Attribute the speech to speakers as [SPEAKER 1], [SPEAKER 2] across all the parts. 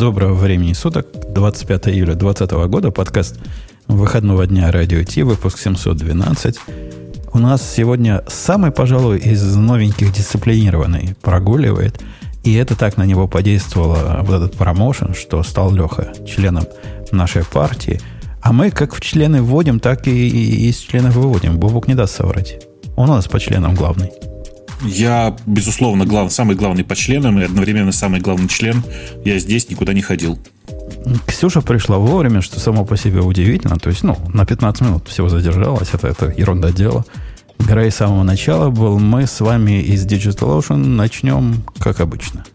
[SPEAKER 1] Доброго времени суток, 25 июля 2020 года, подкаст выходного дня Радио Ти, выпуск 712. У нас сегодня самый, пожалуй, из новеньких дисциплинированный прогуливает. И это так на него подействовало, вот этот промоушен, что стал Леха членом нашей партии. А мы как в члены вводим, так и из членов выводим. Бобук не даст соврать. Он у нас по членам главный.
[SPEAKER 2] Я, безусловно, глав, самый главный по членам и одновременно самый главный член. Я здесь никуда не ходил.
[SPEAKER 1] Ксюша пришла вовремя, что само по себе удивительно. То есть, ну, на 15 минут всего задержалась. Это, это ерунда дела. Грей с самого начала был. Мы с вами из DigitalOcean начнем, как обычно –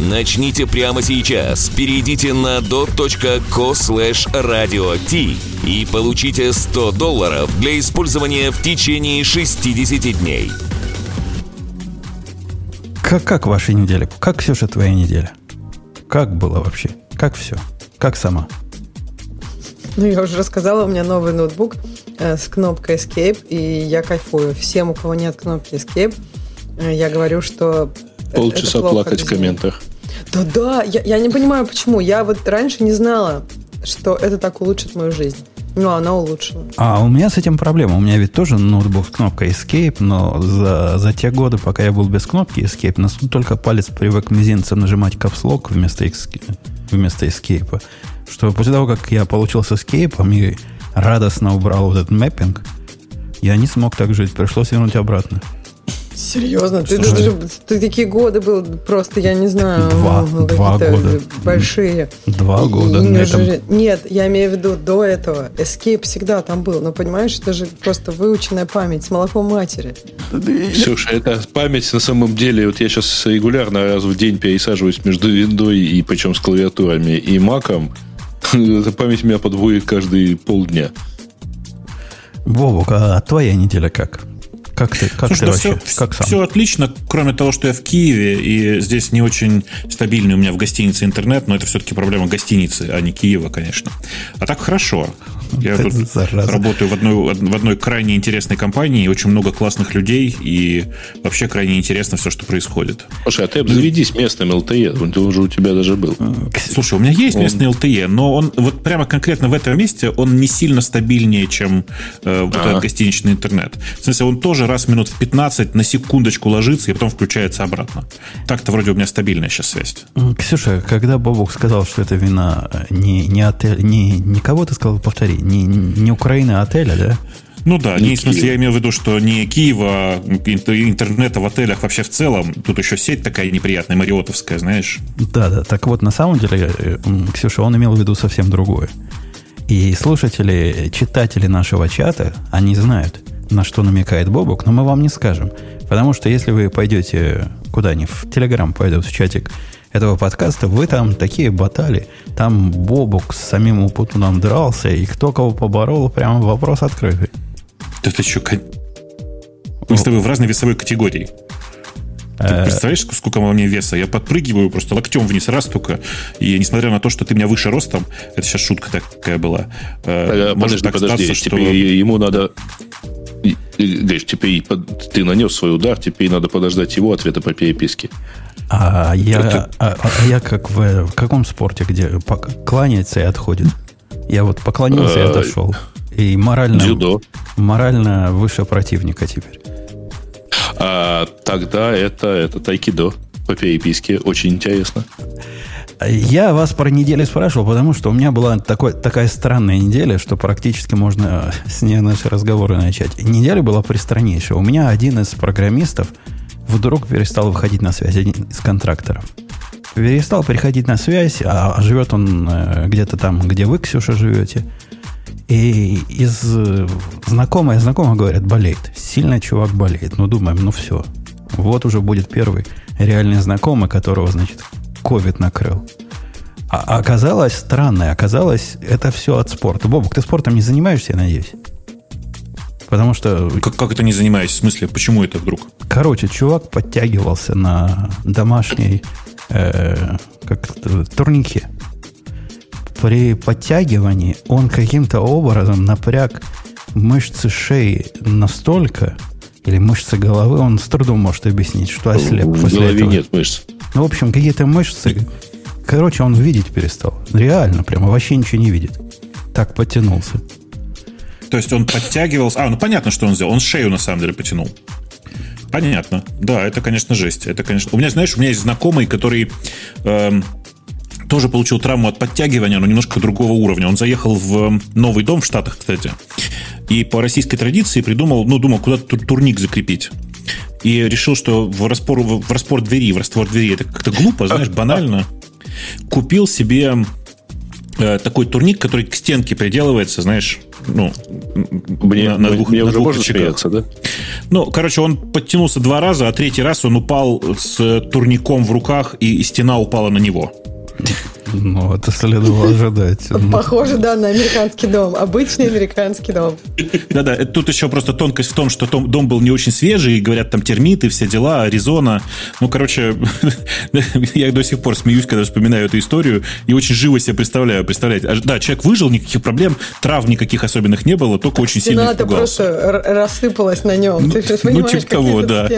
[SPEAKER 3] Начните прямо сейчас. Перейдите на dot.co slash radio t и получите 100 долларов для использования в течение 60 дней.
[SPEAKER 1] Как, как ваша неделя? Как, Ксюша, твоя неделя? Как было вообще? Как все? Как сама?
[SPEAKER 4] Ну, я уже рассказала, у меня новый ноутбук э, с кнопкой Escape, и я кайфую. Всем, у кого нет кнопки Escape, э, я говорю, что
[SPEAKER 5] Полчаса плакать в комментах.
[SPEAKER 4] Да-да, я, я не понимаю, почему. Я вот раньше не знала, что это так улучшит мою жизнь. Ну, она улучшила.
[SPEAKER 1] А у меня с этим проблема. У меня ведь тоже ноутбук с кнопкой Escape, но за, за те годы, пока я был без кнопки Escape, нас только палец привык мизинцем нажимать капслок вместо, вместо Escape. Что после того, как я получил с Escape и радостно убрал вот этот мэппинг, я не смог так жить. Пришлось вернуть обратно.
[SPEAKER 4] Серьезно? Ты, ты, ты такие годы был, просто я не знаю.
[SPEAKER 1] Два, ну, два года.
[SPEAKER 4] Большие.
[SPEAKER 1] Два года.
[SPEAKER 4] И, этом... Нет, я имею в виду до этого. Escape всегда там был. Но понимаешь, это же просто выученная память с молоком матери.
[SPEAKER 5] Слушай, это память на самом деле. Вот я сейчас регулярно раз в день пересаживаюсь между виндой и причем с клавиатурами и маком. Эта память меня подводит каждые полдня.
[SPEAKER 1] Бобок, а твоя неделя как? Как ты, как Слушай, ты да вообще?
[SPEAKER 2] Все,
[SPEAKER 1] как
[SPEAKER 2] сам? все отлично, кроме того, что я в Киеве, и здесь не очень стабильный у меня в гостинице интернет, но это все-таки проблема гостиницы, а не Киева, конечно. А так хорошо. Я тут работаю в одной, в одной крайне интересной компании, очень много классных людей, и вообще крайне интересно все, что происходит.
[SPEAKER 5] Слушай, а ты обзаведись местным LTE, он уже у тебя даже был.
[SPEAKER 2] Слушай, у меня есть он... местный LTE, но он вот прямо конкретно в этом месте он не сильно стабильнее, чем э, вот ага. этот гостиничный интернет. В смысле, он тоже раз минут в 15 на секундочку ложится и потом включается обратно. Так-то вроде у меня стабильная сейчас связь.
[SPEAKER 1] Ксюша, когда Бобок сказал, что это вина э, не, не, отель, не, не кого ты сказал, повтори, не, не Украины, а отеля, да?
[SPEAKER 2] Ну да, не, не в смысле, я имею в виду, что не Киева, интернета в отелях вообще в целом. Тут еще сеть такая неприятная, мариотовская, знаешь.
[SPEAKER 1] Да, да. Так вот, на самом деле, э, Ксюша, он имел в виду совсем другое. И слушатели, читатели нашего чата, они знают, на что намекает Бобок, но мы вам не скажем. Потому что если вы пойдете куда-нибудь, в Телеграм пойдет, в чатик этого подкаста, вы там такие батали. Там Бобок с самим Упутуном дрался, и кто кого поборол, прямо вопрос открытый.
[SPEAKER 2] Это еще... Мы с тобой в разной весовой категории. Ты э. представляешь, сколько у меня веса? Я подпрыгиваю просто локтем вниз раз только. И несмотря на то, что ты меня выше ростом, это сейчас шутка такая была.
[SPEAKER 5] Э, подожди, так подожди, статься, что... ему надо говоришь, теперь ты нанес свой удар, теперь надо подождать его ответа по переписке.
[SPEAKER 1] А я, а, а я как в, в каком спорте, где кланяется и отходит? Я вот поклонился и а, отошел. И морально, Дзюдо. морально выше противника теперь.
[SPEAKER 5] А, тогда это, это тайкидо по переписке. Очень интересно.
[SPEAKER 1] Я вас про неделю спрашивал, потому что у меня была такой, такая странная неделя, что практически можно с ней наши разговоры начать. Неделя была пристраннейшая. У меня один из программистов вдруг перестал выходить на связь, один из контракторов. Перестал приходить на связь, а живет он э, где-то там, где вы, Ксюша, живете. И из знакомые, знакомые говорят, болеет. Сильно чувак болеет. Ну, думаем, ну все. Вот уже будет первый реальный знакомый, которого, значит, ковид накрыл. А оказалось странное, оказалось, это все от спорта. Бобок, ты спортом не занимаешься, я надеюсь? Потому что...
[SPEAKER 2] Как, как это не занимаюсь? В смысле, почему это вдруг?
[SPEAKER 1] Короче, чувак подтягивался на домашней э, как турнике. При подтягивании он каким-то образом напряг мышцы шеи настолько, или мышцы головы, он с трудом может объяснить, что ослеп.
[SPEAKER 5] В после голове этого. нет мышц.
[SPEAKER 1] Ну, в общем, какие-то мышцы. Короче, он видеть перестал. Реально, прямо вообще ничего не видит. Так потянулся.
[SPEAKER 2] То есть он подтягивался. А, ну понятно, что он сделал. Он шею на самом деле потянул. Понятно. Да, это, конечно, жесть. Это, конечно. У меня, знаешь, у меня есть знакомый, который эм, тоже получил травму от подтягивания, но немножко другого уровня. Он заехал в новый дом в Штатах, кстати, и по российской традиции придумал, ну, думал, куда турник закрепить. И решил, что в распор, в распор двери, в раствор двери это как-то глупо, знаешь, банально. Купил себе э, такой турник, который к стенке приделывается, знаешь, ну,
[SPEAKER 5] мне, на, на двух, мне на уже двух можно смеяться, да?
[SPEAKER 2] Ну, короче, он подтянулся два раза, а третий раз он упал с турником в руках, и, и стена упала на него.
[SPEAKER 1] Ну, это следовало ожидать.
[SPEAKER 4] Похоже, да, на американский дом. Обычный американский дом.
[SPEAKER 2] Да-да, тут еще просто тонкость в том, что дом был не очень свежий, и говорят, там термиты, все дела, Аризона. Ну, короче, я до сих пор смеюсь, когда вспоминаю эту историю, и очень живо себе представляю. Представляете, а, да, человек выжил, никаких проблем, трав никаких особенных не было, только очень сильно испугался.
[SPEAKER 4] просто рассыпалась на нем. Ты
[SPEAKER 2] ну, типа того, да.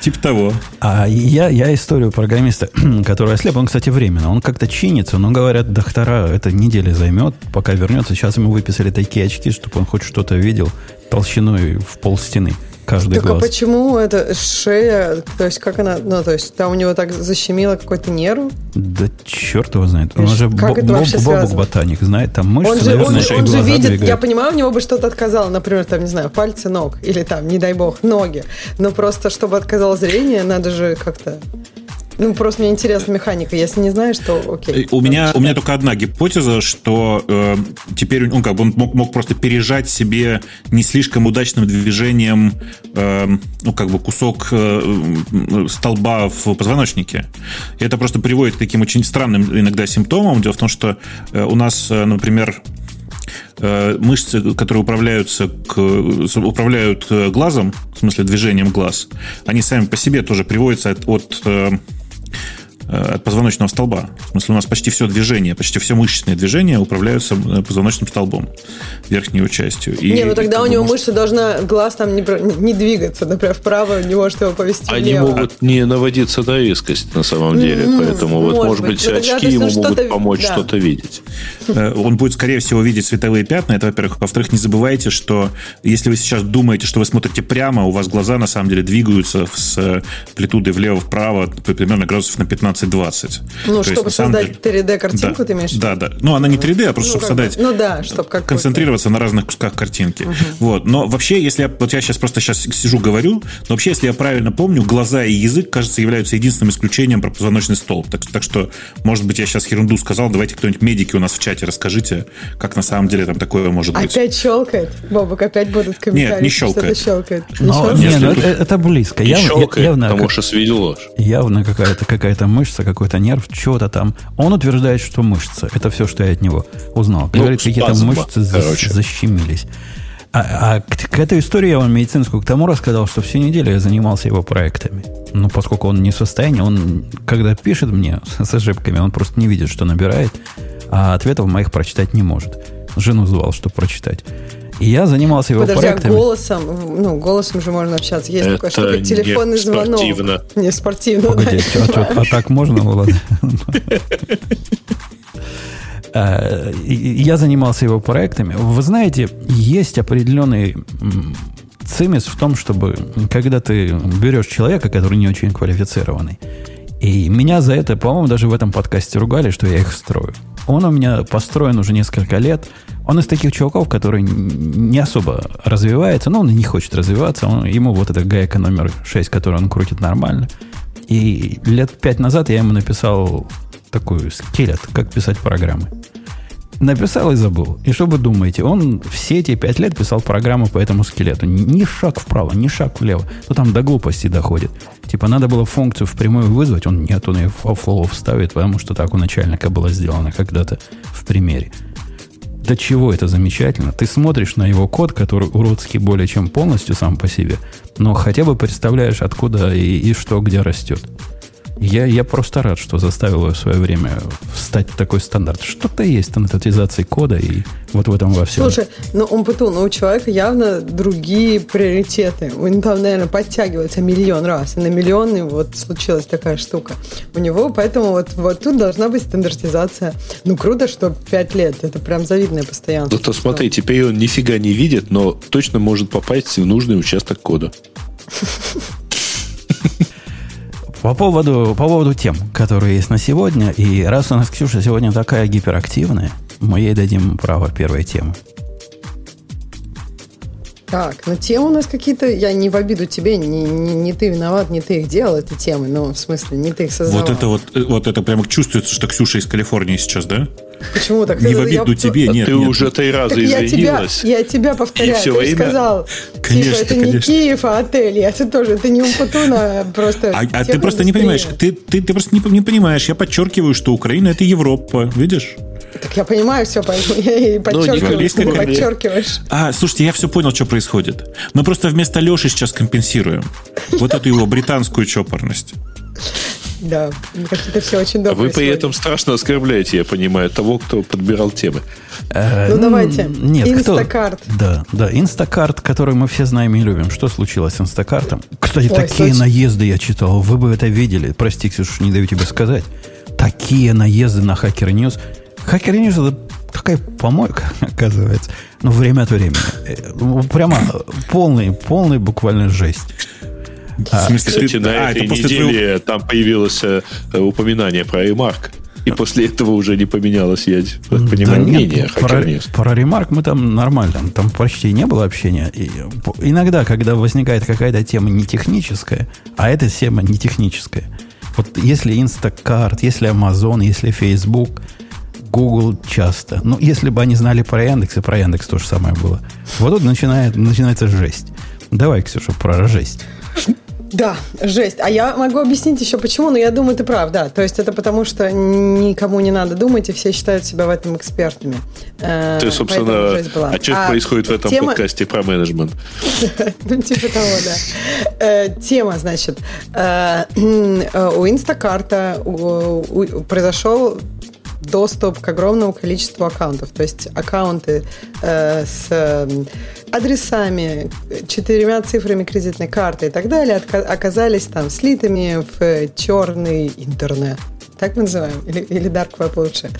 [SPEAKER 2] Типа того.
[SPEAKER 1] А я, я историю программиста, который ослеп, он, кстати, временно. Он как-то чинится, но, говорят, доктора это недели займет, пока вернется. Сейчас ему выписали такие очки, чтобы он хоть что-то видел толщиной в пол стены каждый
[SPEAKER 4] так
[SPEAKER 1] глаз.
[SPEAKER 4] а почему это шея, то есть как она, ну то есть там у него так защемило какой-то нерв?
[SPEAKER 1] Да черт его знает. Он же как боб, это бобок ботаник знает, там мышцы,
[SPEAKER 4] он же, наверное, он, он же видит, двигает. я понимаю, у него бы что-то отказало, например, там, не знаю, пальцы ног, или там, не дай бог, ноги. Но просто, чтобы отказало зрение, надо же как-то ну, просто мне интересна механика. Если не знаешь, то окей.
[SPEAKER 2] У меня, у меня только одна гипотеза, что э, теперь он, как бы, он мог, мог просто пережать себе не слишком удачным движением э, ну, как бы кусок э, столба в позвоночнике. И это просто приводит к таким очень странным иногда симптомам. Дело в том, что э, у нас, э, например, э, мышцы, которые управляются к, управляют э, глазом, в смысле движением глаз, они сами по себе тоже приводятся от, от Э, от позвоночного столба. В смысле, у нас почти все движение, почти все мышечные движения управляются э, позвоночным столбом, верхней его частью.
[SPEAKER 4] И, не, ну тогда у него может... мышца должна, глаз там не, не двигаться, например, вправо не может его повести
[SPEAKER 5] Они
[SPEAKER 4] влево.
[SPEAKER 5] могут не наводиться на резкость на самом деле, mm-hmm, поэтому может вот, может быть, быть очки тогда, ему могут помочь да. что-то видеть.
[SPEAKER 2] Э, он будет, скорее всего, видеть световые пятна, это, во-первых. Во-вторых, не забывайте, что если вы сейчас думаете, что вы смотрите прямо, у вас глаза на самом деле двигаются с амплитудой влево-вправо примерно градусов на 15 15-20.
[SPEAKER 4] Ну, То чтобы есть, создать деле... 3D-картинку,
[SPEAKER 2] да,
[SPEAKER 4] ты имеешь
[SPEAKER 2] Да, да. Ну, она не 3D, а просто ну, чтобы создать...
[SPEAKER 4] Ну, да, чтобы как
[SPEAKER 2] Концентрироваться на разных кусках картинки. Угу. Вот. Но вообще, если я... Вот я сейчас просто сейчас сижу, говорю, но вообще, если я правильно помню, глаза и язык, кажется, являются единственным исключением про позвоночный столб. Так, так что, может быть, я сейчас ерунду сказал. Давайте кто-нибудь медики у нас в чате расскажите, как на самом деле там такое может быть.
[SPEAKER 4] Опять щелкает? Бобок, опять будут комментарии.
[SPEAKER 2] Нет, не щелкает.
[SPEAKER 4] щелкает.
[SPEAKER 1] Но,
[SPEAKER 4] не
[SPEAKER 1] нет, ну, это, это близко.
[SPEAKER 5] Явно, щелкает, явно, потому что свидел
[SPEAKER 1] Явно какая-то какая мышца, какой-то нерв, чего-то там. Он утверждает, что мышца. Это все, что я от него узнал. Ну, Говорит, какие-то мышцы короче. защемились. А, а к, к этой истории я вам медицинскую к тому рассказал, что всю неделю я занимался его проектами. Ну, поскольку он не в состоянии, он, когда пишет мне с ошибками, он просто не видит, что набирает, а ответов моих прочитать не может. Жену звал, чтобы прочитать. И я занимался его
[SPEAKER 4] Подожди,
[SPEAKER 1] проектами.
[SPEAKER 4] а голосом, ну, голосом же можно общаться. Есть Это такое что телефонный
[SPEAKER 5] не
[SPEAKER 4] звонок.
[SPEAKER 5] Спортивно.
[SPEAKER 4] Не спортивно.
[SPEAKER 1] Погоди, да. а, а, а так можно, Влад? Э, я занимался его проектами. Вы знаете, есть определенный цимис в том, чтобы когда ты берешь человека, который не очень квалифицированный, и меня за это, по-моему, даже в этом подкасте ругали, что я их строю. Он у меня построен уже несколько лет. Он из таких чуваков, который не особо развивается, но он и не хочет развиваться. Он, ему вот эта гайка номер 6, которую он крутит нормально. И лет пять назад я ему написал такую скелет, как писать программы. Написал и забыл. И что вы думаете? Он все эти пять лет писал программу по этому скелету. Ни шаг вправо, ни шаг влево. Ну, там до глупости доходит. Типа, надо было функцию впрямую вызвать. Он нет, он ее в флоу вставит, потому что так у начальника было сделано когда-то в примере. До чего это замечательно? Ты смотришь на его код, который уродский более чем полностью сам по себе, но хотя бы представляешь, откуда и, и что где растет. Я, я просто рад, что заставил его в свое время встать в такой стандарт. Что-то есть стандартизации кода, и вот в этом во всем.
[SPEAKER 4] Слушай, ну Умпуту, ну у человека явно другие приоритеты. Он там, наверное, подтягивается миллион раз. И на миллион вот случилась такая штука. У него, поэтому вот, вот тут должна быть стандартизация. Ну круто, что 5 лет. Это прям завидное постоянство.
[SPEAKER 5] Ну то смотри, теперь он нифига не видит, но точно может попасть в нужный участок кода.
[SPEAKER 1] По поводу, по поводу тем, которые есть на сегодня, и раз у нас Ксюша сегодня такая гиперактивная, мы ей дадим право первой темы.
[SPEAKER 4] Так, ну темы у нас какие-то, я не в обиду тебе, не, не, не ты виноват, не ты их делал, эти темы, ну, в смысле, не ты их создавал.
[SPEAKER 2] Вот это вот, вот это прямо чувствуется, что Ксюша из Калифорнии сейчас, да?
[SPEAKER 4] Почему так?
[SPEAKER 2] Не в обиду я... тебе, нет.
[SPEAKER 5] Ты
[SPEAKER 2] нет.
[SPEAKER 5] уже три раза так
[SPEAKER 4] извинилась. Я тебя, я тебя повторяю. Ты время... сказал, конечно, типа, это конечно. не Киев, а отель. Я это тоже, это не Умпутуна, просто...
[SPEAKER 2] А, а ты просто не понимаешь, ты, ты, ты просто не, не понимаешь. Я подчеркиваю, что Украина это Европа, видишь?
[SPEAKER 4] Так я понимаю все, поэтому я и ну, подчеркиваю, ну, ты подчеркиваешь.
[SPEAKER 2] А, слушайте, я все понял, что происходит. Мы просто вместо Леши сейчас компенсируем вот эту его британскую чопорность.
[SPEAKER 4] Да, мне кажется, это все очень добро.
[SPEAKER 5] Вы при этом страшно оскорбляете, я понимаю, того, кто подбирал темы.
[SPEAKER 4] Э, ну, давайте.
[SPEAKER 1] Нет, Instacart. Да, да, Instacart, который мы все знаем и любим. Что случилось с Instacart ом? Кстати, такие наезды я читал. Вы бы это видели. Прости, Ксюша, не даю тебе сказать. Такие наезды на Hacker News. Hacker News это такая помойка, оказывается. Но время от времени. Э, ну, прямо полный, полный буквально жесть.
[SPEAKER 5] В смысле, Кстати, ты, на а, этой неделе твоего... там появилось э, упоминание про ремарк. И после этого уже не поменялось, я понимаю, да мнение.
[SPEAKER 1] Про, про ремарк мы там нормально, там почти не было общения. И иногда, когда возникает какая-то тема не техническая, а эта тема не техническая, вот если Instacart, если Amazon, если Facebook, Google часто. Ну, если бы они знали про Яндекс, и про Яндекс то же самое было. Вот тут начинает, начинается жесть. Давай, Ксюша, про жесть.
[SPEAKER 4] Да, жесть. А я могу объяснить еще почему, но я думаю, ты прав, да. То есть это потому, что никому не надо думать, и все считают себя в этом экспертами.
[SPEAKER 5] Э, есть, собственно, а что а происходит в этом тема... подкасте про менеджмент?
[SPEAKER 4] Ну, типа того, да. Э, тема, значит, э, у Инстакарта произошел доступ к огромному количеству аккаунтов. То есть аккаунты э, с э, адресами, четырьмя цифрами кредитной карты и так далее оказались там слитыми в черный интернет так мы называем, или, или Dark Web лучше.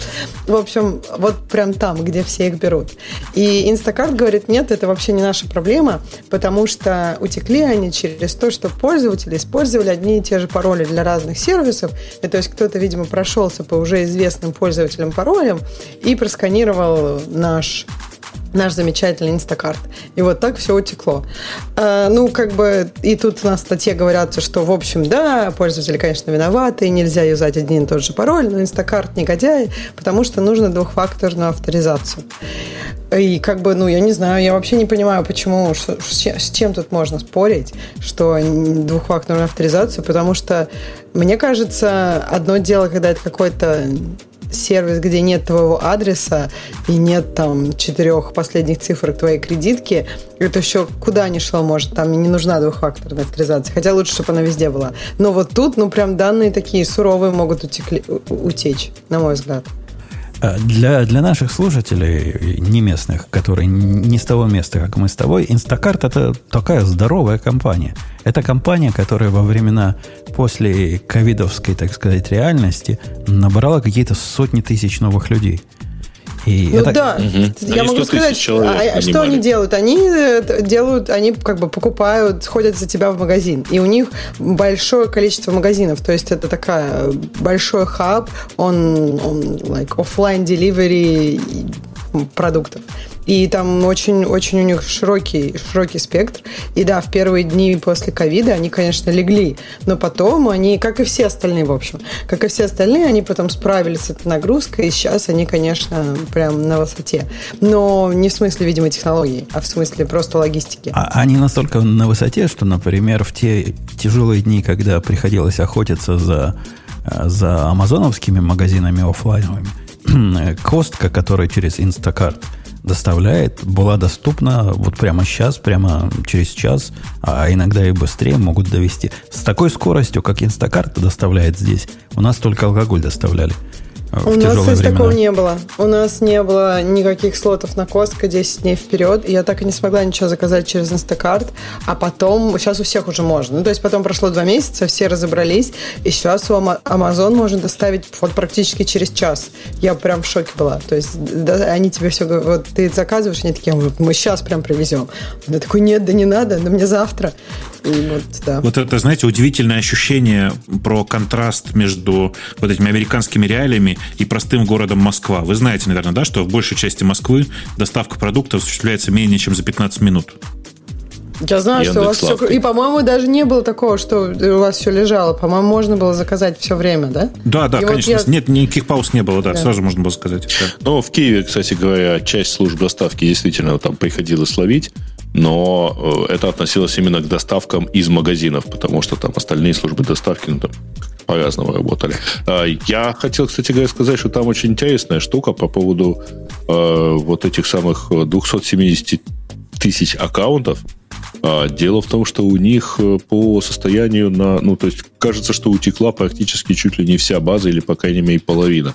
[SPEAKER 4] В общем, вот прям там, где все их берут. И Instacart говорит, нет, это вообще не наша проблема, потому что утекли они через то, что пользователи использовали одни и те же пароли для разных сервисов, и то есть кто-то, видимо, прошелся по уже известным пользователям паролям и просканировал наш наш замечательный Инстакарт. И вот так все утекло. А, ну, как бы, и тут на статье говорятся, что, в общем, да, пользователи, конечно, виноваты, нельзя юзать один и тот же пароль, но Инстакарт негодяй, потому что нужно двухфакторную авторизацию. И как бы, ну, я не знаю, я вообще не понимаю, почему, что, с чем тут можно спорить, что двухфакторную авторизацию, потому что, мне кажется, одно дело, когда это какой-то сервис, где нет твоего адреса и нет там четырех последних цифр твоей кредитки, это еще куда ни шло может, там не нужна двухфакторная авторизация, хотя лучше, чтобы она везде была. Но вот тут, ну, прям данные такие суровые могут утекли, утечь, на мой взгляд.
[SPEAKER 1] А для, для наших слушателей, не местных, которые не с того места, как мы с тобой, Instacart это такая здоровая компания. Это компания, которая во времена после ковидовской, так сказать, реальности набрала какие-то сотни тысяч новых людей.
[SPEAKER 4] И ну это... да, угу. я они могу сказать, а, что они делают? Они э, делают, они как бы покупают, ходят за тебя в магазин, и у них большое количество магазинов, то есть это такая большой хаб, он, он like offline delivery продуктов. И там очень-очень у них широкий, широкий спектр. И да, в первые дни после ковида они, конечно, легли. Но потом они, как и все остальные, в общем, как и все остальные, они потом справились с этой нагрузкой. И сейчас они, конечно, прям на высоте. Но не в смысле, видимо, технологий, а в смысле просто логистики.
[SPEAKER 1] А они настолько на высоте, что, например, в те тяжелые дни, когда приходилось охотиться за, э, за амазоновскими магазинами офлайновыми, костка, которая через Instacart доставляет, была доступна вот прямо сейчас, прямо через час, а иногда и быстрее могут довести. С такой скоростью, как Instacart доставляет здесь, у нас только алкоголь доставляли.
[SPEAKER 4] У нас времена. такого не было. У нас не было никаких слотов на Костко 10 дней вперед. Я так и не смогла ничего заказать через Instacart. А потом, сейчас у всех уже можно. Ну, то есть потом прошло два месяца, все разобрались. И сейчас у Amazon можно доставить вот практически через час. Я прям в шоке была. То есть да, они тебе все говорят, вот ты заказываешь, они такие, мы сейчас прям привезем. Я такой, нет, да не надо, да мне завтра.
[SPEAKER 2] И вот, да. вот это, знаете, удивительное ощущение про контраст между вот этими американскими реалиями и простым городом Москва. Вы знаете, наверное, да, что в большей части Москвы доставка продуктов осуществляется менее чем за 15 минут.
[SPEAKER 4] Я знаю, что у вас все... И, по-моему, даже не было такого, что у вас все лежало. По-моему, можно было заказать все время, да?
[SPEAKER 2] Да, да, и конечно. Вот я... Нет, никаких пауз не было, да, да. сразу можно было сказать. Да.
[SPEAKER 5] Ну, в Киеве, кстати говоря, часть служб доставки действительно там приходилось ловить но э, это относилось именно к доставкам из магазинов, потому что там остальные службы доставки ну, там, по-разному работали. А, я хотел, кстати говоря, сказать, что там очень интересная штука по поводу э, вот этих самых 270 тысяч аккаунтов. А, дело в том, что у них э, по состоянию на... Ну, то есть, кажется, что утекла практически чуть ли не вся база, или, по крайней мере, половина.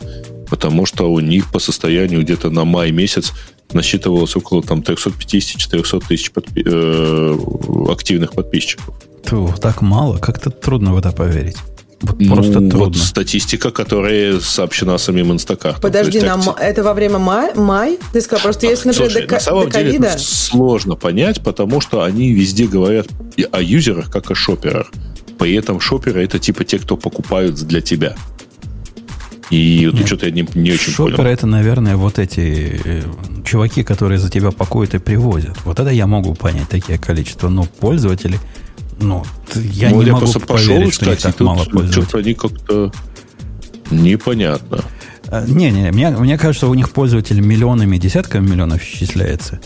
[SPEAKER 5] Потому что у них по состоянию где-то на май месяц насчитывалось около там 350-400 тысяч подпи- э, активных подписчиков.
[SPEAKER 1] Ту, так мало, как-то трудно в это поверить.
[SPEAKER 5] Вот ну, просто трудно. Вот статистика, которая сообщена самим Инстакартом.
[SPEAKER 4] Подожди, нам это во время май, май? Ты сказал, просто а, если, например, слушай, до, на самом до деле это
[SPEAKER 5] сложно понять, потому что они везде говорят о юзерах, как о шоперах. При этом шоперы это типа те, кто покупают для тебя. И Нет. что-то я не, не очень
[SPEAKER 1] Шоперы
[SPEAKER 5] понял.
[SPEAKER 1] это, наверное, вот эти э, чуваки, которые за тебя пакуют и привозят. Вот это я могу понять, такие количества. Но пользователи, ну, я ну, не я могу просто поверить, пошел, что кстати, так мало пользователей. Что-то
[SPEAKER 5] они как-то непонятно.
[SPEAKER 1] Не-не, мне, мне кажется, у них пользователи миллионами, десятками миллионов исчисляется.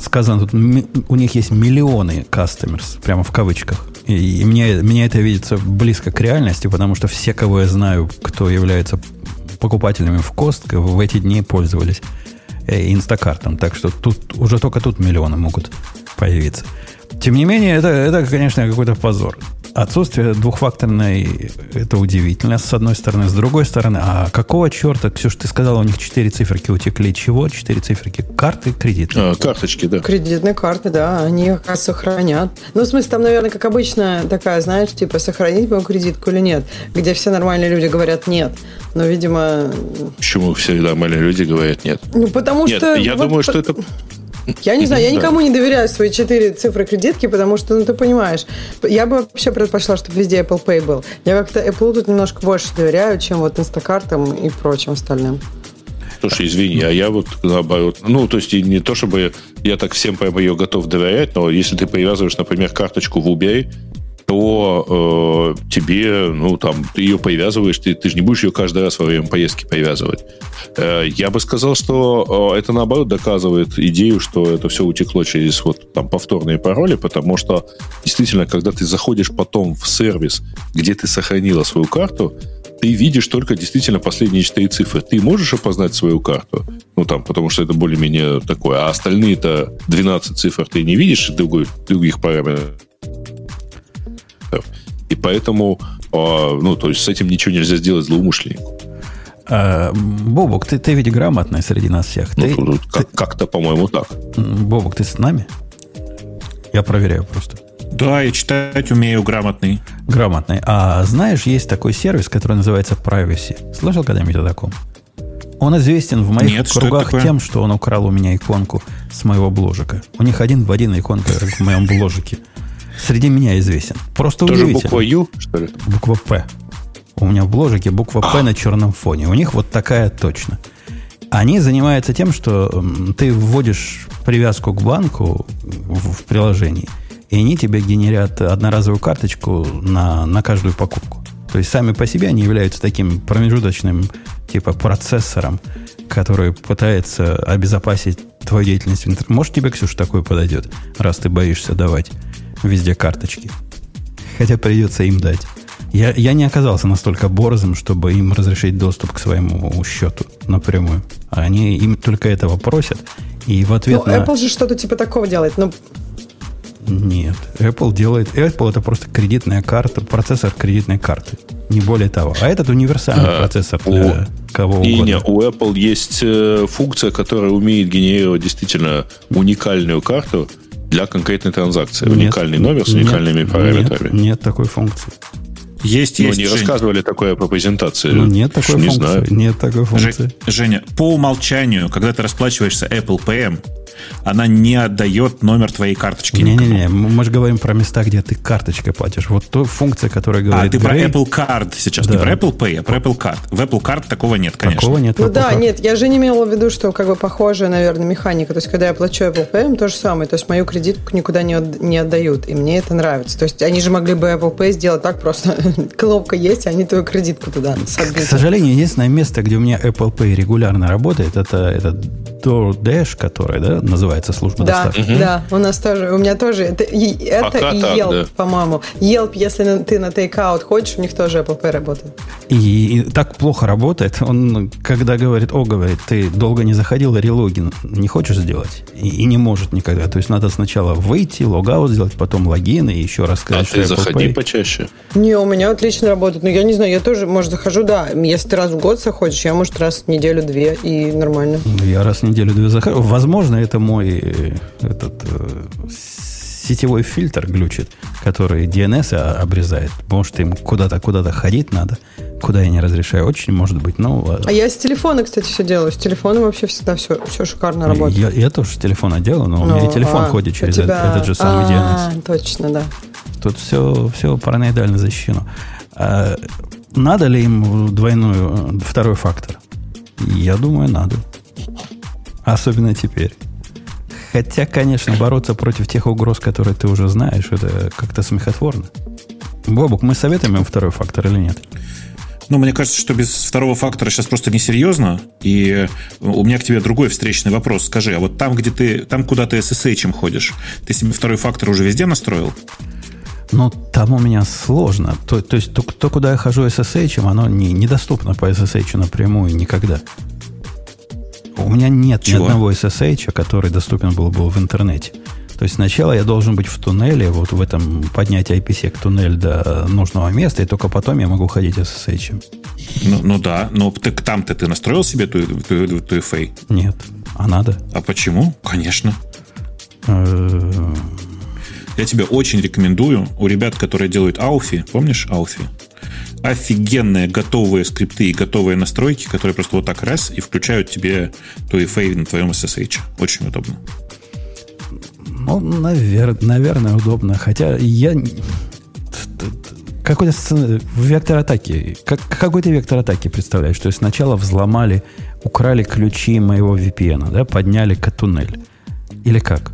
[SPEAKER 1] Сказано тут, у них есть миллионы customers, прямо в кавычках. И, и мне, мне это видится близко к реальности, потому что все, кого я знаю, кто является покупателями в Костко, в эти дни пользовались э, инстакартом. Так что тут уже только тут миллионы могут появиться. Тем не менее, это, это конечно, какой-то позор. Отсутствие двухфакторной – это удивительно, с одной стороны. С другой стороны, а какого черта, Ксюш, ты сказала, у них четыре циферки утекли. Чего? Четыре циферки? Карты, кредитные?
[SPEAKER 5] А, карточки, да.
[SPEAKER 4] Кредитные карты, да. Они как раз сохранят. Ну, в смысле, там, наверное, как обычно, такая, знаешь, типа, сохранить мою кредитку или нет, где все нормальные люди говорят нет. Но, видимо...
[SPEAKER 5] Почему все нормальные люди говорят нет?
[SPEAKER 4] Ну, потому
[SPEAKER 5] нет,
[SPEAKER 4] что...
[SPEAKER 5] я вот думаю, по... что это
[SPEAKER 4] я не знаю, я никому не доверяю свои четыре цифры кредитки, потому что, ну, ты понимаешь, я бы вообще предпочла, чтобы везде Apple Pay был. Я как-то Apple тут немножко больше доверяю, чем вот Инстакартам и прочим остальным.
[SPEAKER 5] Слушай, извини, а я вот наоборот, ну, то есть не то, чтобы я так всем прямо ее готов доверять, но если ты привязываешь, например, карточку в Uber, то э, тебе, ну, там, ты ее привязываешь, ты, ты же не будешь ее каждый раз во время поездки привязывать. Э, я бы сказал, что э, это, наоборот, доказывает идею, что это все утекло через вот там повторные пароли, потому что действительно, когда ты заходишь потом в сервис, где ты сохранила свою карту, ты видишь только действительно последние четыре цифры. Ты можешь опознать свою карту? Ну, там, потому что это более-менее такое. А остальные-то 12 цифр ты не видишь другой, других параметров. И поэтому, а, ну, то есть с этим ничего нельзя сделать злоумышленнику.
[SPEAKER 1] А, Бобок, ты, ты ведь грамотный среди нас всех.
[SPEAKER 5] Ну,
[SPEAKER 1] ты,
[SPEAKER 5] тут, ты, как-то, по-моему, так.
[SPEAKER 1] Бобок, ты с нами? Я проверяю просто.
[SPEAKER 2] Да, и читать умею грамотный.
[SPEAKER 1] Грамотный. А знаешь, есть такой сервис, который называется Privacy. Слышал когда-нибудь о таком? Он известен в моих Нет, кругах что тем, что он украл у меня иконку с моего бложика. У них один в один иконка, как в моем бложике среди меня известен. Просто Тоже удивительно.
[SPEAKER 5] буква Ю, что ли?
[SPEAKER 1] Буква П. У меня в бложике буква П а. на черном фоне. У них вот такая точно. Они занимаются тем, что ты вводишь привязку к банку в, в приложении, и они тебе генерят одноразовую карточку на, на каждую покупку. То есть сами по себе они являются таким промежуточным типа процессором, который пытается обезопасить твою деятельность в интернете. Может, тебе, Ксюша, такое подойдет, раз ты боишься давать везде карточки. Хотя придется им дать. Я, я не оказался настолько борзым, чтобы им разрешить доступ к своему счету напрямую. Они им только этого просят. И в ответ
[SPEAKER 4] ну,
[SPEAKER 1] на...
[SPEAKER 4] Apple же что-то типа такого делает. Но
[SPEAKER 1] нет. Apple делает... Apple это просто кредитная карта, процессор кредитной карты. Не более того. А этот универсальный а, процессор для у, кого угодно.
[SPEAKER 5] И не, у Apple есть э, функция, которая умеет генерировать действительно уникальную карту для конкретной транзакции. Нет, Уникальный номер с уникальными нет, параметрами.
[SPEAKER 1] Нет, нет такой функции.
[SPEAKER 2] Есть, есть.
[SPEAKER 5] Но не
[SPEAKER 2] Женя.
[SPEAKER 5] рассказывали такое по презентации.
[SPEAKER 1] Ну, нет такой не функции. Знаю. Нет такой функции.
[SPEAKER 2] Женя, по умолчанию, когда ты расплачиваешься Apple PM, она не отдает номер твоей карточки.
[SPEAKER 1] Не-не-не, мы же говорим про места, где ты карточкой платишь. Вот ту функция, которая говорит...
[SPEAKER 2] А, ты Грей... про Apple Card сейчас, да. не про Apple Pay, а про Apple Card. В Apple Card такого нет, конечно.
[SPEAKER 1] Такого нет.
[SPEAKER 4] Ну да, Card. нет, я же не имела в виду, что как бы похожая, наверное, механика. То есть, когда я плачу Apple Pay, то же самое. То есть, мою кредитку никуда не, от, не отдают. И мне это нравится. То есть, они же могли бы Apple Pay сделать так просто. Кнопка есть, они твою кредитку туда
[SPEAKER 1] садят. К сожалению, единственное место, где у меня Apple Pay регулярно работает, это, это DoorDash, который, да, называется служба
[SPEAKER 4] да, доставки. Да, у нас тоже, у меня тоже, это, это и так, Yelp, да. по-моему. Yelp, если ты на Takeout ходишь, у них тоже Apple Pay работает.
[SPEAKER 1] И, и так плохо работает, он, когда говорит, о, говорит, ты долго не заходил, релогин не хочешь сделать? И, и не может никогда. То есть надо сначала выйти, логаут сделать, потом логин и еще раз сказать,
[SPEAKER 5] а ты заходи Pay. почаще.
[SPEAKER 4] Не, у меня отлично работает. Но я не знаю, я тоже, может, захожу, да. Если ты раз в год заходишь, я, может, раз в неделю-две и нормально.
[SPEAKER 1] Я раз в неделю-две захожу. Возможно, это мой э, этот э, сетевой фильтр глючит, который DNS обрезает. Может, им куда-то куда-то ходить надо, куда я не разрешаю. Очень может быть. Ну,
[SPEAKER 4] а, а я с телефона, кстати, все делаю. С телефона вообще всегда все, все шикарно работает.
[SPEAKER 1] Я, я тоже с телефона делаю, но ну, у меня и телефон а, ходит через тебя... этот же самый а,
[SPEAKER 4] DNS. Точно, да.
[SPEAKER 1] Тут все, все параноидально защищено. А, надо ли им двойную, второй фактор? Я думаю, надо. Особенно теперь. Хотя, конечно, бороться против тех угроз, которые ты уже знаешь, это как-то смехотворно. Бобук, мы советуем им второй фактор или нет?
[SPEAKER 2] Ну, мне кажется, что без второго фактора сейчас просто несерьезно. И у меня к тебе другой встречный вопрос. Скажи, а вот там, где ты, там, куда ты SSH ходишь, ты себе второй фактор уже везде настроил?
[SPEAKER 1] Ну, там у меня сложно. То, то есть, то, то, куда я хожу SSH, оно не, недоступно по SSH напрямую никогда. У меня нет Чего? ни одного SSH, который доступен был бы в интернете. То есть сначала я должен быть в туннеле, вот в этом поднять IPsec туннель до нужного места, и только потом я могу ходить SSH.
[SPEAKER 2] Ну, ну да, но ты, там-то ты настроил себе ту, ту, ту, ту FA?
[SPEAKER 1] Нет. А надо?
[SPEAKER 2] А почему? Конечно. Э, я тебе очень рекомендую у ребят, которые делают Ауфи, помнишь Ауфи? офигенные готовые скрипты и готовые настройки, которые просто вот так раз и включают тебе TOEFA на твоем SSH. Очень удобно.
[SPEAKER 1] Ну, навер... наверное, удобно. Хотя я... Какой-то вектор атаки. Как... Какой ты вектор атаки представляешь? То есть сначала взломали, украли ключи моего VPN, да, подняли туннель. Или как?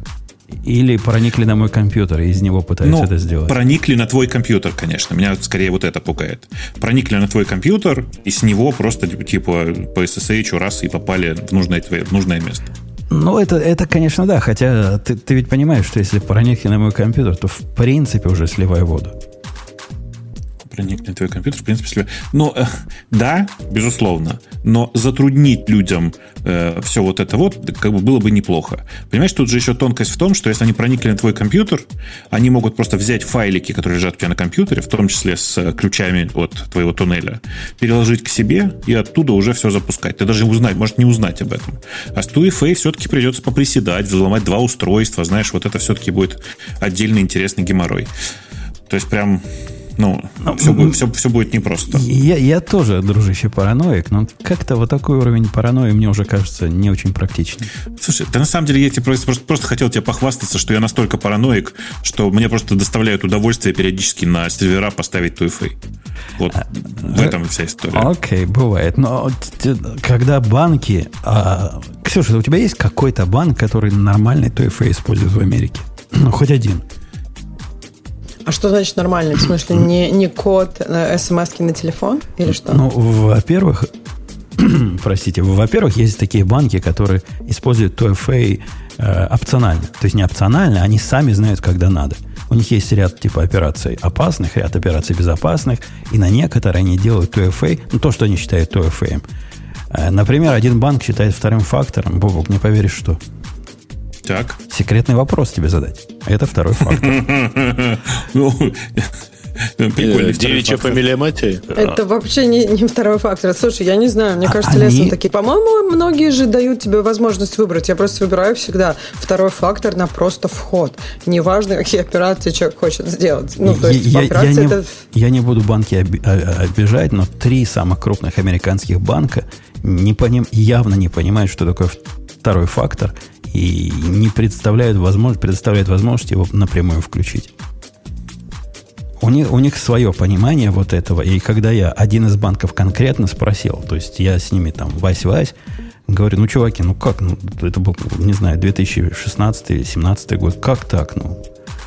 [SPEAKER 1] Или проникли на мой компьютер и из него пытаются ну, это сделать?
[SPEAKER 2] Проникли на твой компьютер, конечно. Меня скорее вот это пугает. Проникли на твой компьютер, и с него просто типа по SSH раз и попали в нужное, в нужное место.
[SPEAKER 1] Ну, это, это, конечно, да. Хотя ты, ты ведь понимаешь, что если проникли на мой компьютер, то в принципе уже сливай воду
[SPEAKER 2] проникнет в твой компьютер, в принципе, но э, да, безусловно, но затруднить людям э, все вот это вот как бы было бы неплохо. Понимаешь, тут же еще тонкость в том, что если они проникли на твой компьютер, они могут просто взять файлики, которые лежат у тебя на компьютере, в том числе с э, ключами от твоего туннеля, переложить к себе и оттуда уже все запускать. Ты даже узнать, может не узнать об этом. А с TUEFA все-таки придется поприседать, взломать два устройства, знаешь, вот это все-таки будет отдельный интересный геморрой. То есть прям Ну, ну все, будет, все, все будет непросто.
[SPEAKER 1] Я, я тоже, дружище, параноик, но как-то вот такой уровень паранойи мне уже кажется не очень практичным.
[SPEAKER 2] Слушай, да на самом деле я тебе просто, просто, просто хотел тебе похвастаться, что я настолько параноик, что мне просто доставляет удовольствие периодически на сервера поставить TUFA. Вот а, в этом вся история.
[SPEAKER 1] Окей, бывает. Но когда банки... А, Ксюша, у тебя есть какой-то банк, который нормальный TUFA использует в Америке? Ну, хоть один.
[SPEAKER 4] А что значит нормальный? В смысле, не, не код э, смс на телефон или что?
[SPEAKER 1] Ну, во-первых, простите, во-первых, есть такие банки, которые используют TOFA э, опционально. То есть не опционально, они сами знают, когда надо. У них есть ряд типа операций опасных, ряд операций безопасных, и на некоторые они делают TOFA, ну, то, что они считают TOFA. Э, например, один банк считает вторым фактором, Бобок, не поверишь, что –
[SPEAKER 2] так.
[SPEAKER 1] Секретный вопрос тебе задать. Это второй фактор. Ну,
[SPEAKER 5] Прикольно. Девичья фамилия матери?
[SPEAKER 4] Это вообще не, не второй фактор. Слушай, я не знаю, мне а кажется, Они... лесом такие. По-моему, многие же дают тебе возможность выбрать. Я просто выбираю всегда второй фактор на просто вход. Неважно, какие операции человек хочет сделать. Ну, то есть
[SPEAKER 1] я, я, не, это... я не буду банки обижать, но три самых крупных американских банка не поним, явно не понимают, что такое второй фактор – и не представляют возможность, предоставляют возможность его напрямую включить. У них, у них свое понимание вот этого. И когда я один из банков конкретно спросил, то есть я с ними там вась-вась, говорю, ну, чуваки, ну как, ну, это был, не знаю, 2016-2017 год, как так, ну?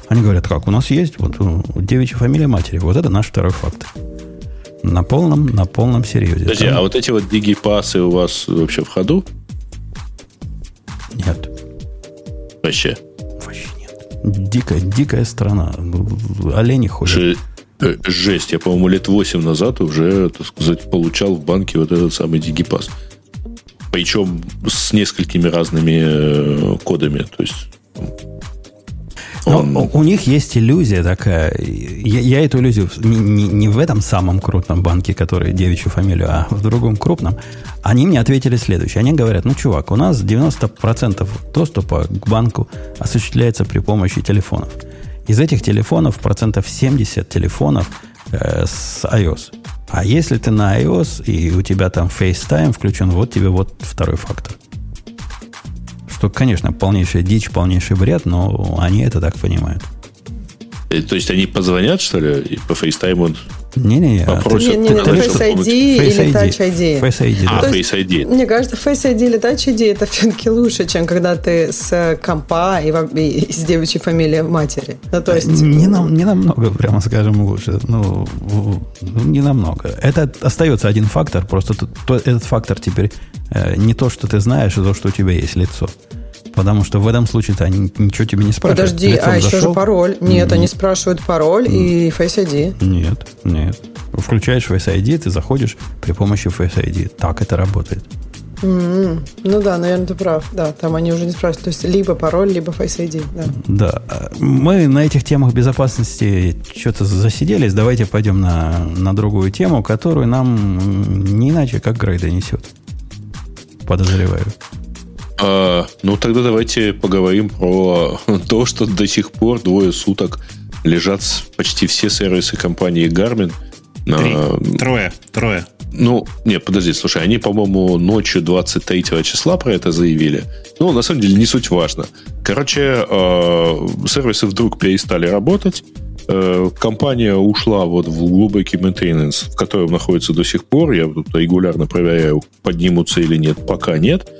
[SPEAKER 1] Они говорят, как, у нас есть вот ну, девичья фамилия матери, вот это наш второй факт. На полном, на полном серьезе.
[SPEAKER 5] Подожди, Там... а вот эти вот дигипасы у вас вообще в ходу?
[SPEAKER 1] Нет.
[SPEAKER 5] Вообще?
[SPEAKER 1] Вообще нет. Дикая, дикая страна. Олени ходят. Ж,
[SPEAKER 5] э, жесть. Я, по-моему, лет 8 назад уже, так сказать, получал в банке вот этот самый дигипас. Причем с несколькими разными э, кодами. То есть
[SPEAKER 1] он... у, у них есть иллюзия такая. Я, я эту иллюзию не, не, не в этом самом крупном банке, который девичью фамилию, а в другом крупном. Они мне ответили следующее. Они говорят, ну, чувак, у нас 90% доступа к банку осуществляется при помощи телефонов. Из этих телефонов процентов 70 телефонов э, с iOS. А если ты на iOS и у тебя там FaceTime включен, вот тебе вот второй фактор. Что, конечно, полнейшая дичь, полнейший бред, но они это так понимают.
[SPEAKER 5] То есть они позвонят, что ли, и по FaceTime
[SPEAKER 1] не-не-не.
[SPEAKER 4] Попросят. Не, не, не, Face ID или Touch ID.
[SPEAKER 1] Face ID.
[SPEAKER 5] А, Face ID.
[SPEAKER 4] Мне кажется, Face ID или Touch ID это все-таки лучше, чем когда ты с компа и, и с девичьей фамилией матери. Ну, то есть...
[SPEAKER 1] Не, нам, не намного, прямо скажем, лучше. Ну, ну, не намного. Это остается один фактор, просто то, то, этот фактор теперь э, не то, что ты знаешь, а то, что у тебя есть лицо. Потому что в этом случае-то они ничего тебе не спрашивают.
[SPEAKER 4] Подожди, Лицом а еще зашел? же пароль. Нет, mm-hmm. они спрашивают пароль mm-hmm. и Face ID.
[SPEAKER 1] Нет, нет. Включаешь Face ID, ты заходишь при помощи Face ID. Так это работает.
[SPEAKER 4] Mm-hmm. Ну да, наверное, ты прав. Да, там они уже не спрашивают. То есть либо пароль, либо Face ID. Да.
[SPEAKER 1] да. Мы на этих темах безопасности что-то засиделись. Давайте пойдем на, на другую тему, которую нам не иначе как Грейда несет. Подозреваю.
[SPEAKER 5] А, ну, тогда давайте поговорим про то, что до сих пор двое суток лежат почти все сервисы компании Garmin.
[SPEAKER 2] Три. Трое. Трое.
[SPEAKER 5] Ну, не, подожди, слушай, они, по-моему, ночью 23 числа про это заявили. Ну, на самом деле, не суть важно. Короче, э, сервисы вдруг перестали работать. Э, компания ушла вот в глубокий maintenance, в котором находится до сих пор. Я тут регулярно проверяю, поднимутся или нет. Пока нет.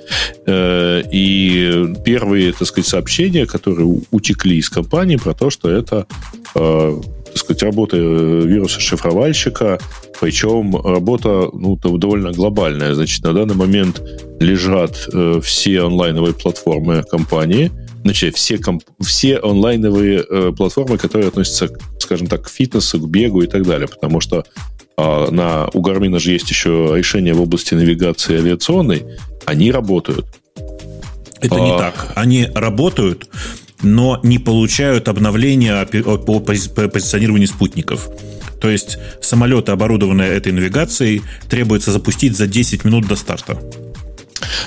[SPEAKER 5] Э, и первые, так сказать, сообщения, которые утекли из компании про то, что это э, так сказать, работа вируса-шифровальщика, причем работа ну, довольно глобальная. Значит, на данный момент лежат все онлайновые платформы компании – значит, все, комп- все онлайновые э, платформы, которые относятся, скажем так, к фитнесу, к бегу и так далее. Потому что э, на, у Гармина же есть еще решения в области навигации авиационной. Они работают.
[SPEAKER 2] Это а... не так. Они работают, но не получают обновления по позиционированию спутников. То есть самолеты, оборудованные этой навигацией, требуется запустить за 10 минут до старта.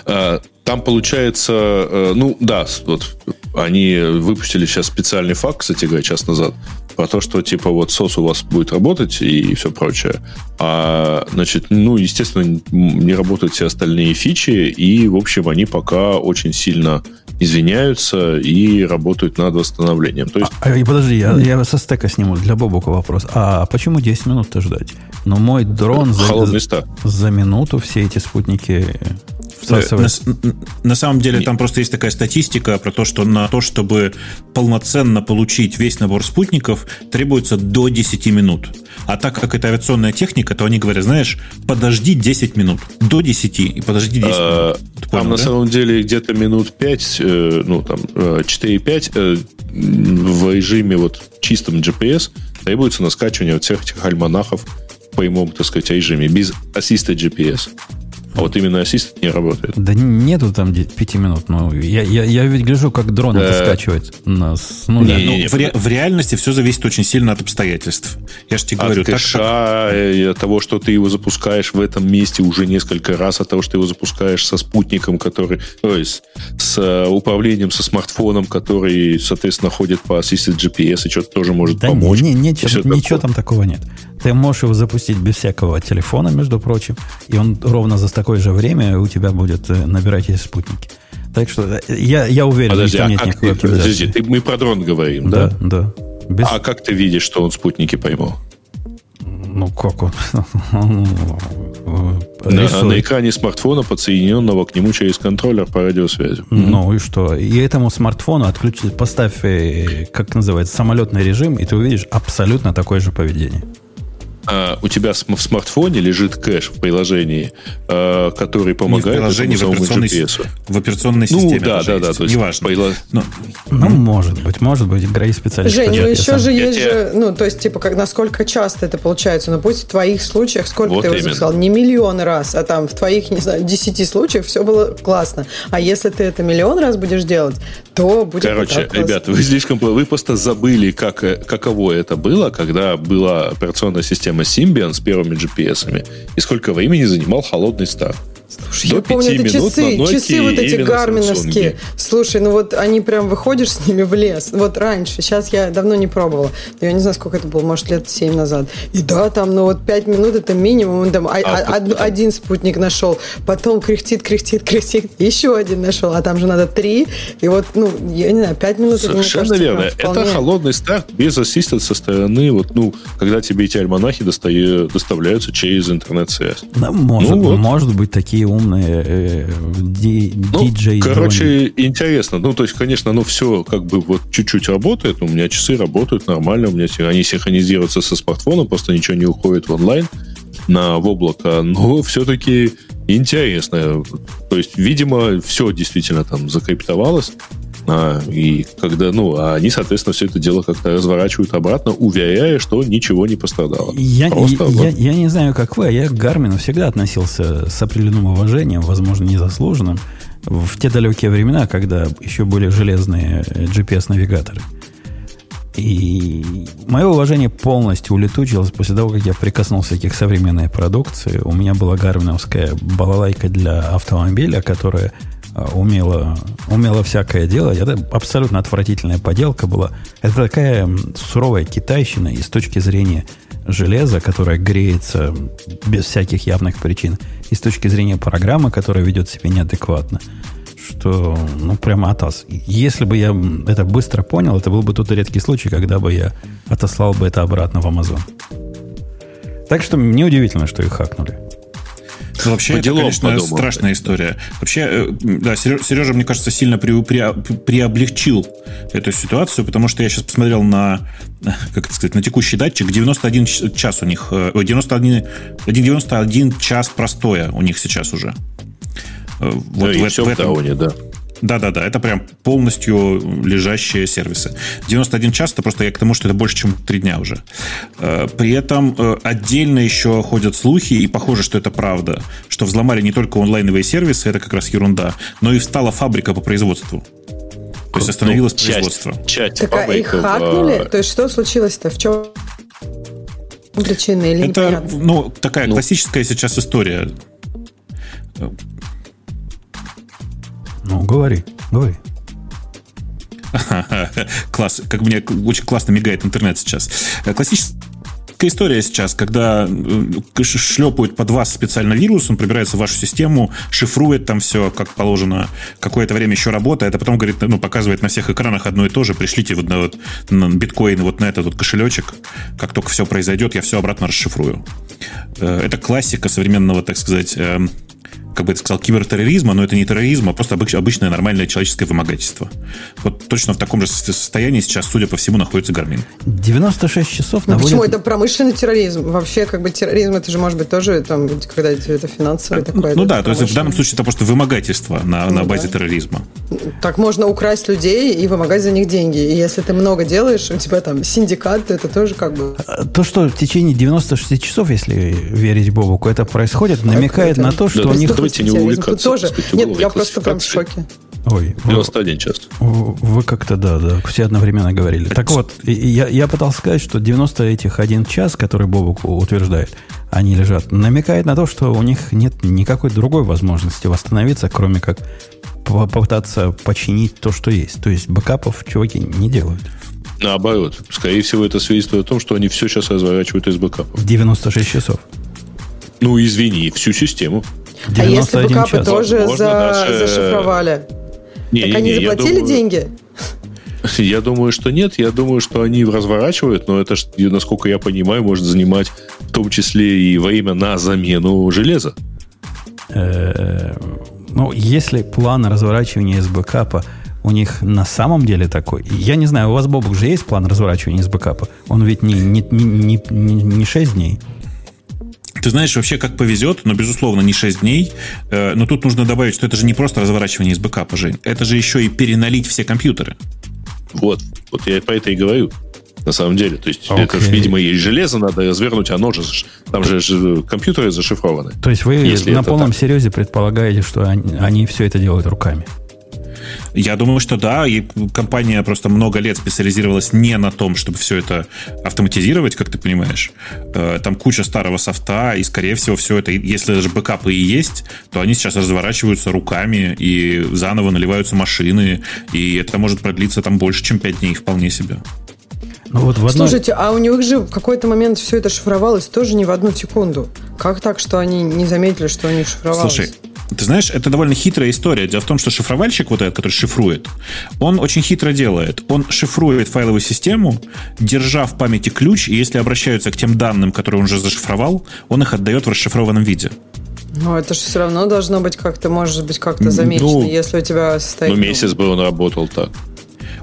[SPEAKER 5] А, там получается, э, ну да, вот они выпустили сейчас специальный факт, кстати говоря, час назад, про то, что типа вот сос у вас будет работать и все прочее. А, значит, ну, естественно, не работают все остальные фичи, и, в общем, они пока очень сильно извиняются и работают над восстановлением. То есть...
[SPEAKER 1] а, а, подожди, я, я со стека сниму для Бобука вопрос. А почему 10 минут-то ждать? Ну, мой дрон за, за, за минуту все эти спутники
[SPEAKER 2] всасывает. На, на самом деле там просто есть такая статистика про то, что на то, чтобы полноценно получить весь набор спутников, требуется до 10 минут. А так как это авиационная техника, то они говорят, знаешь, подожди 10 минут. До 10 и подожди 10 а,
[SPEAKER 5] минут. Ты там на да? самом деле где-то минут 5, э, ну там 4-5 э, э, в режиме вот чистом GPS требуется на скачивание вот всех этих альманахов по прямом, так сказать, режиме, без ассиста GPS. А вот именно ассист не работает.
[SPEAKER 1] Да нету там 5 минут. Ну, я, я, я ведь гляжу, как дрон это скачивает. Нас,
[SPEAKER 2] не, не, не. В, ре, в реальности все зависит очень сильно от обстоятельств. Я же тебе от говорю.
[SPEAKER 5] Кэша, так, и от того, что ты его запускаешь в этом месте уже несколько раз, от того, что ты его запускаешь со спутником, который... То есть с э, управлением со смартфоном, который, соответственно, ходит по Assisted GPS и что-то тоже может да помочь.
[SPEAKER 1] Не, не, ничего, ничего там такого нет. Ты можешь его запустить без всякого телефона, между прочим, и он ровно за такое же время у тебя будет э, набирать эти спутники. Так что э, я, я уверен,
[SPEAKER 5] Подожди, что а нет никакой ты, Подожди, ты, мы про дрон говорим, да?
[SPEAKER 1] Да, да.
[SPEAKER 5] Без... А как ты видишь, что он спутники поймал?
[SPEAKER 1] Ну, как он?
[SPEAKER 5] на, на экране смартфона, подсоединенного к нему через контроллер по радиосвязи.
[SPEAKER 1] Ну и что? И этому смартфону отключить, поставь, э, как называется, самолетный режим, и ты увидишь абсолютно такое же поведение
[SPEAKER 5] а, у тебя в смартфоне лежит кэш в приложении, а, который помогает
[SPEAKER 2] Не в приложении, в операционной, GPS. В операционной ну, системе.
[SPEAKER 5] Ну, да, да, да. То
[SPEAKER 2] есть неважно. Прилож...
[SPEAKER 1] Но... Ну, может быть, может быть, игра есть специалист.
[SPEAKER 4] Жень, ну еще же есть же, ну, то есть, типа, как, насколько часто это получается. Ну, пусть в твоих случаях, сколько вот ты его записал, не миллион раз, а там в твоих, не знаю, десяти случаях все было классно. А если ты это миллион раз будешь делать, то будет
[SPEAKER 5] Короче, ребята, вы слишком... Вы просто забыли, как, каково это было, когда была операционная система Symbian с первыми GPS-ами, и сколько времени занимал холодный старт.
[SPEAKER 4] Слушай, До я помню, это часы, часы вот эти гарминовские. Слушай, ну вот они прям выходишь с ними в лес. Вот раньше, сейчас я давно не пробовала. Я не знаю, сколько это было, может, лет 7 назад. И да, там, ну вот 5 минут это минимум. Там, а, а, а, потом... один спутник нашел, потом кряхтит, кряхтит, кряхтит, еще один нашел, а там же надо 3. И вот, ну, я не знаю, 5 минут
[SPEAKER 5] Совершенно это, верно. Вполне... Это холодный старт без ассиста со стороны, вот, ну, когда тебе эти альманахи достаю, доставляются через интернет-связь.
[SPEAKER 1] Да, может, ну, вот. может быть, такие такие умные э, ди,
[SPEAKER 5] ну, диджей. Короче, интересно. Ну, то есть, конечно, оно все как бы вот чуть-чуть работает. У меня часы работают нормально. У меня они синхронизируются со смартфоном, просто ничего не уходит в онлайн на в облако. Но все-таки интересно. То есть, видимо, все действительно там закриптовалось. А, и когда, ну, а они, соответственно, все это дело как-то разворачивают обратно, уверяя, что ничего не пострадало.
[SPEAKER 1] Я, Просто, я, вот. я, я не знаю, как вы, а я к Гармину всегда относился с определенным уважением, возможно, незаслуженным, в те далекие времена, когда еще были железные GPS-навигаторы. И мое уважение полностью улетучилось после того, как я прикоснулся к их современной продукции. У меня была гарминовская балалайка для автомобиля, которая умела, умела всякое делать. Это абсолютно отвратительная поделка была. Это такая суровая китайщина и с точки зрения железа, которое греется без всяких явных причин, и с точки зрения программы, которая ведет себя неадекватно, что, ну, прямо атас. Если бы я это быстро понял, это был бы тот редкий случай, когда бы я отослал бы это обратно в Amazon. Так что мне удивительно, что их хакнули.
[SPEAKER 2] Ну, вообще, это, конечно, подумал. страшная история. Вообще, э, да, Сережа, мне кажется, сильно при, при, приоблегчил эту ситуацию, потому что я сейчас посмотрел на, как это сказать, на текущий датчик. 91 час у них, 91, э, 91 час простоя у них сейчас уже.
[SPEAKER 5] Э, вот да, в, в, в этом, тауне, да.
[SPEAKER 2] Да-да-да, это прям полностью лежащие сервисы. 91 час, это просто я к тому, что это больше, чем 3 дня уже. Э, при этом э, отдельно еще ходят слухи, и похоже, что это правда, что взломали не только онлайновые сервисы, это как раз ерунда, но и встала фабрика по производству. То есть остановилось ну, производство.
[SPEAKER 4] Часть так а их хакнули? То есть что случилось-то? В чем причина или
[SPEAKER 2] Это, непонятно? ну, такая ну. классическая сейчас история.
[SPEAKER 1] Ну, говори, говори.
[SPEAKER 2] Класс. Как мне очень классно мигает интернет сейчас. Классический история сейчас, когда э, шлепают под вас специально вирус, он пробирается в вашу систему, шифрует там все, как положено, какое-то время еще работает, а потом говорит, ну, показывает на всех экранах одно и то же, пришлите вот на, вот, на биткоин вот на этот вот кошелечек, как только все произойдет, я все обратно расшифрую. Э, это классика современного, так сказать, эм, как бы это сказал, кибертерроризма, но это не терроризм, а просто обычное нормальное человеческое вымогательство. Вот точно в таком же состоянии сейчас, судя по всему, находится Гармин.
[SPEAKER 1] 96 часов
[SPEAKER 4] ну, наводит... Почему? Это промышленный терроризм. Вообще, как бы терроризм, это же может быть тоже, там, когда это финансовый
[SPEAKER 2] а,
[SPEAKER 4] такой.
[SPEAKER 2] Ну да, то есть в данном случае это просто вымогательство на, ну, на базе да. терроризма.
[SPEAKER 4] Так можно украсть людей и вымогать за них деньги. И если ты много делаешь, у тебя там синдикат, то это тоже как бы...
[SPEAKER 1] А, то, что в течение 96 часов, если верить Бобуку, это происходит, намекает так, на то, что да, у них
[SPEAKER 5] давайте не увлекаться.
[SPEAKER 4] Тоже. Нет, я просто прям в шоке.
[SPEAKER 1] Ой,
[SPEAKER 5] 91 час.
[SPEAKER 1] Вы как-то, да, да, все одновременно говорили. Так вот, я, я пытался сказать, что 90 этих один час, который Бобук утверждает, они лежат, намекает на то, что у них нет никакой другой возможности восстановиться, кроме как попытаться починить то, что есть. То есть бэкапов чуваки не делают.
[SPEAKER 5] Наоборот. Скорее всего, это свидетельствует о том, что они все сейчас разворачивают из бэкапов.
[SPEAKER 1] 96 часов.
[SPEAKER 5] Ну, извини, всю систему.
[SPEAKER 4] А если бэкапы час. тоже за, даже... зашифровали? Не, так не, они не, заплатили думаю... деньги?
[SPEAKER 5] Я думаю, что нет. Я думаю, что они разворачивают, но это, насколько я понимаю, может занимать в том числе и время на замену железа.
[SPEAKER 1] Э, ну, если план разворачивания из бэкапа у них на самом деле такой. Я не знаю, у вас, Бобук, же есть план разворачивания из бэкапа? Он ведь не, не, не, не, не 6 дней.
[SPEAKER 2] Ты знаешь, вообще как повезет, но, безусловно, не 6 дней. Э, но тут нужно добавить, что это же не просто разворачивание из бэкапа, Жень. Это же еще и переналить все компьютеры.
[SPEAKER 5] Вот. Вот я по это и говорю. На самом деле. То есть, okay. это же, видимо, есть железо, надо развернуть, оно же, там же компьютеры зашифрованы.
[SPEAKER 1] То есть вы на полном так. серьезе предполагаете, что они, они все это делают руками?
[SPEAKER 2] Я думаю, что да, и компания просто много лет специализировалась не на том, чтобы все это автоматизировать, как ты понимаешь. Э, там куча старого софта, и, скорее всего, все это, если даже бэкапы и есть, то они сейчас разворачиваются руками, и заново наливаются машины, и это может продлиться там больше, чем 5 дней, вполне себе.
[SPEAKER 4] Ну, вот в одной... Слушайте, а у них же в какой-то момент все это шифровалось тоже не в одну секунду. Как так, что они не заметили, что они шифровалось?
[SPEAKER 2] Слушай, ты знаешь, это довольно хитрая история. Дело в том, что шифровальщик вот этот, который шифрует, он очень хитро делает. Он шифрует файловую систему, держа в памяти ключ, и если обращаются к тем данным, которые он уже зашифровал, он их отдает в расшифрованном виде.
[SPEAKER 4] Ну, это же все равно должно быть как-то, может быть, как-то замечено, ну, если у тебя состоит...
[SPEAKER 5] Ну, месяц бы он работал так.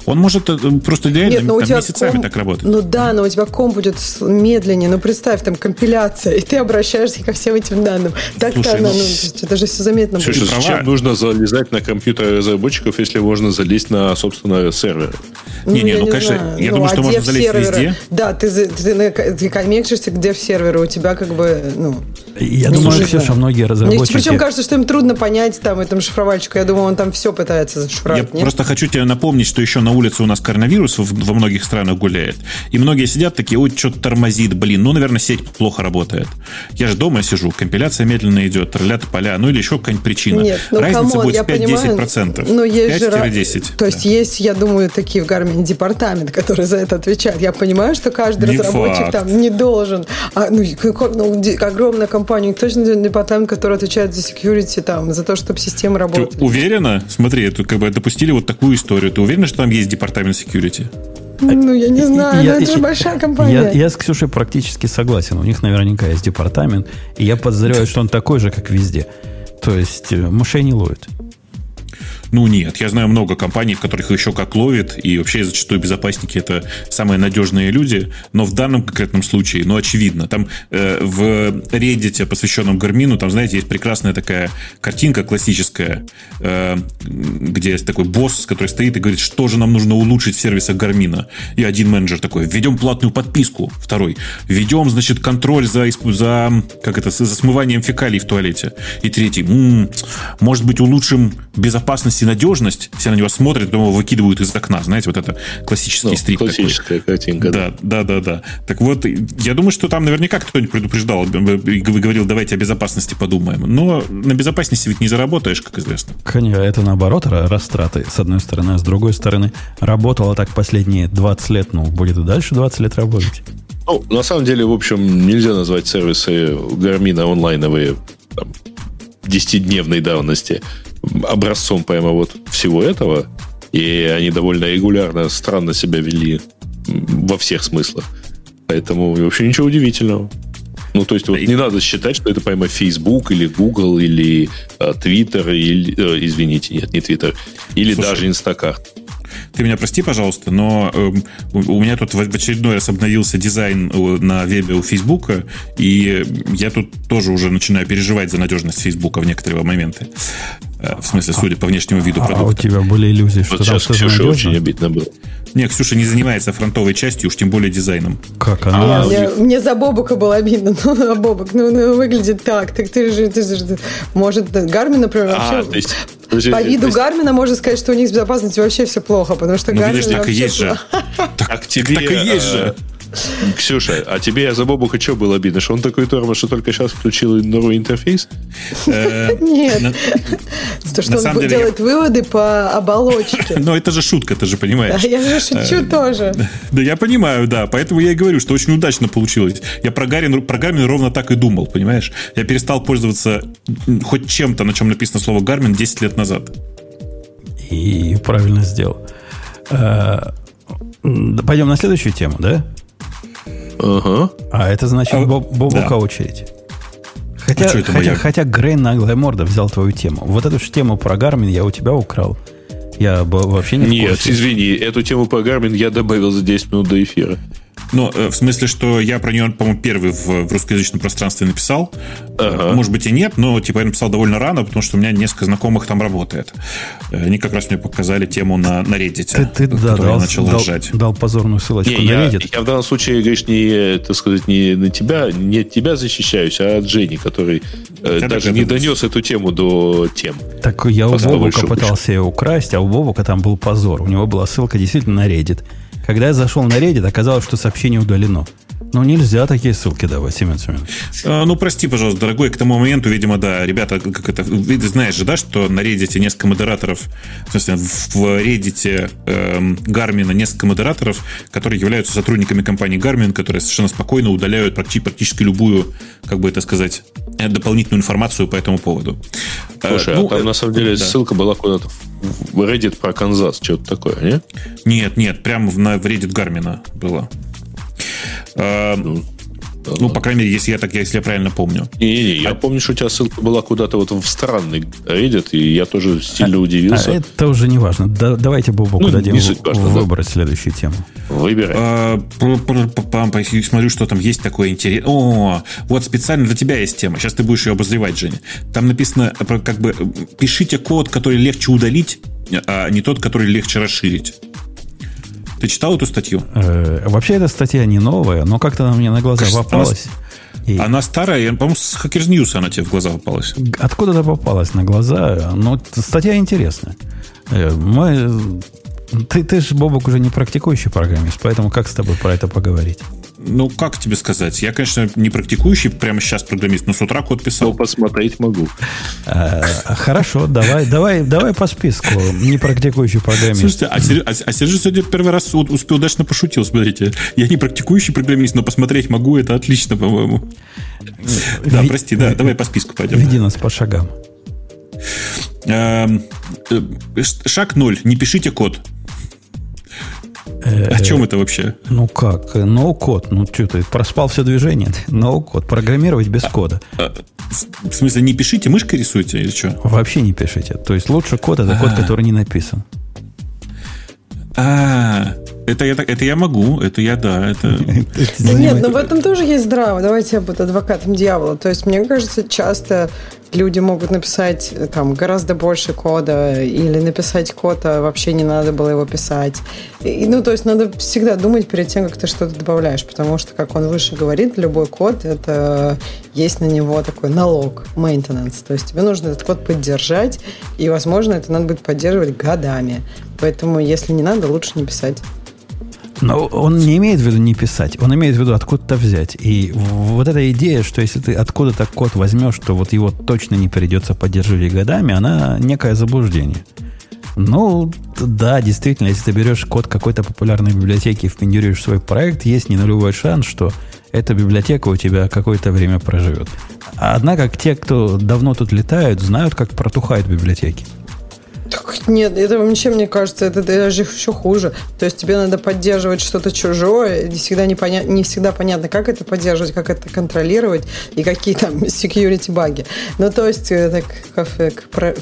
[SPEAKER 2] Он может э, просто реально Нет, но у тебя месяцами комп... так работать.
[SPEAKER 4] Ну да, но у тебя комп будет медленнее. Ну представь, там компиляция, и ты обращаешься ко всем этим данным. Так-то она, ну, ну это же все заметно
[SPEAKER 5] будет. Слушай, зачем нужно залезать на компьютер разработчиков, если можно залезть на, собственно, сервер?
[SPEAKER 2] Не-не, ну, ну конечно, знаю. я ну, думаю, а что можно залезть серверы? везде.
[SPEAKER 4] Да, ты, ты, ты, ты коннектишься где в серверы, у тебя как бы, ну...
[SPEAKER 1] Я думаю, Ксюша, многие разработчики...
[SPEAKER 4] Причем кажется, что им трудно понять там этому шифровальщику. Я думаю, он там все пытается зашифровать.
[SPEAKER 2] Я нет? просто хочу тебе напомнить, что еще на улице у нас коронавирус во многих странах гуляет. И многие сидят такие, ой, что-то тормозит, блин, ну, наверное, сеть плохо работает. Я же дома сижу, компиляция медленно идет, троллят поля, ну или еще какая-нибудь причина. Нет, ну, Разница come on, будет 5-10%.
[SPEAKER 4] Ну, есть 5-10. То есть да. есть, я думаю, такие в Garmin департамент, который за это отвечает. Я понимаю, что каждый не разработчик факт. там не должен. А, ну, как, ну, огромная компания, точно департамент, который отвечает за security, там, за то, чтобы система работала.
[SPEAKER 2] Ты уверена? Смотри, это как бы допустили вот такую историю. Ты уверена, что там есть департамент security?
[SPEAKER 4] Ну, я не знаю, я, это же большая компания.
[SPEAKER 1] Я, я с Ксюшей практически согласен. У них наверняка есть департамент. И я подозреваю, что он такой же, как везде. То есть э, мышей не ловит.
[SPEAKER 2] Ну нет, я знаю много компаний, в которых еще как ловит, и вообще зачастую безопасники это самые надежные люди, но в данном конкретном случае, ну очевидно, там э, в Reddit, посвященном Гармину, там, знаете, есть прекрасная такая картинка классическая, э, где есть такой босс, который стоит и говорит, что же нам нужно улучшить в сервисах Гармина. И один менеджер такой, введем платную подписку. Второй, введем, значит, контроль за, за, как это, за смыванием фекалий в туалете. И третий, м-м, может быть, улучшим безопасность безопасность и надежность, все на него смотрят, потом его выкидывают из окна. Знаете, вот это классический ну, стрип
[SPEAKER 5] Классическая такой. картинка.
[SPEAKER 2] Да, да, да, да. Так вот, я думаю, что там наверняка кто-нибудь предупреждал, и говорил, давайте о безопасности подумаем. Но на безопасности ведь не заработаешь, как известно.
[SPEAKER 1] Конечно, это наоборот растраты, с одной стороны, а с другой стороны, работало так последние 20 лет, ну, будет и дальше 20 лет работать.
[SPEAKER 5] Ну, на самом деле, в общем, нельзя назвать сервисы Гармина онлайновые там, 10-дневной давности образцом прямо вот всего этого. И они довольно регулярно, странно себя вели во всех смыслах. Поэтому вообще ничего удивительного. Ну, то есть, вот не надо считать, что это прямо Facebook или Google или э, Twitter, или, э, извините, нет, не Twitter, или Слушай, даже Instacart.
[SPEAKER 2] Ты меня прости, пожалуйста, но э, у меня тут в очередной раз обновился дизайн на вебе у Фейсбука, и я тут тоже уже начинаю переживать за надежность Фейсбука в некоторые моменты. Э, в смысле, судя по внешнему виду продукта.
[SPEAKER 1] А у тебя были иллюзии, что
[SPEAKER 5] вот
[SPEAKER 1] там
[SPEAKER 5] сейчас Ксюша очень обидно было.
[SPEAKER 2] Не, Ксюша не занимается фронтовой частью, уж тем более дизайном.
[SPEAKER 1] Как она?
[SPEAKER 4] А, мне, мне за Бобука было обидно. Ну, а Бобук, ну, ну, выглядит так. Так ты же, ты же может, Garmin, например, а, вообще... То есть, подожди, по виду есть... Garmin а можно сказать, что у них с безопасностью вообще все плохо, потому что ну, Garmin
[SPEAKER 2] так и есть же.
[SPEAKER 5] Так, тебе, так и есть же. Ксюша, а тебе я за Бобука что было обидно? Что он такой тормоз, что только сейчас включил новый интерфейс?
[SPEAKER 4] Э, Нет. То, что он делает выводы по оболочке.
[SPEAKER 2] Но это же шутка, ты же понимаешь.
[SPEAKER 4] Я же шучу э, тоже.
[SPEAKER 2] Да я понимаю, да. Поэтому я и говорю, что очень удачно получилось. Я про Garmin, про Garmin ровно так и думал, понимаешь? Я перестал пользоваться хоть чем-то, на чем написано слово Garmin 10 лет назад.
[SPEAKER 1] И правильно сделал. Э, пойдем на следующую тему, да?
[SPEAKER 5] Ага.
[SPEAKER 1] А это значит а, Боб, Бобука да. очередь. Хотя, а хотя, моя... хотя Грей наглая морда взял твою тему. Вот эту же тему про Garmin я у тебя украл. Я вообще не
[SPEAKER 5] Нет, извини, эту тему про Garmin я добавил за 10 минут до эфира.
[SPEAKER 2] Ну, э, в смысле, что я про нее, по-моему, первый в, в русскоязычном пространстве написал. Ага. Может быть и нет, но типа я написал довольно рано, потому что у меня несколько знакомых там работает. Э, они как раз мне показали тему на, на Reddit,
[SPEAKER 1] ты, ты, да, дал, я начал дал, ржать. Дал позорную ссылочку не, на Reddit.
[SPEAKER 5] Я, я в данном случае, говоришь, не, так сказать, не на тебя, не от тебя защищаюсь, а от Жени, который э, я даже не донес эту тему до тем.
[SPEAKER 1] Так я у Бобука пытался ее украсть, а у Бобука там был позор. У него была ссылка действительно на Reddit. Когда я зашел на Reddit, оказалось, что сообщение удалено. Ну, нельзя такие ссылки давать, Семен Семенович.
[SPEAKER 2] А, ну, прости, пожалуйста, дорогой, к тому моменту, видимо, да, ребята, как это, ты знаешь же, да, что на Reddit несколько модераторов, в смысле, в Reddit э, Гармина несколько модераторов, которые являются сотрудниками компании Garmin, которые совершенно спокойно удаляют практически, практически любую, как бы это сказать, э, дополнительную информацию по этому поводу.
[SPEAKER 5] Слушай, а, ну, а там, э, на самом деле, да. ссылка была куда-то в Reddit про Канзас, что-то такое, не?
[SPEAKER 2] Нет, нет, прямо на в Reddit Гармина было. А, ну, по крайней мере, если я так, если я правильно помню.
[SPEAKER 5] Не-не-не, я а... помню, что у тебя ссылка была куда-то вот в странный Reddit, и я тоже сильно а, удивился.
[SPEAKER 1] А это уже не важно. Да, давайте Бобоку ну, дадим важно, выбрать да. следующую тему.
[SPEAKER 5] Выбирай. А,
[SPEAKER 2] смотрю, что там есть такое интересное. О, вот специально для тебя есть тема. Сейчас ты будешь ее обозревать, Женя. Там написано, как бы, пишите код, который легче удалить, а не тот, который легче расширить. Ты читал эту статью?
[SPEAKER 1] Э, вообще, эта статья не новая, но как-то она мне на глаза Кажется, попалась.
[SPEAKER 2] Она, и... она старая, по-моему, с Hackers News она тебе в глаза попалась.
[SPEAKER 1] Откуда-то попалась на глаза, но статья интересная. Э, мы... Ты, ты же, Бобок, уже не практикующий программист, поэтому как с тобой про это поговорить?
[SPEAKER 2] Ну, как тебе сказать? Я, конечно, не практикующий прямо сейчас программист, но с утра код писал. Но
[SPEAKER 5] посмотреть могу.
[SPEAKER 1] А, хорошо, давай, давай, давай по списку. Не практикующий программист.
[SPEAKER 2] Слушайте, а, а, а Сергей сегодня первый раз успел удачно пошутил. Смотрите, я не практикующий программист, но посмотреть могу, это отлично, по-моему. Да, прости, да, давай по списку пойдем.
[SPEAKER 1] Веди нас по шагам.
[SPEAKER 2] Эм, э, шаг ноль. Не пишите код. О чем это вообще?
[SPEAKER 1] Ну как? Ноу-код. Ну что ты, проспал все движение? Ноу-код. Программировать без а, кода. А,
[SPEAKER 2] в смысле, не пишите, мышкой рисуйте или что?
[SPEAKER 1] Вообще не пишите. То есть лучше код это код, который не написан.
[SPEAKER 2] А, Это, это, это я могу, это я, да. Это...
[SPEAKER 4] Да нет, но в этом тоже есть здраво. Давайте я буду адвокатом дьявола. То есть, мне кажется, часто люди могут написать э, там гораздо больше кода или написать код, а вообще не надо было его писать. И, ну, то есть надо всегда думать перед тем, как ты что-то добавляешь, потому что, как он выше говорит, любой код, это есть на него такой налог, maintenance. То есть тебе нужно этот код поддержать, и, возможно, это надо будет поддерживать годами. Поэтому, если не надо, лучше не писать.
[SPEAKER 1] Но он не имеет в виду не писать, он имеет в виду откуда-то взять. И вот эта идея, что если ты откуда-то код возьмешь, то вот его точно не придется поддерживать годами, она некое заблуждение. Ну, да, действительно, если ты берешь код какой-то популярной библиотеки и впендюрируешь свой проект, есть не нулевой шанс, что эта библиотека у тебя какое-то время проживет. Однако те, кто давно тут летают, знают, как протухают библиотеки.
[SPEAKER 4] Так нет, это вообще, мне кажется, это даже еще хуже. То есть тебе надо поддерживать что-то чужое, не всегда, не, поня... не всегда понятно, как это поддерживать, как это контролировать и какие там security баги. Ну, то есть, это к,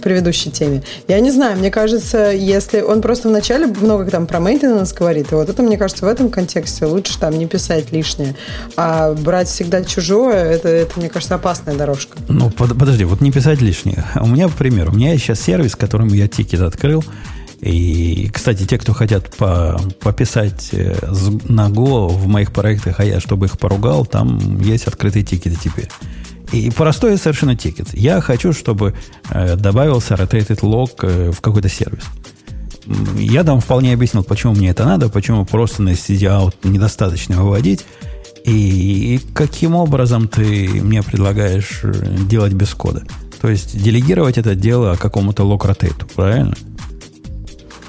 [SPEAKER 4] предыдущей теме. Я не знаю, мне кажется, если он просто вначале много там про maintenance говорит, и вот это, мне кажется, в этом контексте лучше там не писать лишнее, а брать всегда чужое, это, это мне кажется, опасная дорожка.
[SPEAKER 1] Ну, под, подожди, вот не писать лишнее. У меня, пример, у меня есть сейчас сервис, которым я ticket открыл. И, кстати, те, кто хотят по, пописать э, на Go в моих проектах, а я, чтобы их поругал, там есть открытые ticket ы теперь. И простой совершенно ticket. Я хочу, чтобы э, добавился rotated log э, в какой-то сервис. Я там вполне объяснил, почему мне это надо, почему просто на stdout недостаточно выводить, и, каким образом ты мне предлагаешь делать без кода. То есть делегировать это дело какому-то локротейту, правильно?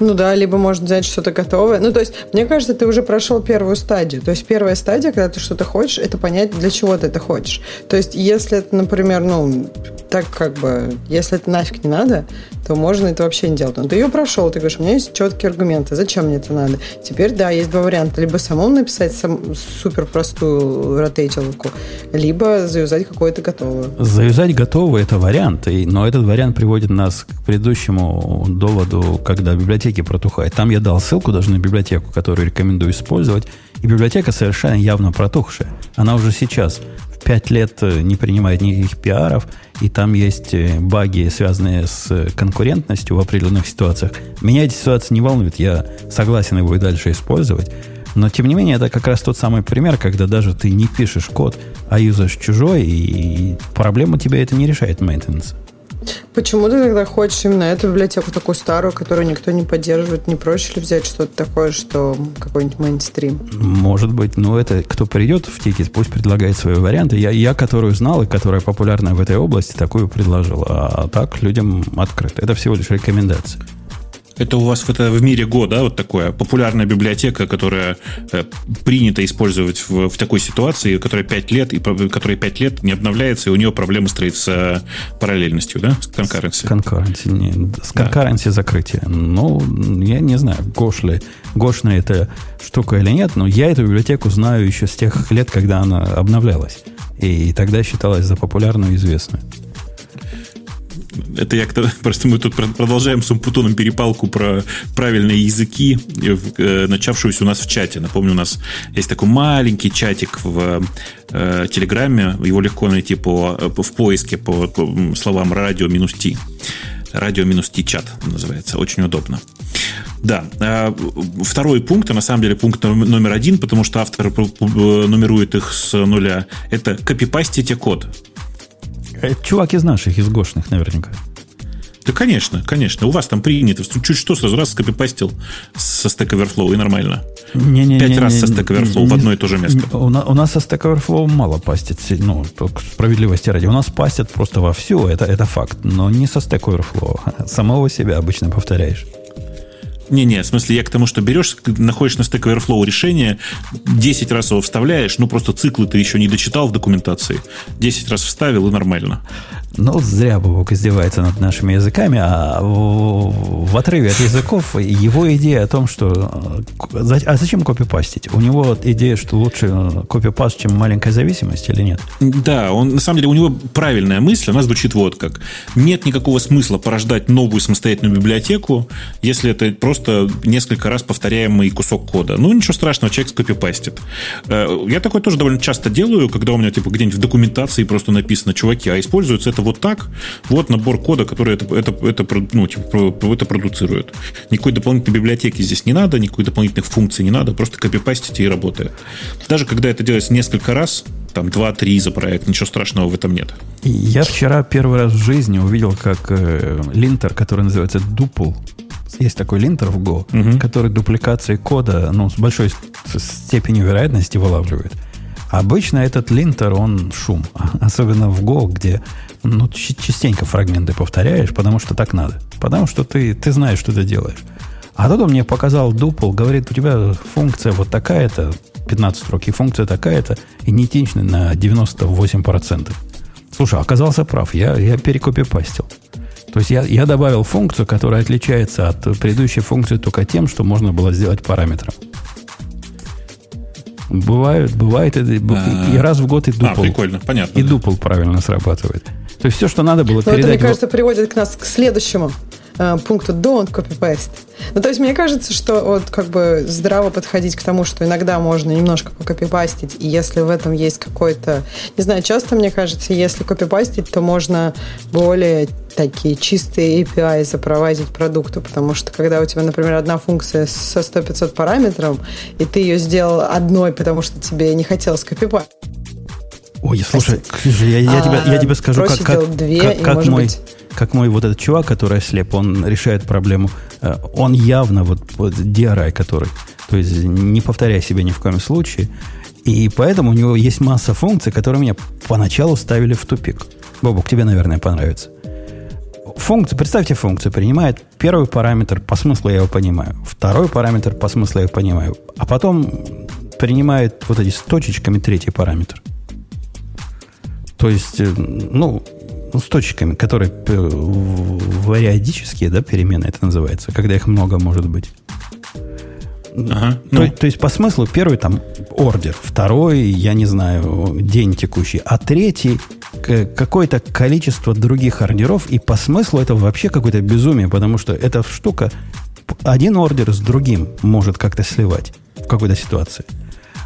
[SPEAKER 4] Ну да, либо можно взять что-то готовое. Ну, то есть, мне кажется, ты уже прошел первую стадию. То есть, первая стадия, когда ты что-то хочешь, это понять, для чего ты это хочешь. То есть, если это, например, ну, так как бы, если это нафиг не надо, то можно это вообще не делать. Но ты ее прошел, ты говоришь, у меня есть четкие аргументы, зачем мне это надо? Теперь, да, есть два варианта. Либо самому написать сам, супер простую ротейтилку, либо завязать какое-то готовое.
[SPEAKER 1] Завязать готовое – это вариант, и, но этот вариант приводит нас к предыдущему доводу, когда библиотеки протухают. Там я дал ссылку даже на библиотеку, которую рекомендую использовать, и библиотека совершенно явно протухшая. Она уже сейчас в 5 лет э, не принимает никаких пиаров, и там есть э, баги, связанные с конкурентностью в определенных ситуациях. Меня эти ситуации не волнуют, я согласен его и дальше использовать. Но, тем не менее, это как раз тот самый пример, когда даже ты не пишешь код, а юзаешь чужой, и проблема тебя это не решает maintenance.
[SPEAKER 4] Почему ты тогда хочешь именно эту библиотеку, такую старую, которую никто не поддерживает? Не проще ли взять что-то такое, что какой-нибудь мейнстрим?
[SPEAKER 1] Может быть, но это кто придет в тикет, пусть предлагает свои варианты. Я, я которую знал и которая популярна в этой области, такую предложил. А так людям открыто. Это всего лишь рекомендация.
[SPEAKER 2] Это у вас это в мире Go, да, вот такое популярная библиотека, которая э, принята использовать в, в такой ситуации, которая 5 лет, и которая 5 лет не обновляется, и у нее проблемы стоит с параллельностью, да, с конкуренцией.
[SPEAKER 1] С конкуренцией, не, с конкуренцией да. закрытия. Ну, я не знаю, Гош ли, Гошная это штука или нет, но я эту библиотеку знаю еще с тех лет, когда она обновлялась. И тогда считалась за популярную и известную
[SPEAKER 2] это я просто мы тут продолжаем с Умпутоном перепалку про правильные языки, э, начавшуюся у нас в чате. Напомню, у нас есть такой маленький чатик в э, Телеграме, его легко найти по, в поиске по, по словам радио минус Ти. Радио минус Ти чат называется. Очень удобно. Да. Э, второй пункт, а на самом деле пункт номер один, потому что автор нумерует их с нуля, это копипастите код.
[SPEAKER 1] Это чувак из наших, из гошных наверняка.
[SPEAKER 2] Да, конечно, конечно. У вас там принято. Чуть что, сразу раз скопипастил со Stack Overflow, и нормально. Не, не, Пять не, раз не, со Stack Overflow не, в одно и то же место.
[SPEAKER 1] У, у нас со Stack Overflow мало пастит. Ну, справедливости ради. У нас пастят просто во все, это, это факт. Но не со Stack Overflow. Самого себя обычно повторяешь.
[SPEAKER 2] Не-не, в смысле, я к тому, что берешь, находишь на Stack Overflow решение, 10 раз его вставляешь, ну просто циклы ты еще не дочитал в документации, 10 раз вставил и нормально.
[SPEAKER 1] Ну, зря Бобок издевается над нашими языками, а в, в отрыве от языков его идея о том, что... А зачем копипастить? У него идея, что лучше копипаст, чем маленькая зависимость или нет?
[SPEAKER 2] Да, он, на самом деле у него правильная мысль, она звучит вот как. Нет никакого смысла порождать новую самостоятельную библиотеку, если это просто несколько раз повторяемый кусок кода. Ну, ничего страшного, человек скопипастит. Э, я такое тоже довольно часто делаю, когда у меня типа где-нибудь в документации просто написано, чуваки, а используется это вот так, вот набор кода, который это, это, это, ну, типа, это продуцирует. Никакой дополнительной библиотеки здесь не надо, никакой дополнительных функций не надо, просто копипастите и работает. Даже когда это делается несколько раз, там 2-3 за проект, ничего страшного в этом нет.
[SPEAKER 1] Я вчера первый раз в жизни увидел, как э, линтер, который называется Duple, есть такой линтер в Go, угу. который дупликацией кода ну, с большой степенью вероятности вылавливает. Обычно этот линтер, он шум. Особенно в Go, где ну, частенько фрагменты повторяешь, потому что так надо. Потому что ты, ты знаешь, что ты делаешь. А тут он мне показал дупл, говорит, у тебя функция вот такая-то, 15 строк, и функция такая-то, идентична на 98%. Слушай, оказался прав, я, я перекопипастил. То есть я, я добавил функцию, которая отличается от предыдущей функции только тем, что можно было сделать параметром. Бывают, бывает, и, и раз в год и дупл. А,
[SPEAKER 2] прикольно, понятно.
[SPEAKER 1] И да. дупл правильно срабатывает. То есть все, что надо было Но передать...
[SPEAKER 4] это, мне кажется, приводит к нас к следующему э, пункту don't copy-paste. Ну, то есть мне кажется, что вот как бы здраво подходить к тому, что иногда можно немножко покопипастить, и если в этом есть какой-то... Не знаю, часто, мне кажется, если копипастить, то можно более такие чистые API запроводить продукту, потому что когда у тебя, например, одна функция со 100-500 параметров, и ты ее сделал одной, потому что тебе не хотелось копипастить,
[SPEAKER 1] Ой, слушай, я, я, а, тебе, я тебе скажу, как, как, две, как, как, мой, быть... как мой вот этот чувак, который ослеп, он решает проблему. Э, он явно вот, вот DRI, который, то есть не повторяй себя ни в коем случае. И поэтому у него есть масса функций, которые меня поначалу ставили в тупик. Бобок, тебе, наверное, понравится. Функция, представьте функцию, принимает первый параметр, по смыслу я его понимаю, второй параметр, по смыслу я его понимаю, а потом принимает вот эти с точечками третий параметр. То есть, э, ну, с точками, которые вариадические, да, перемены это называется, когда их много может быть. Ага, ну. то, то есть, по смыслу, первый там ордер, второй, я не знаю, день текущий, а третий какое-то количество других ордеров, и по смыслу это вообще какое-то безумие, потому что эта штука один ордер с другим может как-то сливать в какой-то ситуации.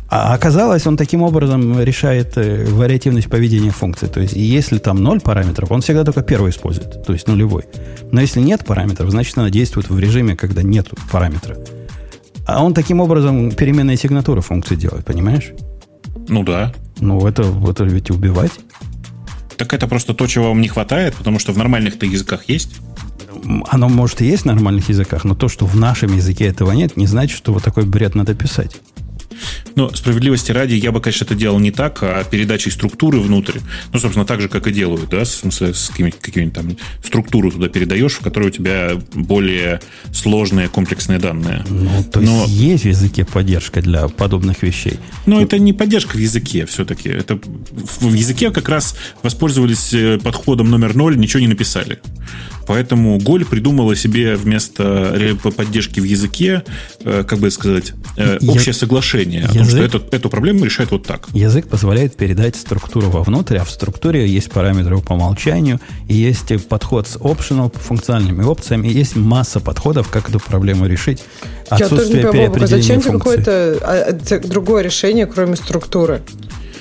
[SPEAKER 1] А оказалось, он таким образом решает э, вариативность поведения функции. То есть, если там ноль параметров, он всегда только первый использует, то есть нулевой. Но если нет параметров, значит, она действует в режиме, когда нет параметра. А он таким образом переменные сигнатуры функции делает, понимаешь?
[SPEAKER 2] Ну да.
[SPEAKER 1] Ну, это, это ведь убивать.
[SPEAKER 2] Так это просто то, чего вам не хватает, потому что в нормальных-то языках есть.
[SPEAKER 1] Оно может и есть в нормальных языках, но то, что в нашем языке этого нет, не значит, что вот такой бред надо писать.
[SPEAKER 2] Ну, справедливости ради, я бы, конечно, это делал не так, а передачей структуры внутрь. Ну, собственно, так же, как и делают, да, с, с, с какими-нибудь там структуру туда передаешь, в которой у тебя более сложные, комплексные данные.
[SPEAKER 1] Ну, то Но... есть есть в языке поддержка для подобных вещей.
[SPEAKER 2] Но это не поддержка в языке все-таки. Это в языке как раз воспользовались э, подходом номер ноль, ничего не написали. Поэтому Голь придумала себе вместо поддержки в языке, э, как бы сказать, э, общее Я... соглашение язык... о том, что эту, эту проблему решает вот так.
[SPEAKER 1] Язык позволяет передать структуру вовнутрь, а в структуре есть параметры по умолчанию, и есть подход с optional, функциональными опциями, и есть масса подходов, как эту проблему решить.
[SPEAKER 4] Отсутствие Я тоже не понимаю, зачем тебе какое-то а, другое решение, кроме структуры?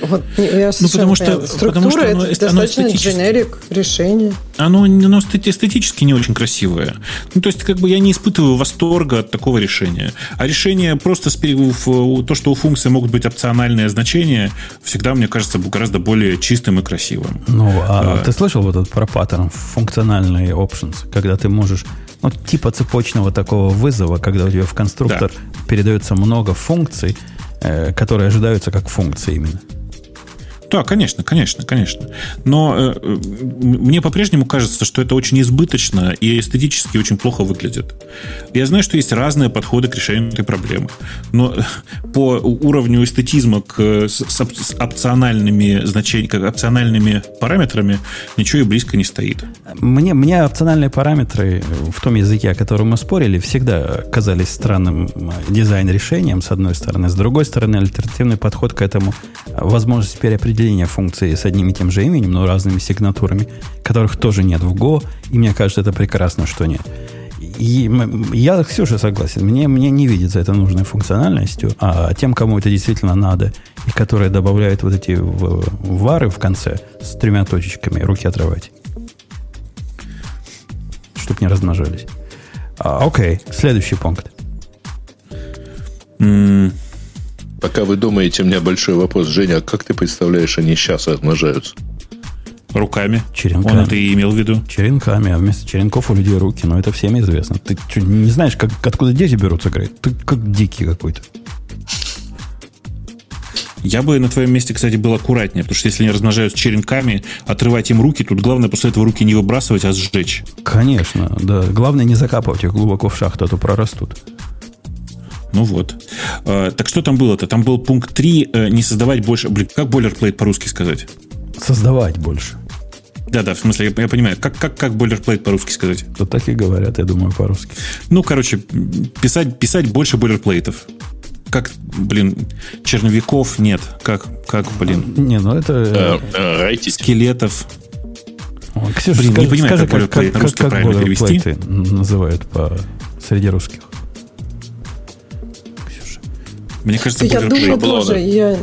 [SPEAKER 4] Вот, я ну, потому что, Структура потому что оно, это оно достаточно дженерик решение.
[SPEAKER 2] Оно, оно эстетически не очень красивое. Ну, то есть, как бы я не испытываю восторга от такого решения. А решение просто с, то, что у функции могут быть опциональные значения, всегда, мне кажется, гораздо более чистым и красивым.
[SPEAKER 1] Ну, а, а ты слышал вот этот про паттерн функциональные options, когда ты можешь ну, типа цепочного такого вызова, когда у тебя в конструктор да. передается много функций, э, которые ожидаются как функции именно.
[SPEAKER 2] Да, конечно, конечно, конечно. Но э, э, мне по-прежнему кажется, что это очень избыточно и эстетически очень плохо выглядит. Я знаю, что есть разные подходы к решению этой проблемы. Но по уровню эстетизма к, с, с опциональными значениями, как опциональными параметрами ничего и близко не стоит.
[SPEAKER 1] Мне, мне опциональные параметры в том языке, о котором мы спорили, всегда казались странным дизайн-решением, с одной стороны. С другой стороны, альтернативный подход к этому возможность переопределения функции с одним и тем же именем, но разными сигнатурами, которых тоже нет в Go, и мне кажется, это прекрасно, что нет. И я, Ксюша, согласен. Мне, мне не видится это нужной функциональностью, а тем, кому это действительно надо, и которые добавляют вот эти вары в конце с тремя точечками, руки отрывать. Чтобы не размножались. А, окей, следующий пункт.
[SPEAKER 5] Пока вы думаете, у меня большой вопрос. Женя, а как ты представляешь, они сейчас размножаются?
[SPEAKER 2] Руками.
[SPEAKER 1] Черенками.
[SPEAKER 2] Он это и имел в виду.
[SPEAKER 1] Черенками, а вместо черенков у людей руки. Но это всем известно. Ты что, не знаешь, как, откуда дети берутся, говорит? Ты как дикий какой-то.
[SPEAKER 2] Я бы на твоем месте, кстати, был аккуратнее, потому что если они размножаются черенками, отрывать им руки, тут главное после этого руки не выбрасывать, а сжечь.
[SPEAKER 1] Конечно, да. Главное не закапывать их глубоко в шахту, а то прорастут.
[SPEAKER 2] Ну вот. А, так что там было-то? Там был пункт 3, э, не создавать больше... Блин, как бойлерплейт по-русски сказать?
[SPEAKER 1] Создавать больше.
[SPEAKER 2] Да-да, в смысле, я, я понимаю. Как, как, как бойлерплейт по-русски сказать?
[SPEAKER 1] Вот так и говорят, я думаю, по-русски.
[SPEAKER 2] Ну, короче, писать, писать больше бойлерплейтов. Как, блин, черновиков нет. Как, как блин?
[SPEAKER 1] Не, ну это...
[SPEAKER 2] Э, э, скелетов.
[SPEAKER 1] Ксюша, блин, скажи, не понимаю, скажи, как бойлерплейт на русский правильно перевести. называют по, среди русских.
[SPEAKER 2] Мне кажется,
[SPEAKER 4] я думаю шаблоны. тоже. Я...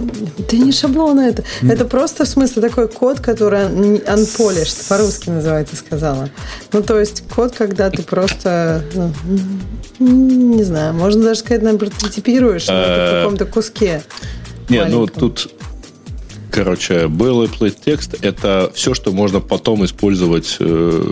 [SPEAKER 4] Да не шаблоны это. Mm. Это просто, в смысле, такой код, который unpolished, по-русски называется, сказала. Ну, то есть код, когда ты просто, ну, не знаю, можно даже сказать, наверное, прототипируешь в э, каком-то куске.
[SPEAKER 5] Не, ну тут Короче, boilerplate текст – это все, что можно потом использовать э,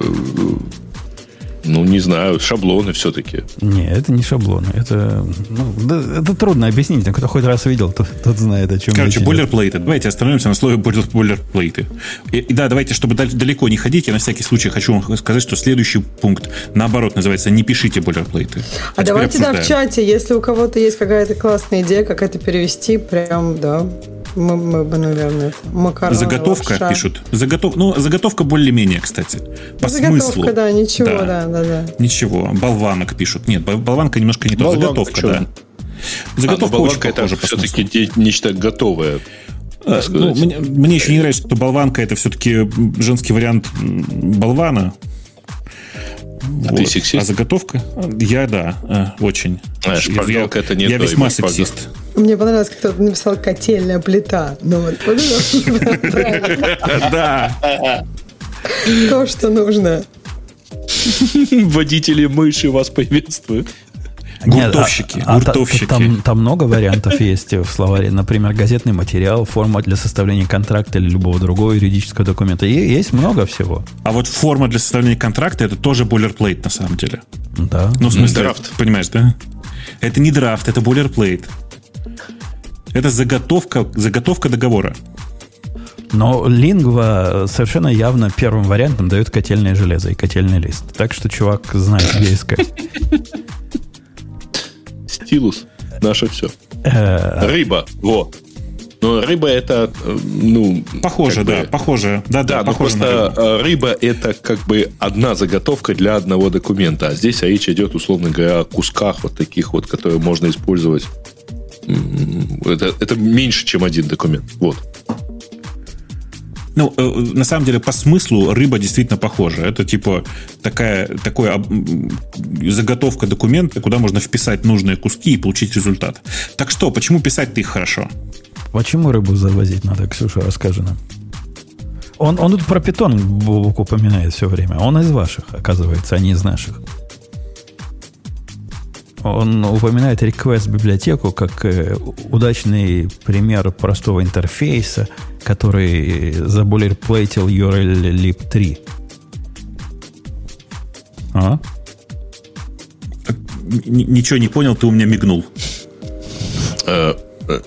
[SPEAKER 5] ну, не знаю, шаблоны все-таки.
[SPEAKER 1] Не, это не шаблоны. Это, ну, да, это трудно объяснить. Кто хоть раз видел, тот, тот знает, о чем
[SPEAKER 2] Короче, бойлерплейты. Давайте остановимся на слове бойлерплейты. И, и да, давайте, чтобы далеко не ходить, я на всякий случай хочу вам сказать, что следующий пункт, наоборот, называется «Не пишите бойлерплейты».
[SPEAKER 4] А, а давайте, да, в чате, если у кого-то есть какая-то классная идея, как это перевести, прям, да, мы, мы бы, наверное, макароны,
[SPEAKER 2] Заготовка лапша. пишут. Заготов... Ну, заготовка более-менее, кстати. По
[SPEAKER 4] заготовка,
[SPEAKER 2] смыслу.
[SPEAKER 4] да, ничего, да. да, да, да.
[SPEAKER 2] Ничего. Болванок пишут. Нет, болванка немножко не то. Заготовка, да.
[SPEAKER 5] Заготовка а, ну, очень это все-таки нечто готовое.
[SPEAKER 2] А, ну, мне, мне еще не нравится, что болванка это все-таки женский вариант болвана.
[SPEAKER 5] А вот. ты сексист?
[SPEAKER 2] А заготовка? Я, да, э, очень.
[SPEAKER 5] А, шпаргалка
[SPEAKER 2] я,
[SPEAKER 5] это не
[SPEAKER 2] Я весьма сексист.
[SPEAKER 4] Мне понравилось, как кто-то написал «котельная плита». Ну вот,
[SPEAKER 2] Да.
[SPEAKER 4] То, что нужно.
[SPEAKER 5] Водители мыши вас приветствуют.
[SPEAKER 2] Гуртовщики.
[SPEAKER 1] а, гуртовщики. А, там, там много вариантов есть в словаре. Например, газетный материал, форма для составления контракта или любого другого юридического документа. И есть много всего.
[SPEAKER 2] А вот форма для составления контракта это тоже бойлерплейт на самом деле.
[SPEAKER 1] Да.
[SPEAKER 2] Ну, в смысле, драфт. Понимаешь, да? Это не драфт, это бойлерплейт. Это заготовка, заготовка договора.
[SPEAKER 1] Но лингва совершенно явно первым вариантом дает котельное железо и котельный лист. Так что чувак знает, где искать.
[SPEAKER 5] Стилус. Наше все. Э, рыба. Вот. Но рыба это, ну...
[SPEAKER 2] Похоже, да, бы, похоже. Да, да, да похоже
[SPEAKER 5] просто рыбу. рыба это как бы одна заготовка для одного документа. А здесь речь идет, условно говоря, о кусках вот таких вот, которые можно использовать. Это, это меньше, чем один документ. Вот.
[SPEAKER 2] Ну, э, на самом деле, по смыслу рыба действительно похожа. Это типа такая, такая заготовка документа, куда можно вписать нужные куски и получить результат. Так что, почему писать-то их хорошо?
[SPEAKER 1] Почему рыбу завозить надо, Ксюша, расскажи нам. Он, он тут про питон упоминает все время. Он из ваших, оказывается, а не из наших. Он упоминает request библиотеку как э, удачный пример простого интерфейса, который заболерплейтил URL lib 3. А?
[SPEAKER 2] Ничего не понял, ты у меня мигнул.
[SPEAKER 5] Э, э,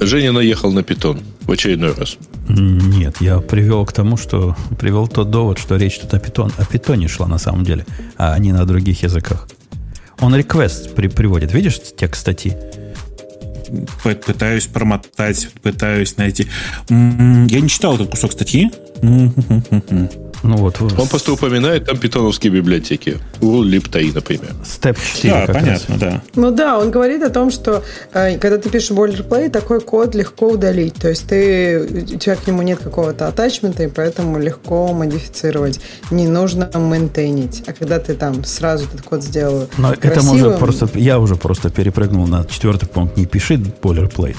[SPEAKER 5] Женя наехал на питон в очередной раз.
[SPEAKER 1] Нет, я привел к тому, что привел тот довод, что речь тут о, питон, о питоне шла на самом деле, а не на других языках. Он request при, приводит. Видишь текст статьи?
[SPEAKER 2] Пытаюсь промотать, пытаюсь найти. Я не читал этот кусок статьи.
[SPEAKER 5] Ну вот. Он просто упоминает там питоновские библиотеки. У Липтай, например.
[SPEAKER 1] Степ 4.
[SPEAKER 2] Да, понятно, раз. да.
[SPEAKER 4] Ну да, он говорит о том, что э, когда ты пишешь boilerplate, такой код легко удалить. То есть ты, у тебя к нему нет какого-то атачмента, и поэтому легко модифицировать. Не нужно мейнтейнить. А когда ты там сразу этот код сделал
[SPEAKER 1] Но красивым, это можно просто... Я уже просто перепрыгнул на четвертый пункт. Не пиши boilerplate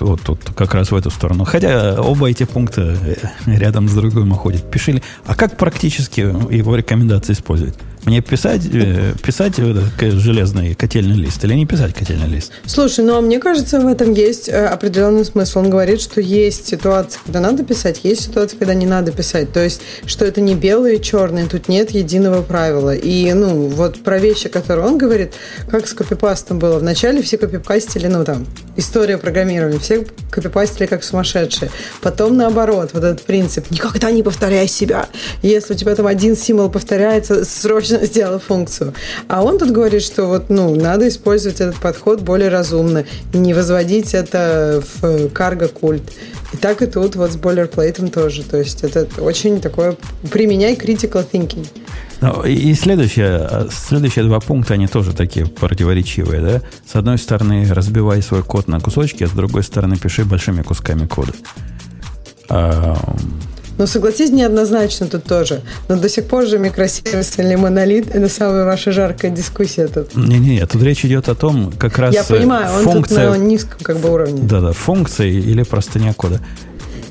[SPEAKER 1] вот тут как раз в эту сторону. Хотя оба эти пункта э, рядом с другим уходят. Пишили. А как практически его рекомендации использовать? Мне писать, э, писать железный котельный лист или не писать котельный лист?
[SPEAKER 4] Слушай, ну а мне кажется, в этом есть э, определенный смысл. Он говорит, что есть ситуации, когда надо писать, есть ситуации, когда не надо писать. То есть, что это не белое и черное, тут нет единого правила. И, ну, вот про вещи, которые он говорит, как с копипастом было. Вначале все копипастили, ну, там, история программирования, все копипастили как сумасшедшие. Потом, наоборот, вот этот принцип, никогда не повторяй себя. Если у тебя там один символ повторяется, срочно сделала функцию. А он тут говорит, что вот, ну, надо использовать этот подход более разумно, не возводить это в карго-культ. И так и тут вот с бойлерплейтом тоже. То есть это очень такое... Применяй critical thinking.
[SPEAKER 1] Ну, и следующие, следующие два пункта, они тоже такие противоречивые, да? С одной стороны, разбивай свой код на кусочки, а с другой стороны, пиши большими кусками кода.
[SPEAKER 4] Но согласись, неоднозначно тут тоже. Но до сих пор же микросервис или монолит – это самая ваша жаркая дискуссия тут.
[SPEAKER 1] Не-не, тут речь идет о том, как раз
[SPEAKER 4] Я понимаю, он функция... тут на низком как бы уровне.
[SPEAKER 1] Да-да, функции или простыня кода.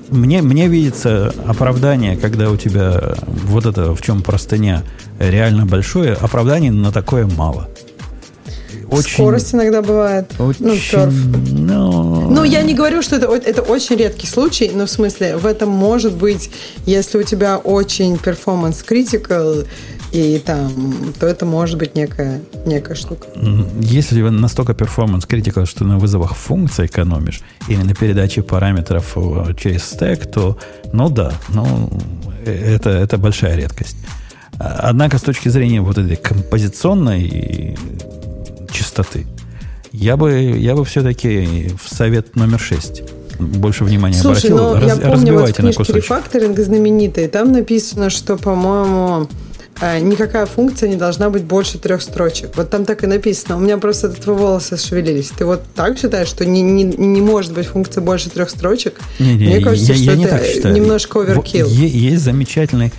[SPEAKER 1] Мне, мне видится оправдание, когда у тебя вот это, в чем простыня, реально большое, оправдание на такое мало
[SPEAKER 4] очень... Скорость иногда бывает.
[SPEAKER 1] Очень... Ну, перф.
[SPEAKER 4] Но... Ну, я не говорю, что это, это очень редкий случай, но в смысле, в этом может быть, если у тебя очень performance critical, и там, то это может быть некая, некая штука.
[SPEAKER 1] Если у тебя настолько performance critical, что на вызовах функций экономишь, или на передаче параметров э, через стек, то, ну да, ну, э, это, это большая редкость. Однако с точки зрения вот этой композиционной чистоты. Я бы, я бы все-таки в совет номер шесть больше внимания
[SPEAKER 4] Слушай,
[SPEAKER 1] обратил.
[SPEAKER 4] но Раз, я помню, вот в книжке рефакторинг знаменитой, там написано, что, по-моему, э, никакая функция не должна быть больше трех строчек. Вот там так и написано. У меня просто от этого волосы шевелились. Ты вот так считаешь, что не, не, не может быть функция больше трех строчек?
[SPEAKER 1] Не, не,
[SPEAKER 4] Мне кажется,
[SPEAKER 1] я,
[SPEAKER 4] что
[SPEAKER 1] я
[SPEAKER 4] это не немножко оверкил.
[SPEAKER 1] Есть замечательный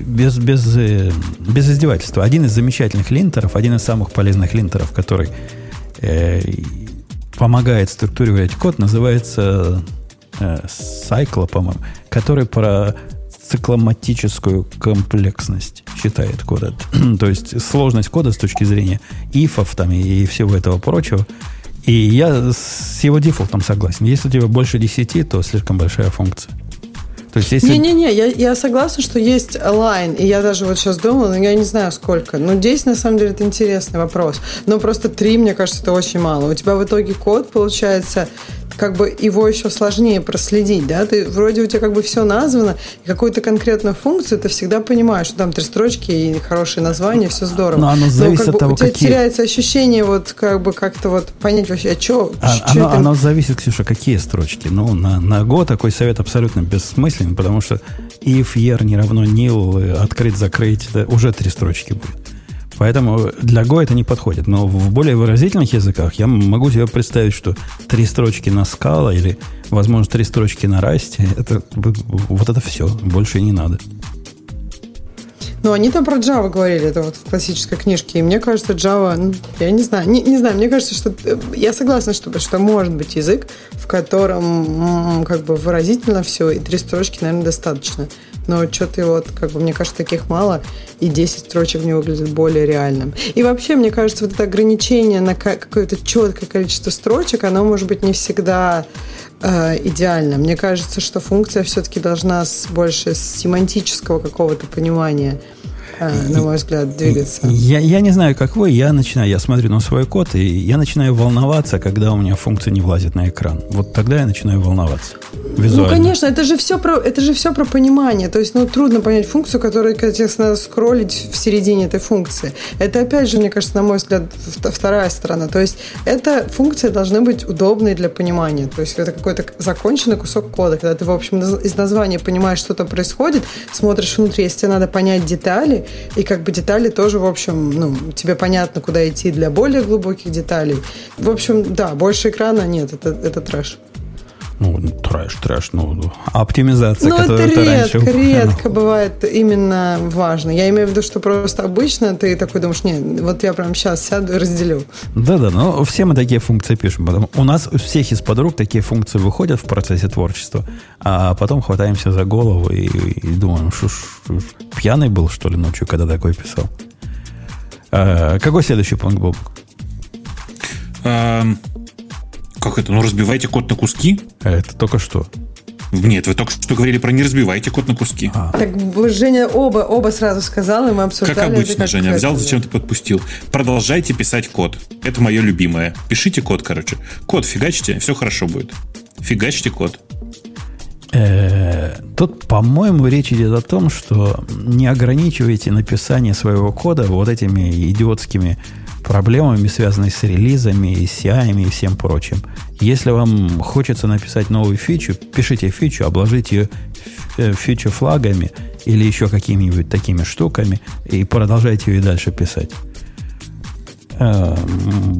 [SPEAKER 1] без, без, э, без издевательства. Один из замечательных линтеров, один из самых полезных линтеров, который э, помогает структурировать код, называется э, по-моему, который про цикломатическую комплексность считает кода. То есть сложность кода с точки зрения ифов там, и всего этого прочего. И я с его дефолтом согласен. Если у тебя больше 10, то слишком большая функция.
[SPEAKER 4] То есть, если... Не-не-не, я, я согласна, что есть лайн, и я даже вот сейчас думала, но я не знаю сколько. Но 10, на самом деле, это интересный вопрос. Но просто 3, мне кажется, это очень мало. У тебя в итоге код получается как бы его еще сложнее проследить, да, ты вроде у тебя как бы все названо, и какую-то конкретную функцию ты всегда понимаешь, что там три строчки и хорошее название, все здорово.
[SPEAKER 1] Но оно зависит Но, как от того,
[SPEAKER 4] у тебя
[SPEAKER 1] какие...
[SPEAKER 4] теряется ощущение вот как бы как-то вот понять вообще, а что?
[SPEAKER 1] А, оно, оно зависит, Ксюша, какие строчки. Ну, на, на Go такой совет абсолютно бессмысленный, потому что if year не равно nil, открыть, закрыть, да, уже три строчки будет. Поэтому для Go это не подходит. Но в более выразительных языках я могу себе представить, что три строчки на скала или, возможно, три строчки на расте, это, вот это все. Больше не надо.
[SPEAKER 4] Ну, они там про Java говорили, это вот в классической книжке. И мне кажется, Java, ну, я не знаю, не, не знаю, мне кажется, что э, я согласна, что, что может быть язык, в котором как бы выразительно все, и три строчки, наверное, достаточно но что-то вот, как бы, мне кажется, таких мало, и 10 строчек мне выглядит более реальным. И вообще, мне кажется, вот это ограничение на какое-то четкое количество строчек, оно может быть не всегда э, идеально. Мне кажется, что функция все-таки должна с, больше с семантического какого-то понимания на мой взгляд, двигаться.
[SPEAKER 1] Я, я не знаю, как вы, я начинаю, я смотрю на свой код, и я начинаю волноваться, когда у меня функция не влазит на экран. Вот тогда я начинаю волноваться. Визуально.
[SPEAKER 4] Ну, конечно, это же все про, это же все про понимание. То есть, ну, трудно понять функцию, которую, конечно, надо скроллить в середине этой функции. Это, опять же, мне кажется, на мой взгляд, вторая сторона. То есть, эта функция должна быть удобной для понимания. То есть, это какой-то законченный кусок кода, когда ты, в общем, из названия понимаешь, что там происходит, смотришь внутри, если тебе надо понять детали, и как бы детали тоже, в общем, ну, тебе понятно, куда идти для более глубоких деталей. В общем, да, больше экрана нет, это, это трэш.
[SPEAKER 1] Ну, трэш, трэш, ну, оптимизация,
[SPEAKER 4] ну, которая это редко, раньше... редко бывает именно важно. Я имею в виду, что просто обычно ты такой думаешь, нет, вот я прям сейчас сяду и разделю.
[SPEAKER 1] Да-да, но все мы такие функции пишем. Потому у нас у всех из подруг такие функции выходят в процессе творчества, а потом хватаемся за голову и, и думаем, что пьяный был, что ли, ночью, когда такой писал. А, какой следующий пункт, Боб?
[SPEAKER 2] Um... Как это? Ну, разбивайте код на куски?
[SPEAKER 1] Это только что.
[SPEAKER 2] Нет, вы только что говорили про не разбивайте код на куски.
[SPEAKER 4] А. Так Женя оба, оба сразу сказал, и мы обсуждали.
[SPEAKER 2] Как обычно, как Женя, взял, зачем ты подпустил. Продолжайте писать код. Это мое любимое. Пишите код, короче. Код фигачьте, все хорошо будет. Фигачьте код.
[SPEAKER 1] Э, тут, по-моему, речь идет о том, что не ограничивайте написание своего кода вот этими идиотскими проблемами, связанными с релизами, и CI и всем прочим. Если вам хочется написать новую фичу, пишите фичу, обложите ее э, фичу флагами или еще какими-нибудь такими штуками и продолжайте ее и дальше писать. Э,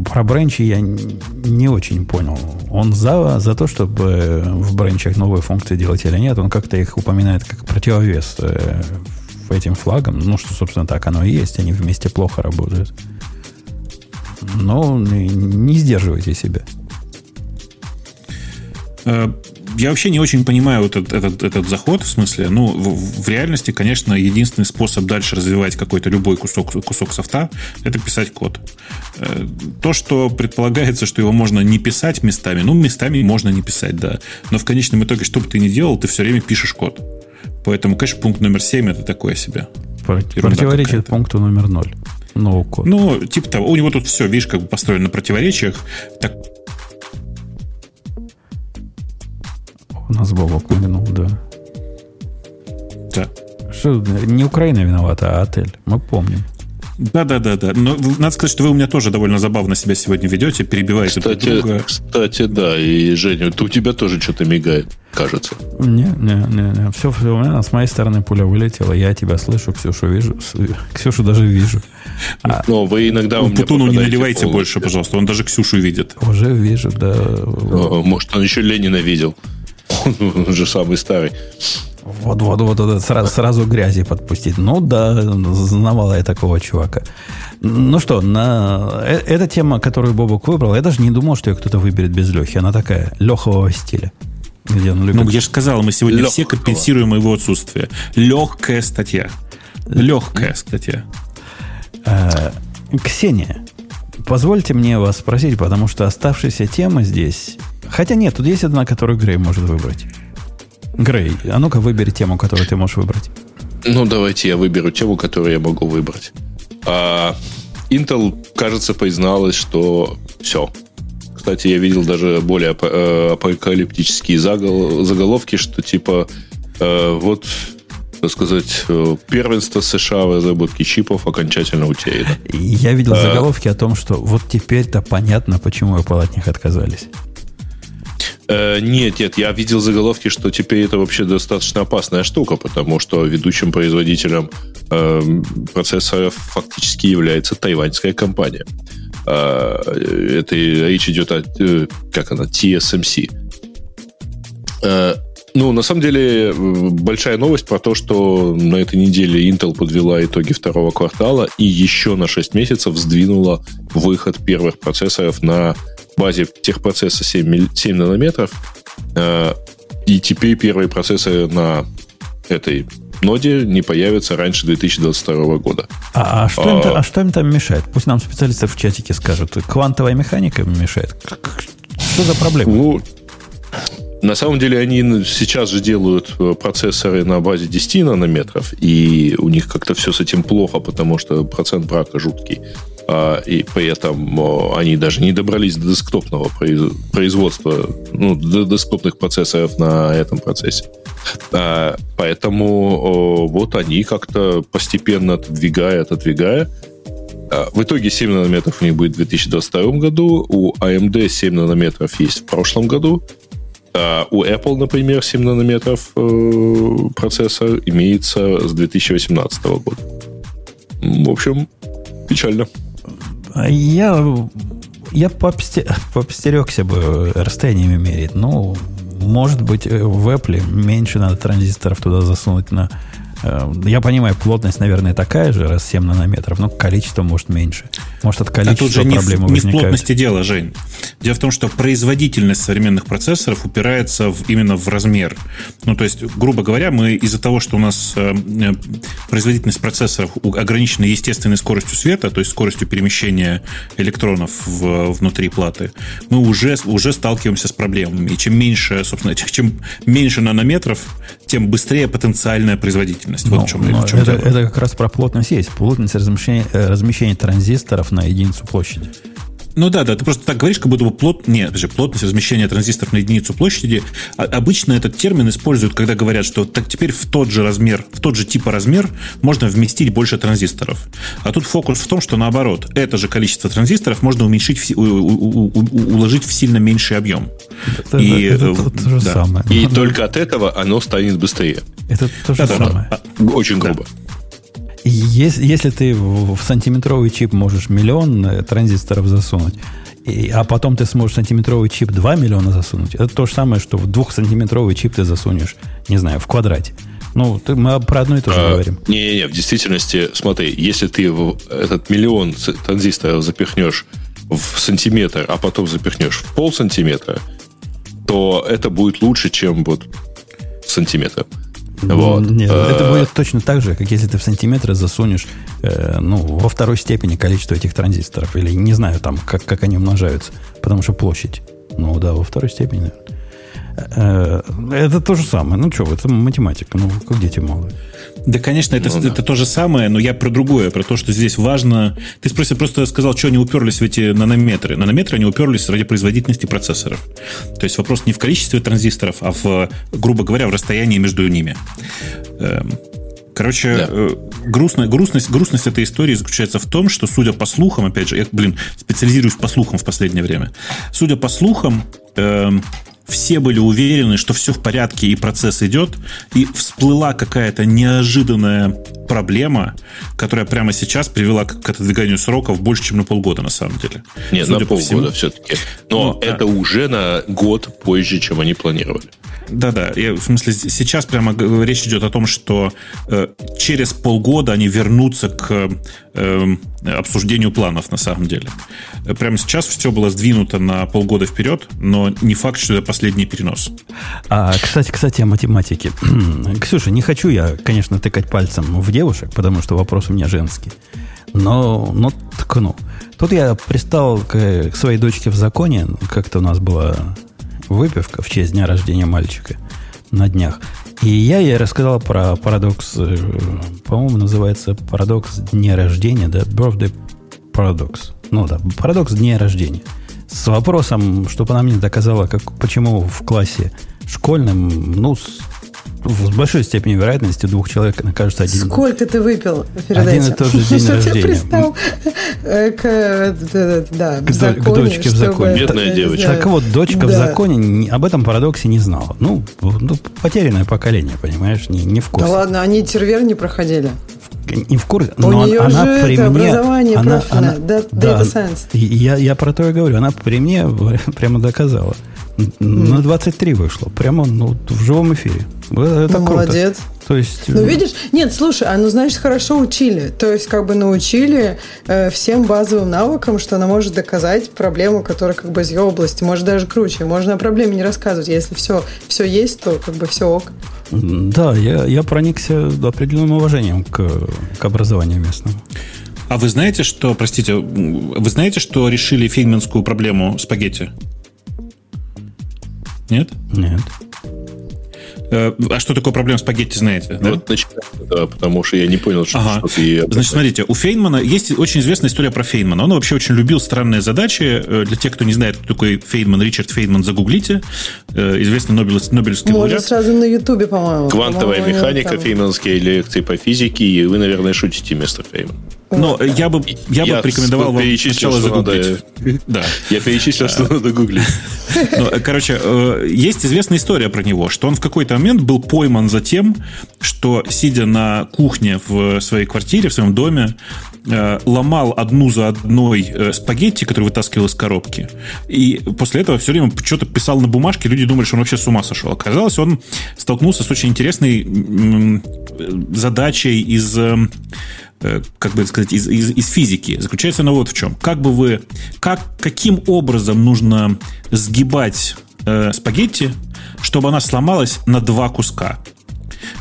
[SPEAKER 1] про бренчи я не очень понял. Он за, за то, чтобы в бренчах новые функции делать или нет. Он как-то их упоминает как противовес э, этим флагам. Ну, что, собственно, так оно и есть. Они вместе плохо работают но не сдерживайте себя.
[SPEAKER 2] Э, я вообще не очень понимаю вот этот, этот, этот заход, в смысле, ну, в, в реальности, конечно, единственный способ дальше развивать какой-то любой кусок, кусок софта, это писать код. Э, то, что предполагается, что его можно не писать местами, ну, местами можно не писать, да. Но в конечном итоге, что бы ты ни делал, ты все время пишешь код. Поэтому, конечно, пункт номер 7 это такое себе.
[SPEAKER 1] Противоречит пункту номер 0.
[SPEAKER 2] No code. Ну, типа того. У него тут все, видишь, как бы построено на противоречиях. Так...
[SPEAKER 1] У нас Бобок нагнул, да.
[SPEAKER 2] Да.
[SPEAKER 1] Что, не Украина виновата, а отель. Мы помним.
[SPEAKER 2] Да, да, да, да. Но надо сказать, что вы у меня тоже довольно забавно себя сегодня ведете, перебиваете
[SPEAKER 5] кстати, друг друга. Кстати, да, и Женя, у тебя тоже что-то мигает, кажется.
[SPEAKER 1] Не, не, не, не. Все, все, у меня с моей стороны пуля вылетела, я тебя слышу, Ксюшу вижу, Ксюшу даже вижу.
[SPEAKER 5] А, Но вы иногда у
[SPEAKER 2] меня Путуну не наливайте полностью. больше, пожалуйста, он даже Ксюшу видит.
[SPEAKER 1] Уже вижу, да.
[SPEAKER 5] Может, он еще Ленина видел. Он же самый старый.
[SPEAKER 1] Вот, вот, вот, вот сразу, сразу грязи подпустить. Ну да, знавала я такого чувака. Ну что, на... Э, эта тема, которую Бобок выбрал, я даже не думал, что ее кто-то выберет без Лехи. Она такая, лехового стиля.
[SPEAKER 2] Где он любит... Ну, я же сказал, мы сегодня Легкого. все компенсируем его отсутствие. Легкая статья. Легкая статья.
[SPEAKER 1] А, Ксения, позвольте мне вас спросить, потому что оставшиеся темы здесь... Хотя нет, тут есть одна, которую Грей может выбрать. Грей, а ну-ка выбери тему, которую ты можешь выбрать.
[SPEAKER 5] Ну, давайте я выберу тему, которую я могу выбрать. А, Intel, кажется, призналась, что все. Кстати, я видел даже более э, апокалиптические заголовки, что типа э, вот так сказать, э, первенство США в разработке чипов окончательно утеряно.
[SPEAKER 1] Я видел а, заголовки о том, что вот теперь-то понятно, почему Apple от них отказались.
[SPEAKER 5] Э, нет, нет, я видел заголовки, что теперь это вообще достаточно опасная штука, потому что ведущим производителем э, процессоров фактически является тайваньская компания. Э, это речь идет о, э, как она, TSMC. Э, ну, на самом деле, большая новость про то, что на этой неделе Intel подвела итоги второго квартала и еще на 6 месяцев сдвинула выход первых процессоров на базе техпроцесса 7, 7 нанометров. Э, и теперь первые процессы на этой ноде не появятся раньше 2022 года.
[SPEAKER 1] А, а, что, а, им, а что им там мешает? Пусть нам специалисты в чатике скажут. Квантовая механика им мешает? Что за проблема?
[SPEAKER 5] Ну, На самом деле они сейчас же делают э, процессоры на базе 10 нанометров, и у них как-то все с этим плохо, потому что процент брака жуткий. А, и поэтому они даже не добрались до десктопного производства, ну, до десктопных процессоров на этом процессе. А, поэтому вот они как-то постепенно отодвигая, отодвигая, а, в итоге 7 нанометров у них будет в 2022 году, у AMD 7 нанометров есть в прошлом году, у Apple, например, 7 нанометров процессор имеется с 2018 года. В общем, печально.
[SPEAKER 1] Я, я пообстерегся бы расстояниями мерить. Ну, может быть, в Apple меньше надо транзисторов туда засунуть на Э, я понимаю, плотность, наверное, такая же, раз 7 нанометров, но количество может меньше. Может, от количества а тут же проблемы
[SPEAKER 2] не в, не в плотности дела, Жень. Дело в том, что производительность современных процессоров упирается в, именно в размер. Ну, то есть, грубо говоря, мы из-за того, что у нас э, э производительность процессоров ограничена естественной скоростью света, то есть скоростью перемещения электронов в, внутри платы, мы уже, уже сталкиваемся с проблемами. И чем меньше, собственно, чем меньше нанометров, тем быстрее потенциальная производительность плотность. Вот в чем,
[SPEAKER 1] но в чем это, дело. это как раз про плотность есть. Плотность размещения, э, размещения транзисторов на единицу площади.
[SPEAKER 2] Ну да, да, ты просто так говоришь, как будто бы плот... Нет, подожди, плотность размещения транзисторов на единицу площади. А, обычно этот термин используют, когда говорят, что так теперь в тот же размер, в тот же типа размер можно вместить больше транзисторов. А тут фокус в том, что наоборот, это же количество транзисторов можно уменьшить, в, у, у, у, уложить в сильно меньший объем.
[SPEAKER 5] Это, и, это, это, это то же да. самое. И только от этого оно станет быстрее.
[SPEAKER 1] Это то же да, самое.
[SPEAKER 5] Да, Очень грубо. Да.
[SPEAKER 1] Если, если ты в сантиметровый чип можешь миллион э, транзисторов засунуть, и, а потом ты сможешь сантиметровый чип 2 миллиона засунуть, это то же самое, что в двухсантиметровый чип ты засунешь, не знаю, в квадрате. Ну, ты, мы про одно и то же а, говорим.
[SPEAKER 5] Не-не-не, в действительности, смотри, если ты в этот миллион транзисторов запихнешь в сантиметр, а потом запихнешь в пол сантиметра, то это будет лучше, чем вот сантиметр.
[SPEAKER 1] Вот. Нет, э, это будет точно так же, как если ты в сантиметры засунешь э, ну, во второй степени количество этих транзисторов. Или не знаю там, как, как они умножаются. Потому что площадь. Ну да, во второй степени, наверное. Э, это то же самое. Ну что, это математика. Ну, как дети малые.
[SPEAKER 2] Да, конечно, это, ну, да. это то же самое, но я про другое, про то, что здесь важно... Ты спросил, просто сказал, что они уперлись в эти нанометры. Нанометры они уперлись ради производительности процессоров. То есть вопрос не в количестве транзисторов, а в, грубо говоря, в расстоянии между ними. Эм, короче, да. Э, грустная, грустность, грустность этой истории заключается в том, что, судя по слухам, опять же, я, блин, специализируюсь по слухам в последнее время. Судя по слухам, э, все были уверены, что все в порядке и процесс идет, и всплыла какая-то неожиданная проблема, которая прямо сейчас привела к отодвиганию сроков больше, чем на полгода, на самом деле.
[SPEAKER 5] Нет, Судя на полгода всему. все-таки. Но ну, это да. уже на год позже, чем они планировали.
[SPEAKER 2] Да-да, в смысле, сейчас прямо речь идет о том, что э, через полгода они вернутся к обсуждению планов на самом деле. Прямо сейчас все было сдвинуто на полгода вперед, но не факт, что это последний перенос.
[SPEAKER 1] А, кстати, кстати, о математике. Ксюша, не хочу я, конечно, тыкать пальцем в девушек, потому что вопрос у меня женский. Но, но ткну. Тут я пристал к, к своей дочке в законе. Как-то у нас была выпивка в честь дня рождения мальчика на днях. И я ей рассказал про парадокс, э, по-моему, называется парадокс дня рождения, да, birthday paradox. Ну да, парадокс дня рождения. С вопросом, чтобы она мне доказала, как, почему в классе школьном, ну, в большой степени вероятности двух человек окажется один.
[SPEAKER 4] Сколько ты выпил
[SPEAKER 1] перед один этим? и тот же день рождения. Пристал
[SPEAKER 4] э, к, э, да,
[SPEAKER 1] к, законе, к дочке в законе.
[SPEAKER 5] Бедная девочка.
[SPEAKER 1] Так вот, дочка да. в законе об этом парадоксе не знала. Ну, ну потерянное поколение, понимаешь, не, не в курсе.
[SPEAKER 4] Да ладно, они тервер не проходили.
[SPEAKER 1] Не в курсе,
[SPEAKER 4] но У нее она же при это мне... образование она, она, да,
[SPEAKER 1] Data Science. Я, я про то и говорю. Она при мне прямо доказала. На 23 вышло. Прямо ну, в живом эфире. Это
[SPEAKER 4] Молодец.
[SPEAKER 1] Круто. То есть...
[SPEAKER 4] Ну, э, видишь, нет, слушай, а ну, значит, хорошо учили. То есть, как бы научили э, всем базовым навыкам, что она может доказать проблему, которая как бы из ее области. Может, даже круче. Можно о проблеме не рассказывать. Если все, все есть, то как бы все ок.
[SPEAKER 1] Да, я, я проникся определенным уважением к, к образованию местному.
[SPEAKER 2] А вы знаете, что, простите, вы знаете, что решили фейгманскую проблему спагетти? Нет?
[SPEAKER 1] Нет.
[SPEAKER 2] Э, а что такое проблема спагетти, знаете?
[SPEAKER 5] Да? Вот начинаю, да, потому что я не понял, что, ага. что ты...
[SPEAKER 2] Значит, смотрите, у Фейнмана есть очень известная история про Фейнмана. Он вообще очень любил странные задачи. Э, для тех, кто не знает, кто такой Фейнман, Ричард Фейнман, загуглите. Э, известный Нобелевский, Нобелевский
[SPEAKER 4] Может, сразу на Ютубе, по-моему.
[SPEAKER 5] Квантовая по механика, там... фейнманские лекции по физике, и вы, наверное, шутите мистер Фейнман.
[SPEAKER 2] Но я бы, я, я бы порекомендовал вам
[SPEAKER 5] сначала загуглить. Надо, да. Я перечислил, что надо гуглить.
[SPEAKER 2] Короче, есть известная история про него, что он в какой-то момент был пойман за тем, что, сидя на кухне в своей квартире, в своем доме, э, ломал одну за одной э, спагетти, которые вытаскивал из коробки. И после этого все время что-то писал на бумажке, люди думали, что он вообще с ума сошел. Оказалось, он столкнулся с очень интересной задачей из э, как бы сказать, из, из, из физики. Заключается она вот в чем. Как бы вы, как, каким образом нужно сгибать э, спагетти, чтобы она сломалась на два куска.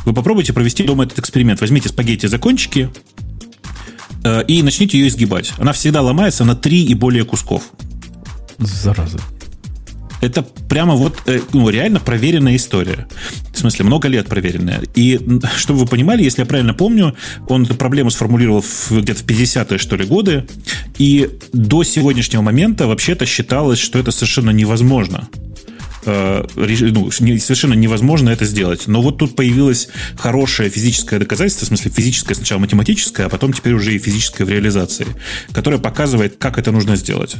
[SPEAKER 2] Вы попробуйте провести дома этот эксперимент. Возьмите спагетти за кончики э, и начните ее изгибать. Она всегда ломается на три и более кусков.
[SPEAKER 1] Зараза.
[SPEAKER 2] Это прямо вот э, ну, реально проверенная история. В смысле, много лет проверенная. И чтобы вы понимали, если я правильно помню, он эту проблему сформулировал где-то в 50-е, что ли, годы. И до сегодняшнего момента вообще-то считалось, что это совершенно невозможно. Э, ну, совершенно невозможно это сделать. Но вот тут появилось хорошее физическое доказательство, в смысле физическое сначала математическое, а потом теперь уже и физическое в реализации, которое показывает, как это нужно сделать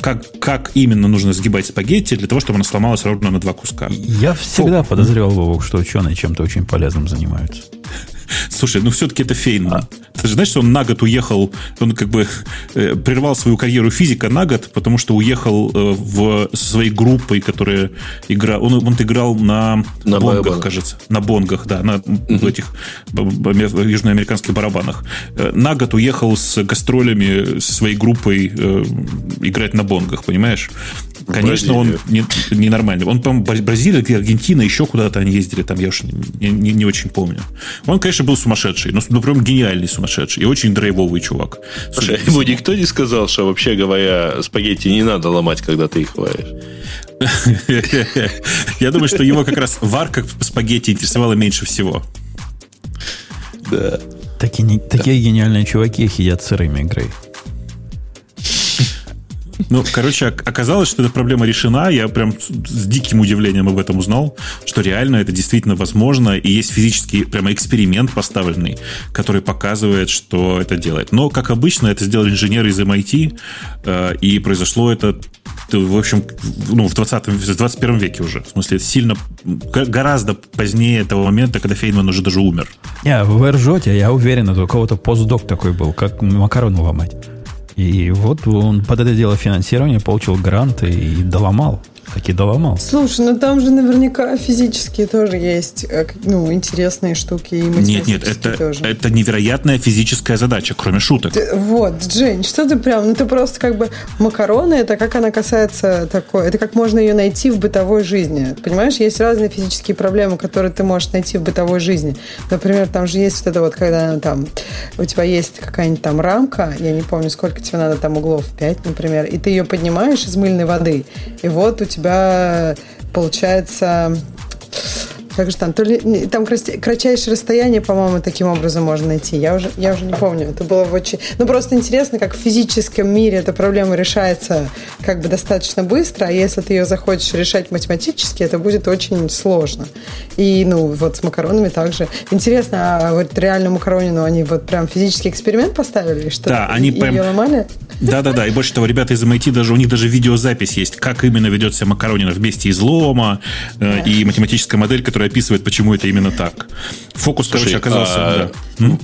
[SPEAKER 2] как, как именно нужно сгибать спагетти для того, чтобы она сломалась ровно на два куска.
[SPEAKER 1] Я всегда Фу. подозревал, Вовок, что ученые чем-то очень полезным занимаются.
[SPEAKER 2] Слушай, ну все-таки это Фейнман. Ты же знаешь, что он на год уехал, он как бы э, прервал свою карьеру физика на год, потому что уехал э, в своей группой, которая играл, он, он играл на, на бонгах, барабанах. кажется, на бонгах, да, на угу. этих южноамериканских барабанах. Э, на год уехал с гастролями со своей группой э, играть на бонгах, понимаешь? Конечно, он не, ненормальный. Он, по-моему, Бразилия, Аргентина, еще куда-то они ездили, там я уж не, не, не очень помню. Он, конечно, был сумасшедший, но ну, прям гениальный сумасшедший и очень драйвовый чувак.
[SPEAKER 5] Слушай, а ему никто не сказал, что вообще говоря, спагетти не надо ломать, когда ты их варишь?
[SPEAKER 2] Я думаю, что его как раз варка спагетти интересовала меньше всего.
[SPEAKER 1] Да. Такие, такие гениальные чуваки едят сырыми, Грей.
[SPEAKER 2] Ну, короче, оказалось, что эта проблема решена. Я прям с диким удивлением об этом узнал, что реально это действительно возможно. И есть физический прямо эксперимент поставленный, который показывает, что это делает. Но, как обычно, это сделали инженеры из MIT, э, и произошло это в общем, ну, в 20 в 21 веке уже. В смысле, сильно, гораздо позднее того момента, когда Фейнман уже даже умер.
[SPEAKER 1] Не, вы ржете, я уверен, это у кого-то постдок такой был, как макарону ломать. И вот он под это дело финансирования получил гранты и доломал таки доломал.
[SPEAKER 4] Слушай, ну там же наверняка физические тоже есть э, ну, интересные штуки и
[SPEAKER 2] Нет, нет, это, тоже. это невероятная физическая задача, кроме шуток.
[SPEAKER 4] Ты, вот, Жень, что ты прям, ну ты просто как бы макароны, это как она касается такой, это как можно ее найти в бытовой жизни. Понимаешь, есть разные физические проблемы, которые ты можешь найти в бытовой жизни. Например, там же есть вот это вот, когда там у тебя есть какая-нибудь там рамка, я не помню, сколько тебе надо там углов, 5, например, и ты ее поднимаешь из мыльной воды, и вот у тебя тебя получается как же там, то ли, там кратчайшее расстояние, по-моему, таким образом можно найти. Я уже, я уже не помню. Это было очень... Ну, просто интересно, как в физическом мире эта проблема решается как бы достаточно быстро, а если ты ее захочешь решать математически, это будет очень сложно. И, ну, вот с макаронами также. Интересно, а вот реально макаронину они вот прям физический эксперимент поставили? Что
[SPEAKER 2] да, они прям...
[SPEAKER 4] ее ломали?
[SPEAKER 2] Да-да-да, и больше того, ребята из MIT, даже у них даже видеозапись есть, как именно ведет себя макаронина вместе излома э, и математическая модель, которая описывает, почему это именно так. Фокус, Слушай, короче, оказался... А, да.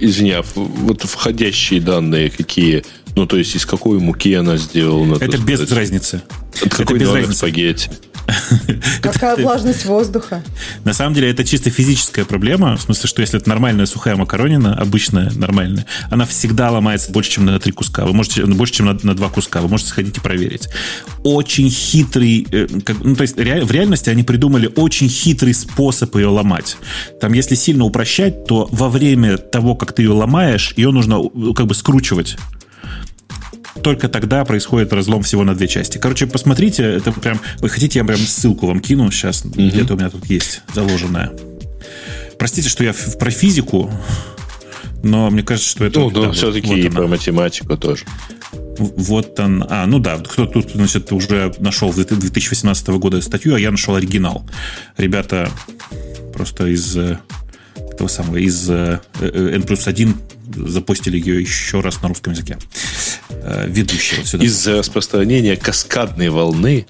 [SPEAKER 5] Извини, а вот входящие данные какие? Ну, то есть, из какой муки она сделана?
[SPEAKER 2] Это без сказать? разницы.
[SPEAKER 5] От какой это без разницы. спагетти?
[SPEAKER 4] Какая влажность воздуха?
[SPEAKER 2] На самом деле это чисто физическая проблема, в смысле, что если это нормальная сухая макаронина, обычная, нормальная, она всегда ломается больше, чем на три куска. Вы можете, ну, больше, чем на, на два куска. Вы можете сходить и проверить. Очень хитрый, э, как, ну, то есть в реальности они придумали очень хитрый способ ее ломать. Там, если сильно упрощать, то во время того, как ты ее ломаешь, ее нужно как бы скручивать только тогда происходит разлом всего на две части. Короче, посмотрите, это прям... Вы хотите, я прям ссылку вам кину сейчас, mm где-то у меня тут есть заложенная. Простите, что я про физику, но мне кажется, что это...
[SPEAKER 5] Ну, да, все-таки вот и про математику тоже.
[SPEAKER 2] Вот он. А, ну да, кто тут, значит, уже нашел 2018 года статью, а я нашел оригинал. Ребята просто из э, этого самого, из э, э, N плюс 1 запустили ее еще раз на русском языке. Ведущий вот
[SPEAKER 5] сюда. Из-за распространения каскадной волны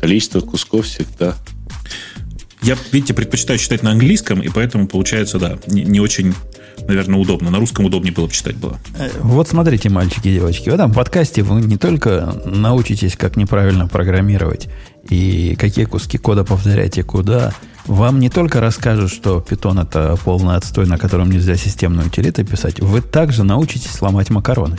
[SPEAKER 5] количество кусков всегда
[SPEAKER 2] я, видите, предпочитаю читать на английском, и поэтому получается, да, не, не очень, наверное, удобно. На русском удобнее было бы читать было.
[SPEAKER 1] Э, вот смотрите, мальчики и девочки, в этом подкасте вы не только научитесь, как неправильно программировать и какие куски кода повторять и куда, вам не только расскажут, что Python это полный отстой, на котором нельзя системную утилиту писать, вы также научитесь ломать макароны.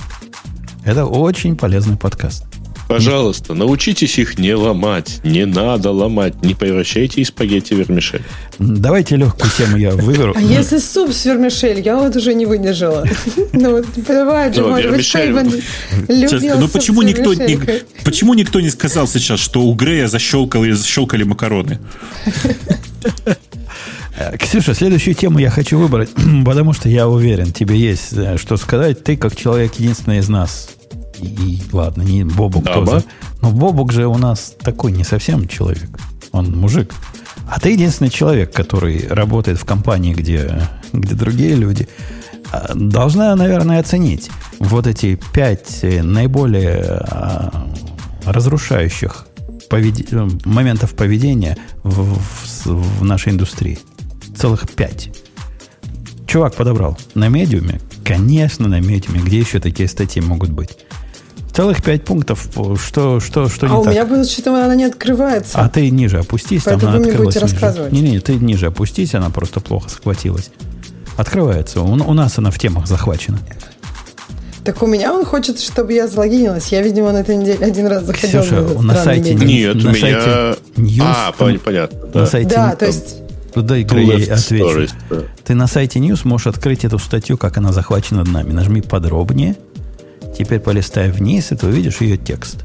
[SPEAKER 1] Это очень полезный подкаст.
[SPEAKER 5] Пожалуйста, научитесь их не ломать. Не надо ломать. Не превращайте из спагетти в вермишель.
[SPEAKER 1] Давайте легкую тему я выберу.
[SPEAKER 4] А если суп с вермишель? Я вот уже не выдержала. Ну, вот, понимаешь,
[SPEAKER 2] ну, может быть, Ну, почему никто, не, почему никто не сказал сейчас, что у Грея защелкали, защелкали макароны?
[SPEAKER 1] Э, Ксюша, следующую тему я хочу выбрать, потому что я уверен, тебе есть э, что сказать. Ты, как человек единственный из нас, и ладно, не Бобук да, тоже. Но Бобук же у нас такой не совсем человек. Он мужик. А ты единственный человек, который работает в компании, где, где другие люди. А, должна, наверное, оценить вот эти пять наиболее а, разрушающих повед... моментов поведения в, в, в нашей индустрии. Целых пять. Чувак подобрал на медиуме. Конечно, на медиуме. Где еще такие статьи могут быть? Целых пять пунктов. Что, что, что а
[SPEAKER 4] не у так? меня будет что-то она не открывается.
[SPEAKER 1] А ты ниже опустись,
[SPEAKER 4] Поэтому
[SPEAKER 1] там
[SPEAKER 4] она открылась ниже. рассказывать.
[SPEAKER 1] Не-не, ты ниже опустись, она просто плохо схватилась. Открывается. У, у нас она в темах захвачена.
[SPEAKER 4] Так у меня он хочет, чтобы я залогинилась. Я, видимо, на этой неделе один раз заходил
[SPEAKER 1] Ксюша,
[SPEAKER 4] на,
[SPEAKER 1] на сайте
[SPEAKER 5] Нет, на у меня... Сайте News, а, там, понятно.
[SPEAKER 1] Да. На сайте
[SPEAKER 4] да, то есть...
[SPEAKER 1] Дай ей отвечу. Ты на сайте News можешь открыть эту статью, как она захвачена нами. Нажми подробнее – Теперь полистай вниз, и ты увидишь ее текст.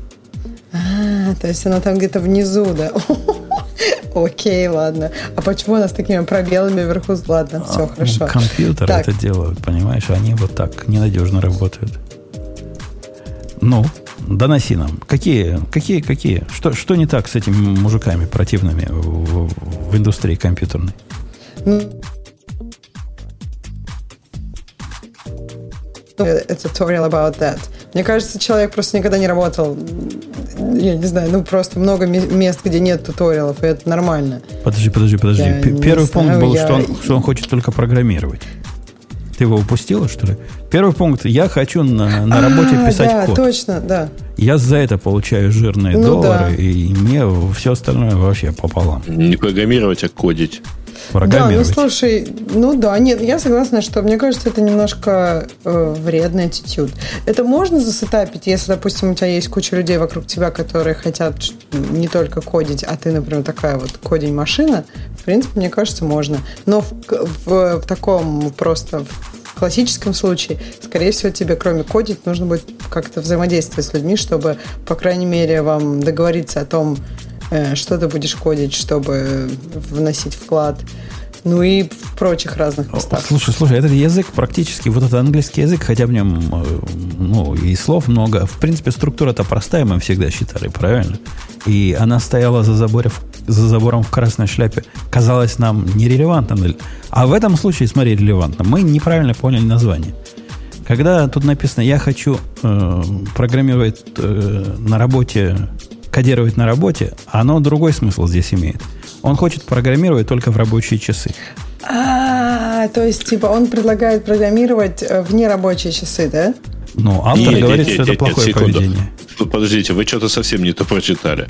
[SPEAKER 4] А, то есть она там где-то внизу, да? Окей, ладно. А почему она с такими пробелами вверху? Ладно, все, а, хорошо.
[SPEAKER 1] Компьютеры так. это делают, понимаешь? Они вот так ненадежно работают. Ну, доноси нам. Какие, какие, какие? Что, что не так с этими мужиками противными в, в, в индустрии компьютерной?
[SPEAKER 4] Tutorial about that. Мне кажется, человек просто никогда не работал, я не знаю, ну просто много мест, где нет туториалов, и это нормально.
[SPEAKER 1] Подожди, подожди, подожди. Я Первый пункт знаю, был, я... что, он, что он хочет только программировать. Ты его упустила, что ли? Первый пункт. Я хочу на, на работе а, писать
[SPEAKER 4] да,
[SPEAKER 1] код.
[SPEAKER 4] точно, да.
[SPEAKER 1] Я за это получаю жирные ну, доллары, да. и мне все остальное вообще пополам.
[SPEAKER 5] Не программировать, а кодить.
[SPEAKER 4] Да, ну слушай, ну да, нет, я согласна, что мне кажется, это немножко э, вредный аттитюд. Это можно засетапить, если, допустим, у тебя есть куча людей вокруг тебя, которые хотят не только кодить, а ты, например, такая вот кодинг-машина, в принципе, мне кажется, можно. Но в, в, в таком просто в классическом случае, скорее всего, тебе, кроме кодить, нужно будет как-то взаимодействовать с людьми, чтобы, по крайней мере, вам договориться о том, Э, что ты будешь кодить, чтобы вносить вклад. Ну и в прочих разных местах.
[SPEAKER 1] Слушай, слушай, этот язык практически, вот этот английский язык, хотя в нем, э, ну, и слов много. В принципе, структура-то простая, мы всегда считали, правильно? И она стояла за, забором, за забором в красной шляпе. Казалось нам нерелевантным. А в этом случае, смотри, релевантно. Мы неправильно поняли название. Когда тут написано «я хочу э, программировать э, на работе кодировать на работе, оно другой смысл здесь имеет. Он хочет программировать только в рабочие часы.
[SPEAKER 4] А, то есть, типа, он предлагает программировать э, в нерабочие часы, да?
[SPEAKER 1] Ну, автор нет, говорит, нет, что нет, это нет, плохое секунду. поведение.
[SPEAKER 5] Подождите, вы что-то совсем не то прочитали.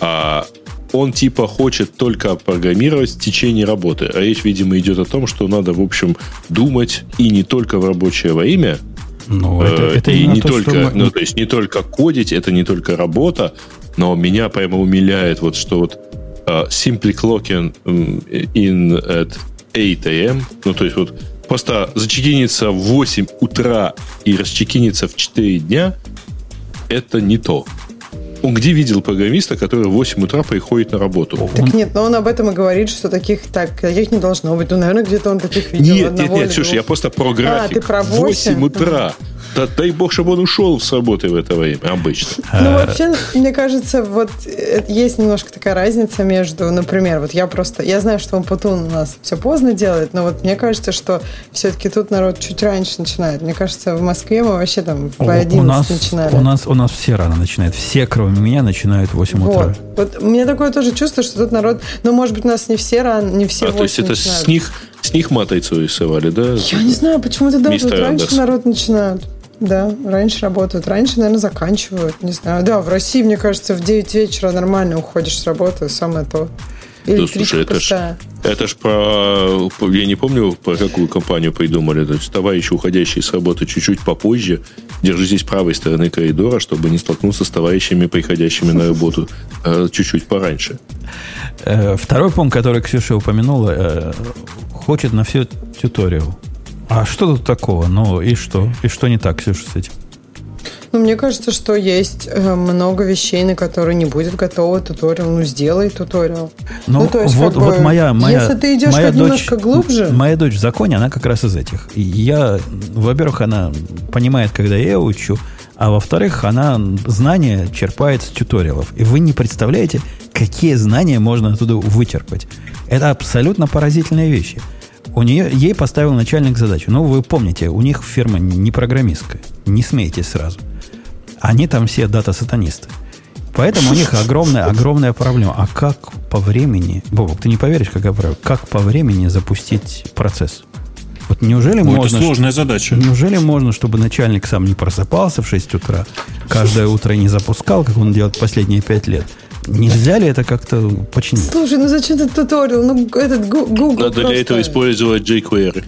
[SPEAKER 5] А, он типа хочет только программировать в течение работы. А речь, видимо, идет о том, что надо, в общем, думать и не только в рабочее время, ну, это, э, это и не то, только, мы... ну, то есть не только кодить, это не только работа, но меня прямо умиляет вот что вот uh, simply clocking in at 8 a.m., ну, то есть вот просто зачекиниться в 8 утра и расчекиниться в 4 дня, это не то. Он где видел программиста, который в 8 утра приходит на работу?
[SPEAKER 4] Так нет, но он об этом и говорит, что таких так, таких не должно быть. Ну, наверное, где-то он таких видел.
[SPEAKER 5] Нет, нет, нет, слушай, я просто про график. А, ты про 8? 8 утра. Да, дай бог, чтобы он ушел с работы в это время, обычно.
[SPEAKER 4] Ну, вообще, мне кажется, вот э, есть немножко такая разница между, например, вот я просто, я знаю, что он Путун у нас все поздно делает, но вот мне кажется, что все-таки тут народ чуть раньше начинает. Мне кажется, в Москве мы вообще там в 11 у нас, начинали.
[SPEAKER 1] У нас, у нас все рано начинают. Все, кроме меня, начинают в 8
[SPEAKER 4] вот.
[SPEAKER 1] утра.
[SPEAKER 4] Вот у меня такое тоже чувство, что тут народ, ну, может быть, у нас не все рано, не все
[SPEAKER 5] а, то есть это начинают. с них, с них матрицу рисовали, да?
[SPEAKER 4] Я не знаю, почему-то да, тут раньше народ начинают. Да, раньше работают. Раньше, наверное, заканчивают. Не знаю. Да, в России, мне кажется, в 9 вечера нормально уходишь с работы, самое то.
[SPEAKER 5] Ну, слушай, это ж, это ж про... Я не помню, про какую компанию придумали. То есть, товарищи, уходящие с работы чуть-чуть попозже, держитесь правой стороны коридора, чтобы не столкнуться с товарищами, приходящими на работу э, чуть-чуть пораньше.
[SPEAKER 1] Э, второй пункт, который Ксюша упомянула, э, хочет на все тьюториал. А что тут такого? Ну и что? И что не так, Ксюша, с этим?
[SPEAKER 4] Ну, мне кажется, что есть э, много вещей, на которые не будет готова туториал. Ну, сделай туториал.
[SPEAKER 1] Ну, ну то есть, вот, как бы, вот моя, моя,
[SPEAKER 4] если ты идешь моя
[SPEAKER 1] дочь,
[SPEAKER 4] немножко глубже...
[SPEAKER 1] Моя дочь в законе, она как раз из этих. Я, во-первых, она понимает, когда я ее учу, а во-вторых, она знания черпает с тьюториалов. И вы не представляете, какие знания можно оттуда вычерпать. Это абсолютно поразительные вещи – у нее, ей поставил начальник задачу. Ну, вы помните, у них фирма не программистская. Не смейтесь сразу. Они там все дата-сатанисты. Поэтому у них огромная, огромная проблема. А как по времени... Бобок, ты не поверишь, какая проблема. Как по времени запустить процесс? Вот неужели Ой, можно...
[SPEAKER 2] Это сложная задача.
[SPEAKER 1] Неужели можно, чтобы начальник сам не просыпался в 6 утра, каждое утро не запускал, как он делает последние 5 лет, Нельзя ли это как-то починить?
[SPEAKER 4] Слушай, ну зачем этот туториал? Ну, этот Google
[SPEAKER 5] Надо просто... для этого использовать jQuery.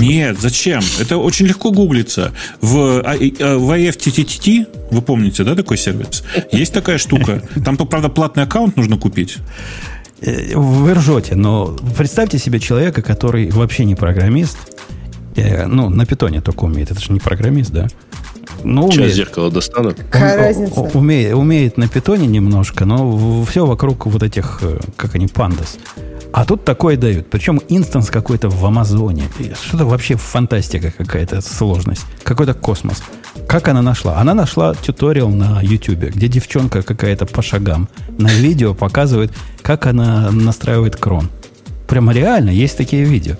[SPEAKER 2] Нет, зачем? Это очень легко гуглится. В, а, а, в IFTTT, вы помните, да, такой сервис? Есть такая штука. Там, правда, платный аккаунт нужно купить.
[SPEAKER 1] Э, вы ржете, но представьте себе человека, который вообще не программист, э, ну, на питоне только умеет. Это же не программист, да?
[SPEAKER 5] Ну, Сейчас умеет. зеркало достану.
[SPEAKER 4] Какая он, разница?
[SPEAKER 1] Умеет, умеет на питоне немножко, но все вокруг вот этих, э, как они, пандас. А тут такое дают. Причем инстанс какой-то в Амазоне. Что-то вообще фантастика какая-то, сложность. Какой-то космос. Как она нашла? Она нашла туториал на YouTube, где девчонка какая-то по шагам на видео показывает, как она настраивает крон. Прямо реально, есть такие видео.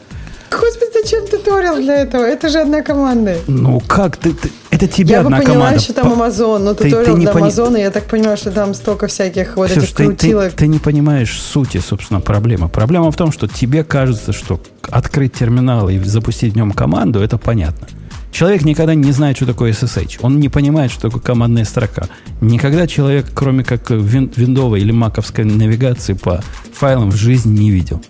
[SPEAKER 4] Господи, зачем туториал для этого? Это же одна команда.
[SPEAKER 1] Ну как ты, ты это тебе
[SPEAKER 4] я
[SPEAKER 1] одна
[SPEAKER 4] бы поняла,
[SPEAKER 1] команда.
[SPEAKER 4] что там Амазон, но ты, туториал ты для пони... Амазона, я так понимаю, что там столько всяких вот Ксюш, этих ты, крутилок.
[SPEAKER 1] Ты, ты не понимаешь сути, собственно, проблемы. Проблема в том, что тебе кажется, что открыть терминал и запустить в нем команду, это понятно. Человек никогда не знает, что такое SSH. Он не понимает, что такое командная строка. Никогда человек, кроме как виндовой или маковской навигации по файлам, в жизни не видел.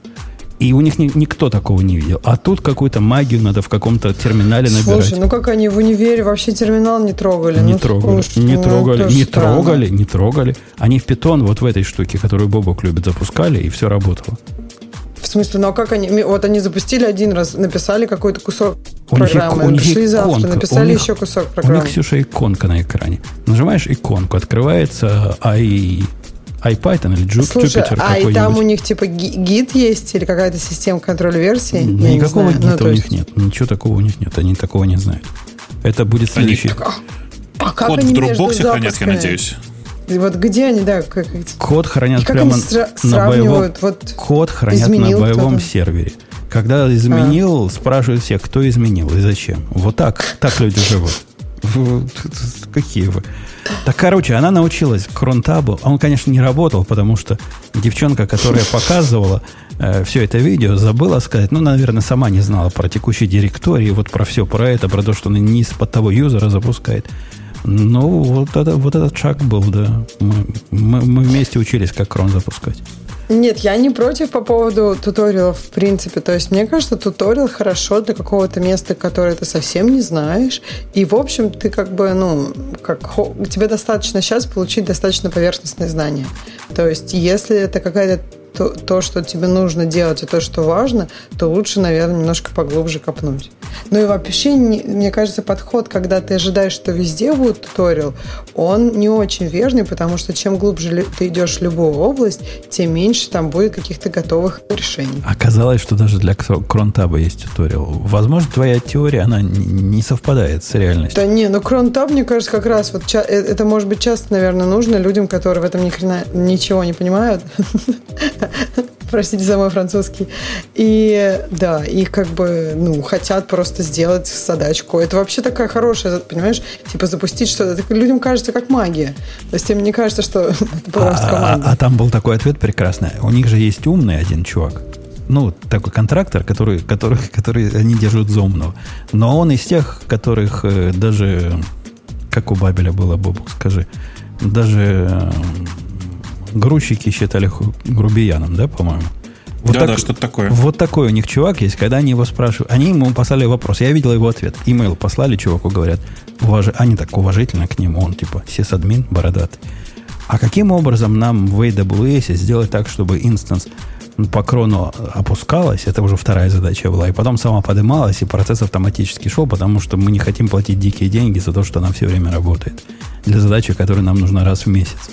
[SPEAKER 1] И у них ни, никто такого не видел. А тут какую-то магию надо в каком-то терминале набирать.
[SPEAKER 4] Слушай, ну как они в универе вообще терминал не трогали?
[SPEAKER 1] Не
[SPEAKER 4] ну,
[SPEAKER 1] трогали, слушай, не ну, трогали, не странно. трогали, не трогали. Они в питон вот в этой штуке, которую Бобок любит, запускали, и все работало.
[SPEAKER 4] В смысле, ну а как они? Вот они запустили один раз, написали какой-то кусок у программы, них, пришли завтра, написали них, еще кусок программы.
[SPEAKER 1] У них, Ксюша, иконка на экране. Нажимаешь иконку, открывается AI iPython или Jupyter
[SPEAKER 4] Слушай, а и там у них типа гид есть или какая-то система контроля версии?
[SPEAKER 1] Никакого не гита ну, у них нет. Ничего такого у них нет. Они такого не знают. Это будет следующий.
[SPEAKER 2] Они... А, а как Код они в Dropbox хранят, я надеюсь.
[SPEAKER 4] И вот где они, да, как,
[SPEAKER 1] код хранят прямо на боевом, вот код хранят на боевом сервере. Когда изменил, а. спрашивают все, кто изменил и зачем. Вот так, так люди живут. Какие вы? Так, короче, она научилась кронтабу. Он, конечно, не работал, потому что девчонка, которая показывала э, все это видео, забыла сказать, ну, наверное, сама не знала про текущий директорий, вот про все, про это, про то, что он не из-под того юзера запускает. Ну, вот, это, вот этот шаг был, да. Мы, мы, мы вместе учились, как крон запускать.
[SPEAKER 4] Нет, я не против по поводу туториалов, в принципе. То есть, мне кажется, туториал хорошо для какого-то места, которое ты совсем не знаешь. И, в общем, ты как бы, ну, как тебе достаточно сейчас получить достаточно поверхностные знания. То есть, если это какая-то то, то, что тебе нужно делать, и то, что важно, то лучше, наверное, немножко поглубже копнуть. Ну и вообще, мне кажется, подход, когда ты ожидаешь, что везде будет туториал, он не очень верный, потому что чем глубже ты идешь в любую область, тем меньше там будет каких-то готовых решений.
[SPEAKER 1] Оказалось, что даже для кронтаба есть туториал. Возможно, твоя теория, она не совпадает с реальностью.
[SPEAKER 4] Да не, ну кронтаб, мне кажется, как раз вот э, это может быть часто, наверное, нужно людям, которые в этом ни хрена ничего не понимают. Простите за мой французский. И да, и как бы, ну, хотят просто сделать задачку. Это вообще такая хорошая, понимаешь, типа запустить что-то. Людям кажется как магия. То есть им не кажется, что это просто
[SPEAKER 1] а, а, а там был такой ответ прекрасный. У них же есть умный один чувак, ну, такой контрактор, который, который, который они держат за умного. Но он из тех, которых э, даже, как у Бабеля было, Бобук, скажи, даже э, грузчики считали грубияном, да, по-моему?
[SPEAKER 2] Вот да, так, да, что-то такое.
[SPEAKER 1] Вот такой у них чувак есть, когда они его спрашивают. Они ему послали вопрос. Я видел его ответ. Имейл послали чуваку, говорят. Уваж... Они так уважительно к нему. Он типа сисадмин бородатый. А каким образом нам в AWS сделать так, чтобы инстанс по крону опускалась, это уже вторая задача была, и потом сама поднималась, и процесс автоматически шел, потому что мы не хотим платить дикие деньги за то, что она все время работает. Для задачи, которая нам нужна раз в месяц.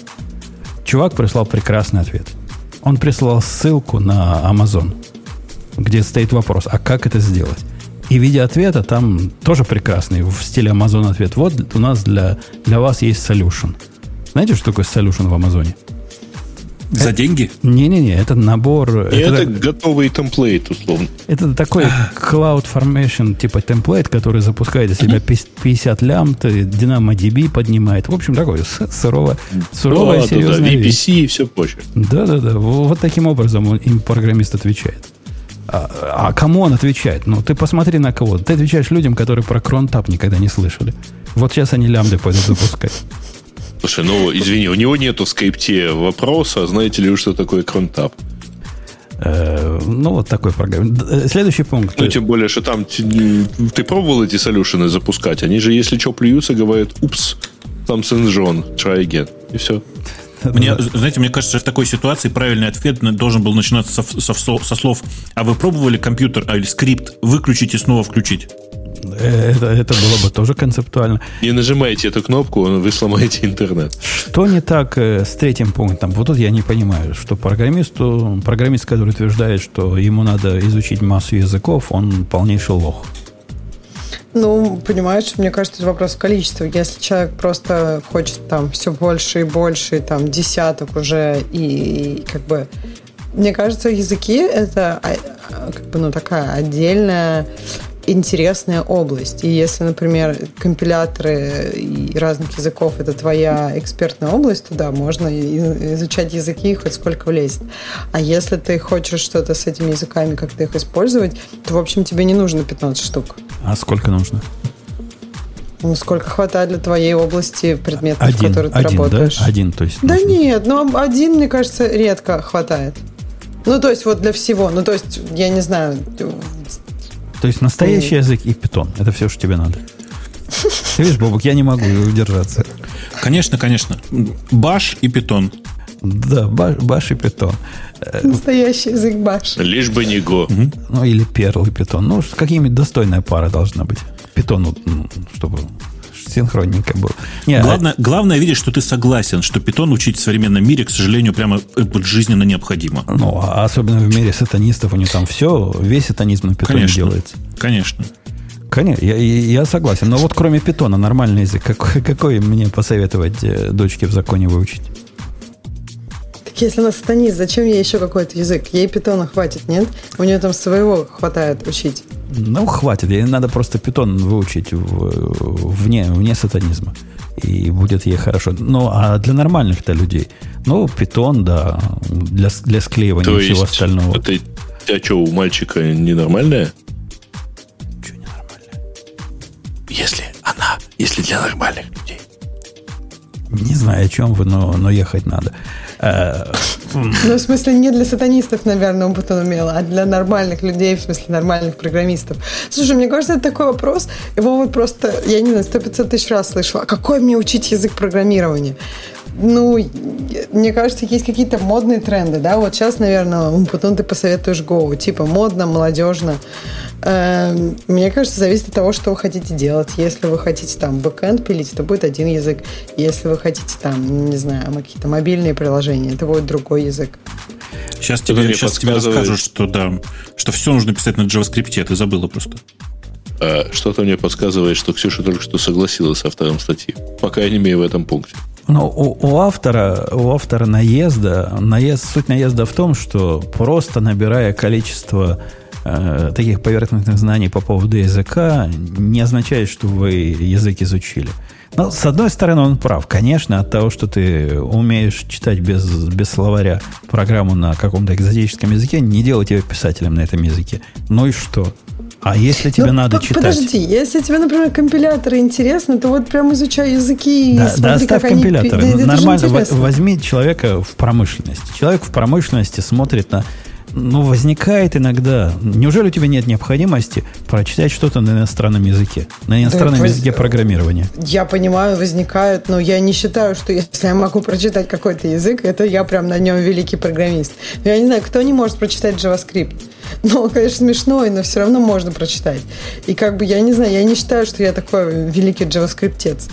[SPEAKER 1] Чувак прислал прекрасный ответ. Он прислал ссылку на Amazon, где стоит вопрос, а как это сделать? И в виде ответа там тоже прекрасный, в стиле Amazon ответ. Вот у нас для, для вас есть solution. Знаете, что такое solution в Амазоне?
[SPEAKER 2] За деньги?
[SPEAKER 1] Не-не-не, это набор...
[SPEAKER 5] это, это готовый темплейт, условно.
[SPEAKER 1] Это такой Cloud Formation типа темплейт, который запускает из себя 50 лямбд, DynamoDB поднимает. В общем, такой сурово, суровая, да, серьезная
[SPEAKER 5] да, VPC и все прочее.
[SPEAKER 1] Да-да-да. Вот таким образом им программист отвечает. А, а кому он отвечает? Ну, ты посмотри на кого. Ты отвечаешь людям, которые про кронтап никогда не слышали. Вот сейчас они лямды пойдут запускать.
[SPEAKER 5] Слушай, ну, извини, у него нету в скрипте вопроса, знаете ли вы, что такое кронтап?
[SPEAKER 1] Э, ну, вот такой программ. Э, следующий пункт.
[SPEAKER 5] Ну, тем более, что там ты пробовал эти солюшены запускать? Они же, если что, плюются, говорят, упс, там Сен-Джон, try again. И все.
[SPEAKER 2] Мне, знаете, мне кажется, в такой ситуации правильный ответ должен был начинаться со, со, со слов «А вы пробовали компьютер а, или скрипт выключить и снова включить?»
[SPEAKER 1] Это, это было бы тоже концептуально.
[SPEAKER 5] Не нажимайте эту кнопку, вы сломаете интернет.
[SPEAKER 1] Что не так э, с третьим пунктом? Вот тут я не понимаю, что программисту, программист, который утверждает, что ему надо изучить массу языков, он полнейший лох.
[SPEAKER 4] Ну, понимаешь, мне кажется, это вопрос количества. Если человек просто хочет там все больше и больше, там десяток уже, и, и как бы мне кажется, языки это а, как бы ну такая отдельная интересная область. И если, например, компиляторы разных языков это твоя экспертная область, то да, можно изучать языки хоть сколько влезет. А если ты хочешь что-то с этими языками как-то их использовать, то, в общем, тебе не нужно 15 штук.
[SPEAKER 1] А сколько нужно?
[SPEAKER 4] Ну, сколько хватает для твоей области предметов, один, в которых ты
[SPEAKER 1] один,
[SPEAKER 4] работаешь?
[SPEAKER 1] Да? Один, то есть.
[SPEAKER 4] Да нужно. нет, ну один, мне кажется, редко хватает. Ну, то есть вот для всего. Ну, то есть, я не знаю,
[SPEAKER 1] то есть настоящий язык и питон. Это все, что тебе надо. Ты видишь, Бобок, я не могу удержаться.
[SPEAKER 2] Конечно, конечно. Баш и питон.
[SPEAKER 1] Да, баш, баш и питон.
[SPEAKER 4] Настоящий язык баш.
[SPEAKER 5] Лишь бы не го.
[SPEAKER 1] Ну, или перл и питон. Ну, какими-нибудь достойная пара должна быть. Питон, ну, чтобы синхронненько было.
[SPEAKER 2] Не, главное, а... главное видеть, что ты согласен, что питон учить в современном мире, к сожалению, прямо э, жизненно необходимо.
[SPEAKER 1] Ну, а особенно в мире сатанистов, у них там все, весь сатанизм на питоне
[SPEAKER 2] конечно,
[SPEAKER 1] делается.
[SPEAKER 2] Конечно.
[SPEAKER 1] Конечно, я, я согласен. Но вот кроме питона, нормальный язык, какой, какой мне посоветовать э, дочке в законе выучить?
[SPEAKER 4] Если она сатанист, зачем ей еще какой-то язык? Ей питона хватит, нет? У нее там своего хватает учить.
[SPEAKER 1] Ну, хватит. Ей надо просто питон выучить в, вне, вне сатанизма. И будет ей хорошо. Ну, а для нормальных-то людей? Ну, питон, да, для, для склеивания То всего есть, остального.
[SPEAKER 5] Это, а что, у мальчика ненормальная?
[SPEAKER 1] Что ненормальное?
[SPEAKER 5] Если она, если для нормальных людей.
[SPEAKER 1] Не знаю, о чем вы, но, но ехать надо.
[SPEAKER 4] Ну, в смысле, не для сатанистов, наверное, он потом умел, а для нормальных людей, в смысле, нормальных программистов. Слушай, мне кажется, это такой вопрос, его вот просто, я не знаю, сто пятьсот тысяч раз слышала, а какой мне учить язык программирования? Ну, мне кажется, есть какие-то модные тренды, да, вот сейчас, наверное, потом ты посоветуешь Go, типа модно, молодежно. Эм, мне кажется, зависит от того, что вы хотите делать. Если вы хотите там бэкэнд пилить, это будет один язык. Если вы хотите там, не знаю, какие-то мобильные приложения, это будет другой язык.
[SPEAKER 2] Сейчас тебе, сейчас тебе расскажут, что да, что все нужно писать на JavaScript, а ты забыла просто.
[SPEAKER 5] А, что-то мне подсказывает, что Ксюша только что согласилась с автором статьи. По крайней мере, в этом пункте.
[SPEAKER 1] Но у, у, автора, у автора наезда, наезд, суть наезда в том, что просто набирая количество э, таких поверхностных знаний по поводу языка, не означает, что вы язык изучили. Но, с одной стороны, он прав. Конечно, от того, что ты умеешь читать без, без словаря программу на каком-то экзотическом языке, не делать тебя писателем на этом языке. Ну и что? А если тебе ну, надо читать?
[SPEAKER 4] Подожди, если тебе, например, компиляторы интересны, то вот прям изучай языки
[SPEAKER 1] да, и смотри, да, оставь как компиляторы. Они... Нормально, возьми человека в промышленности. Человек в промышленности смотрит на ну, возникает иногда. Неужели у тебя нет необходимости прочитать что-то на иностранном языке? На иностранном да, языке программирования?
[SPEAKER 4] Я понимаю, возникают, но я не считаю, что если я могу прочитать какой-то язык, это я прям на нем великий программист. Я не знаю, кто не может прочитать JavaScript. Ну, конечно, смешной, но все равно можно прочитать. И как бы, я не знаю, я не считаю, что я такой великий JavaScript-тец.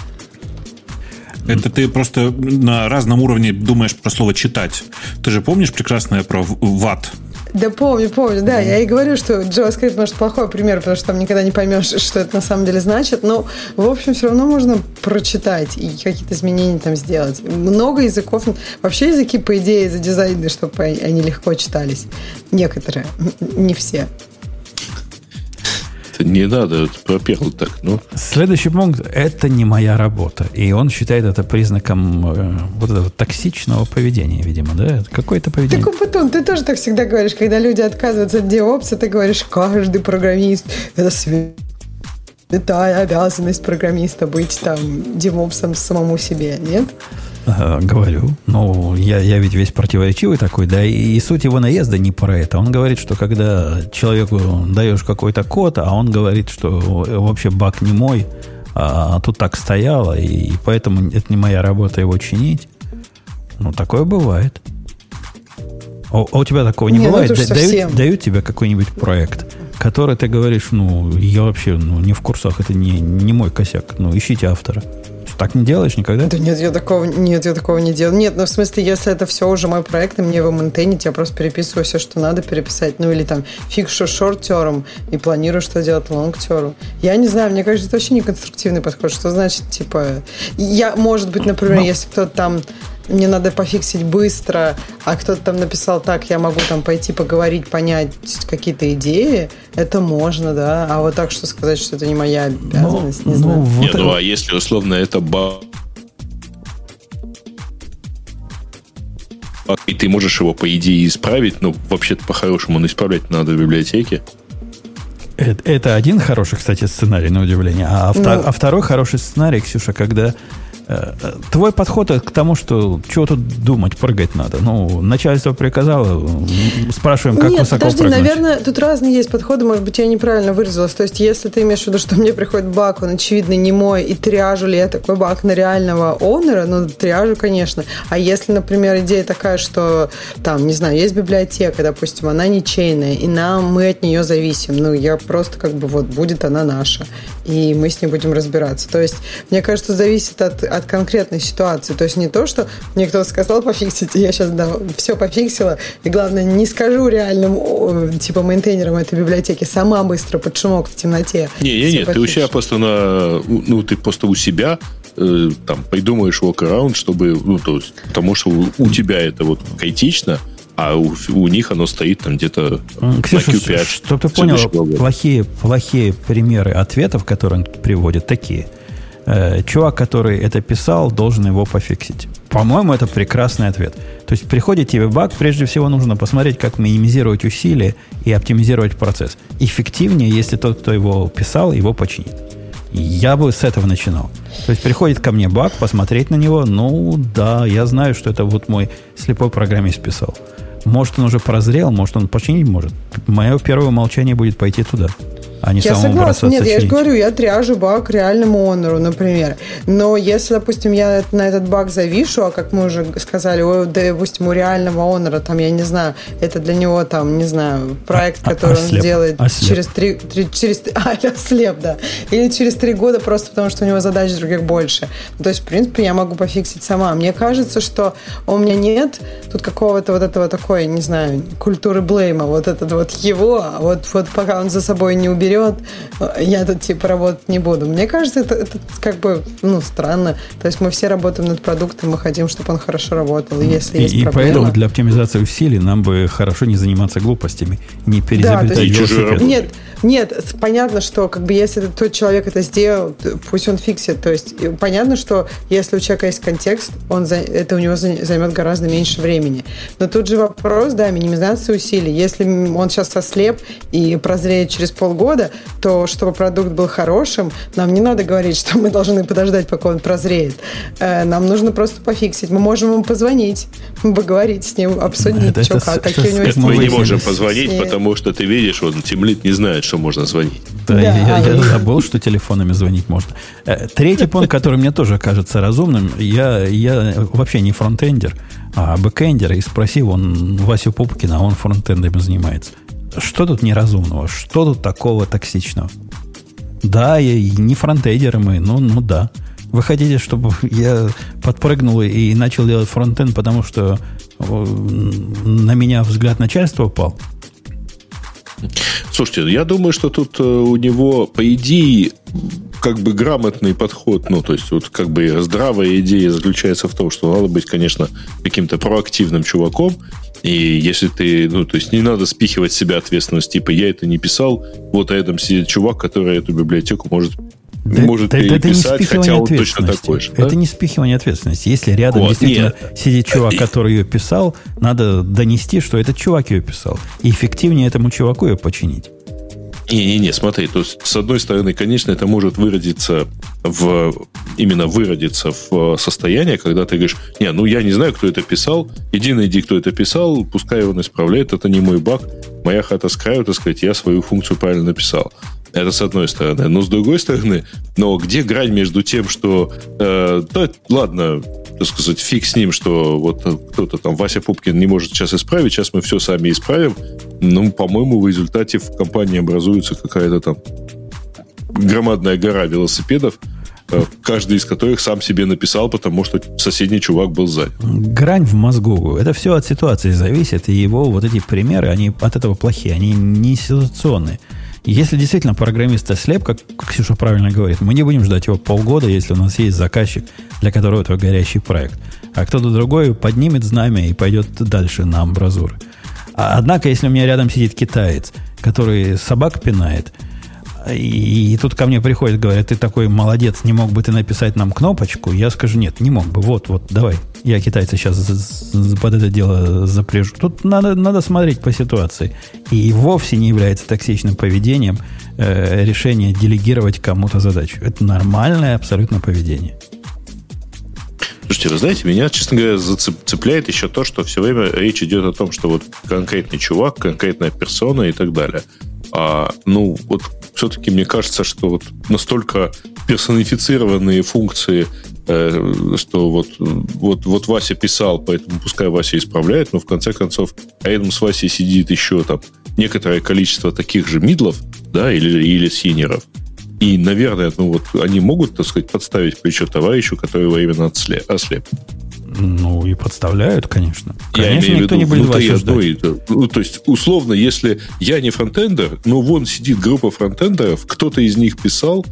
[SPEAKER 2] Это ты просто на разном уровне думаешь про слово читать. Ты же помнишь прекрасное про ват?
[SPEAKER 4] Да помню, помню, да. Я и говорю, что JavaScript, может, плохой пример, потому что там никогда не поймешь, что это на самом деле значит. Но, в общем, все равно можно прочитать и какие-то изменения там сделать. Много языков. Вообще языки, по идее, задизайнены, чтобы они легко читались. Некоторые, не все.
[SPEAKER 5] Не надо про первый так, ну.
[SPEAKER 1] Следующий пункт – это не моя работа. И он считает это признаком э, вот этого токсичного поведения, видимо, да? Какое-то поведение.
[SPEAKER 4] Так, Батон, ты тоже так всегда говоришь, когда люди отказываются от DevOps, ты говоришь, каждый программист – это святая обязанность программиста быть там девопсом самому себе, нет?
[SPEAKER 1] Говорю. Ну, я, я ведь весь противоречивый такой, да, и, и суть его наезда не про это. Он говорит, что когда человеку даешь какой-то код, а он говорит, что вообще баг не мой, а тут так стояло, и, и поэтому это не моя работа его чинить. Ну, такое бывает. А, а у тебя такого не, не ну, бывает? Ну, дают, дают тебе какой-нибудь проект, который ты говоришь, ну, я вообще ну, не в курсах, это не, не мой косяк. Ну, ищите автора так не делаешь никогда?
[SPEAKER 4] Да нет, я такого, нет, я такого не делаю. Нет, ну в смысле, если это все уже мой проект, и мне его мейнтейнить, я просто переписываю все, что надо переписать. Ну или там фикшу шорт-терм и планирую, что делать лонг-терм. Я не знаю, мне кажется, это вообще не конструктивный подход. Что значит, типа, я, может быть, например, Но... если кто-то там мне надо пофиксить быстро, а кто-то там написал так, я могу там пойти поговорить, понять какие-то идеи, это можно, да. А вот так что сказать, что это не моя обязанность, ну, не ну, знаю. Вот
[SPEAKER 5] Нет, ну а если условно это баг, и ты можешь его, по идее, исправить, ну, вообще-то по-хорошему, но исправлять надо в библиотеке.
[SPEAKER 1] Это, это один хороший, кстати, сценарий, на удивление. А, ну, а второй хороший сценарий, Ксюша, когда твой подход к тому, что чего тут думать, прыгать надо. Ну, начальство приказало, спрашиваем, как
[SPEAKER 4] Нет,
[SPEAKER 1] высоко
[SPEAKER 4] подожди,
[SPEAKER 1] прыгнуть.
[SPEAKER 4] наверное, тут разные есть подходы, может быть, я неправильно выразилась. То есть, если ты имеешь в виду, что мне приходит баг, он, очевидно, не мой, и триажу ли я такой баг на реального оунера, ну, триажу, конечно. А если, например, идея такая, что, там, не знаю, есть библиотека, допустим, она ничейная, и нам, мы от нее зависим, ну, я просто, как бы, вот, будет она наша, и мы с ней будем разбираться. То есть, мне кажется, зависит от от конкретной ситуации. То есть не то, что мне кто-то сказал пофиксить, и я сейчас да, все пофиксила, и главное, не скажу реальным типа мейнтейнерам этой библиотеки, сама быстро под шумок в темноте.
[SPEAKER 5] Не, не, нет, ты у себя просто на, ну, ты просто у себя э, там придумаешь workaround, чтобы, ну, то есть, потому что у, у тебя это вот критично, а у, у них оно стоит там где-то
[SPEAKER 1] Ксюша, на Q5. Чтобы ты понял, плохие, плохие примеры ответов, которые он приводит, такие – э, чувак, который это писал, должен его пофиксить. По-моему, это прекрасный ответ. То есть приходит тебе баг, прежде всего нужно посмотреть, как минимизировать усилия и оптимизировать процесс. Эффективнее, если тот, кто его писал, его починит. Я бы с этого начинал. То есть приходит ко мне баг, посмотреть на него, ну да, я знаю, что это вот мой слепой программист писал. Может, он уже прозрел, может, он починить может. Мое первое молчание будет пойти туда. А не
[SPEAKER 4] я согласна. Нет, я же говорю, я тряжу баг реальному онору, например. Но если, допустим, я на этот баг завишу, а как мы уже сказали, о, допустим, у реального онора, там, я не знаю, это для него, там, не знаю, проект, а, который а, он сделает ослеп. через три, три через а, ослеп, да, или через три года просто потому, что у него задач других больше. То есть, в принципе, я могу пофиксить сама. Мне кажется, что у меня нет тут какого-то вот этого такой, не знаю, культуры блейма, вот этот вот его, а вот, вот пока он за собой не уберет, я тут типа работать не буду. Мне кажется, это, это как бы, ну, странно. То есть мы все работаем над продуктом, мы хотим, чтобы он хорошо работал. И если и, есть
[SPEAKER 1] и
[SPEAKER 4] проблема...
[SPEAKER 1] поэтому для оптимизации усилий нам бы хорошо не заниматься глупостями, не перезабирать да.
[SPEAKER 4] Нет, нет, понятно, что как бы если тот человек это сделал, пусть он фиксит. То есть понятно, что если у человека есть контекст, он за, это у него займет гораздо меньше времени. Но тут же вопрос, да, минимизация усилий. Если он сейчас ослеп и прозреет через полгода, то чтобы продукт был хорошим, нам не надо говорить, что мы должны подождать, пока он прозреет. Э, нам нужно просто пофиксить. Мы можем ему позвонить, поговорить с ним, обсудить, это, что, это, как, какие у него есть.
[SPEAKER 5] Мы не можем позвонить, потому что ты видишь, он тимлид не знает, что можно звонить.
[SPEAKER 1] Да, да я, я забыл, что телефонами звонить можно. Э, третий пункт, который мне тоже кажется разумным, я, я вообще не фронтендер, а бэкендер, и спросил он Васю Пупкина, а он фронтендом занимается. Что тут неразумного? Что тут такого токсичного? Да, я не фронтендеры мы, ну, ну да. Вы хотите, чтобы я подпрыгнул и начал делать фронтенд, потому что на меня взгляд начальства упал?
[SPEAKER 5] Слушайте, я думаю, что тут э, у него, по идее, как бы грамотный подход, ну, то есть, вот как бы здравая идея заключается в том, что надо быть, конечно, каким-то проактивным чуваком, и если ты, ну, то есть не надо спихивать себя ответственность, типа, я это не писал, вот рядом сидит чувак, который эту библиотеку может да, может да, переписать, это хотя он точно такой же.
[SPEAKER 1] Это да? не спихивание ответственности. Если рядом вот, действительно нет. сидит чувак, который ее писал, надо донести, что этот чувак ее писал. И эффективнее этому чуваку ее починить.
[SPEAKER 5] Не-не-не, смотри, то есть, с одной стороны, конечно, это может выродиться в, именно выродиться в состояние, когда ты говоришь, не, ну я не знаю, кто это писал, иди найди, кто это писал, пускай он исправляет, это не мой баг, моя хата с краю, так сказать, я свою функцию правильно написал. Это с одной стороны. Но с другой стороны, но где грань между тем, что э, да, ладно, так сказать, фиг с ним, что вот кто-то там, Вася Пупкин, не может сейчас исправить, сейчас мы все сами исправим. Ну, по-моему, в результате в компании образуется какая-то там громадная гора велосипедов, э, каждый из которых сам себе написал, потому что соседний чувак был занят.
[SPEAKER 1] Грань в мозгу. Это все от ситуации зависит, и его вот эти примеры, они от этого плохие, они не ситуационные. Если действительно программист слеп, как Ксюша правильно говорит, мы не будем ждать его полгода, если у нас есть заказчик, для которого это горящий проект. А кто-то другой поднимет знамя и пойдет дальше на амбразуры. А, однако, если у меня рядом сидит китаец, который собак пинает – и, и тут ко мне приходит, говорят, ты такой молодец, не мог бы ты написать нам кнопочку? Я скажу, нет, не мог бы. Вот, вот, давай. Я китайца сейчас под это дело запряжу. Тут надо, надо смотреть по ситуации. И вовсе не является токсичным поведением э, решение делегировать кому-то задачу. Это нормальное абсолютно поведение.
[SPEAKER 5] Слушайте, вы знаете, меня, честно говоря, зацепляет еще то, что все время речь идет о том, что вот конкретный чувак, конкретная персона и так далее. А, ну, вот все-таки мне кажется, что вот настолько персонифицированные функции, что вот, вот, вот Вася писал, поэтому пускай Вася исправляет, но в конце концов рядом с Васей сидит еще там некоторое количество таких же мидлов, да, или, или синьоров. И, наверное, ну вот они могут, так сказать, подставить плечо товарищу, который временно ослеп.
[SPEAKER 1] Ну, и подставляют, конечно. Конечно, я никто виду, не будет вас ждать.
[SPEAKER 5] Ну, то есть, условно, если я не фронтендер, но вон сидит группа фронтендеров, кто-то из них писал,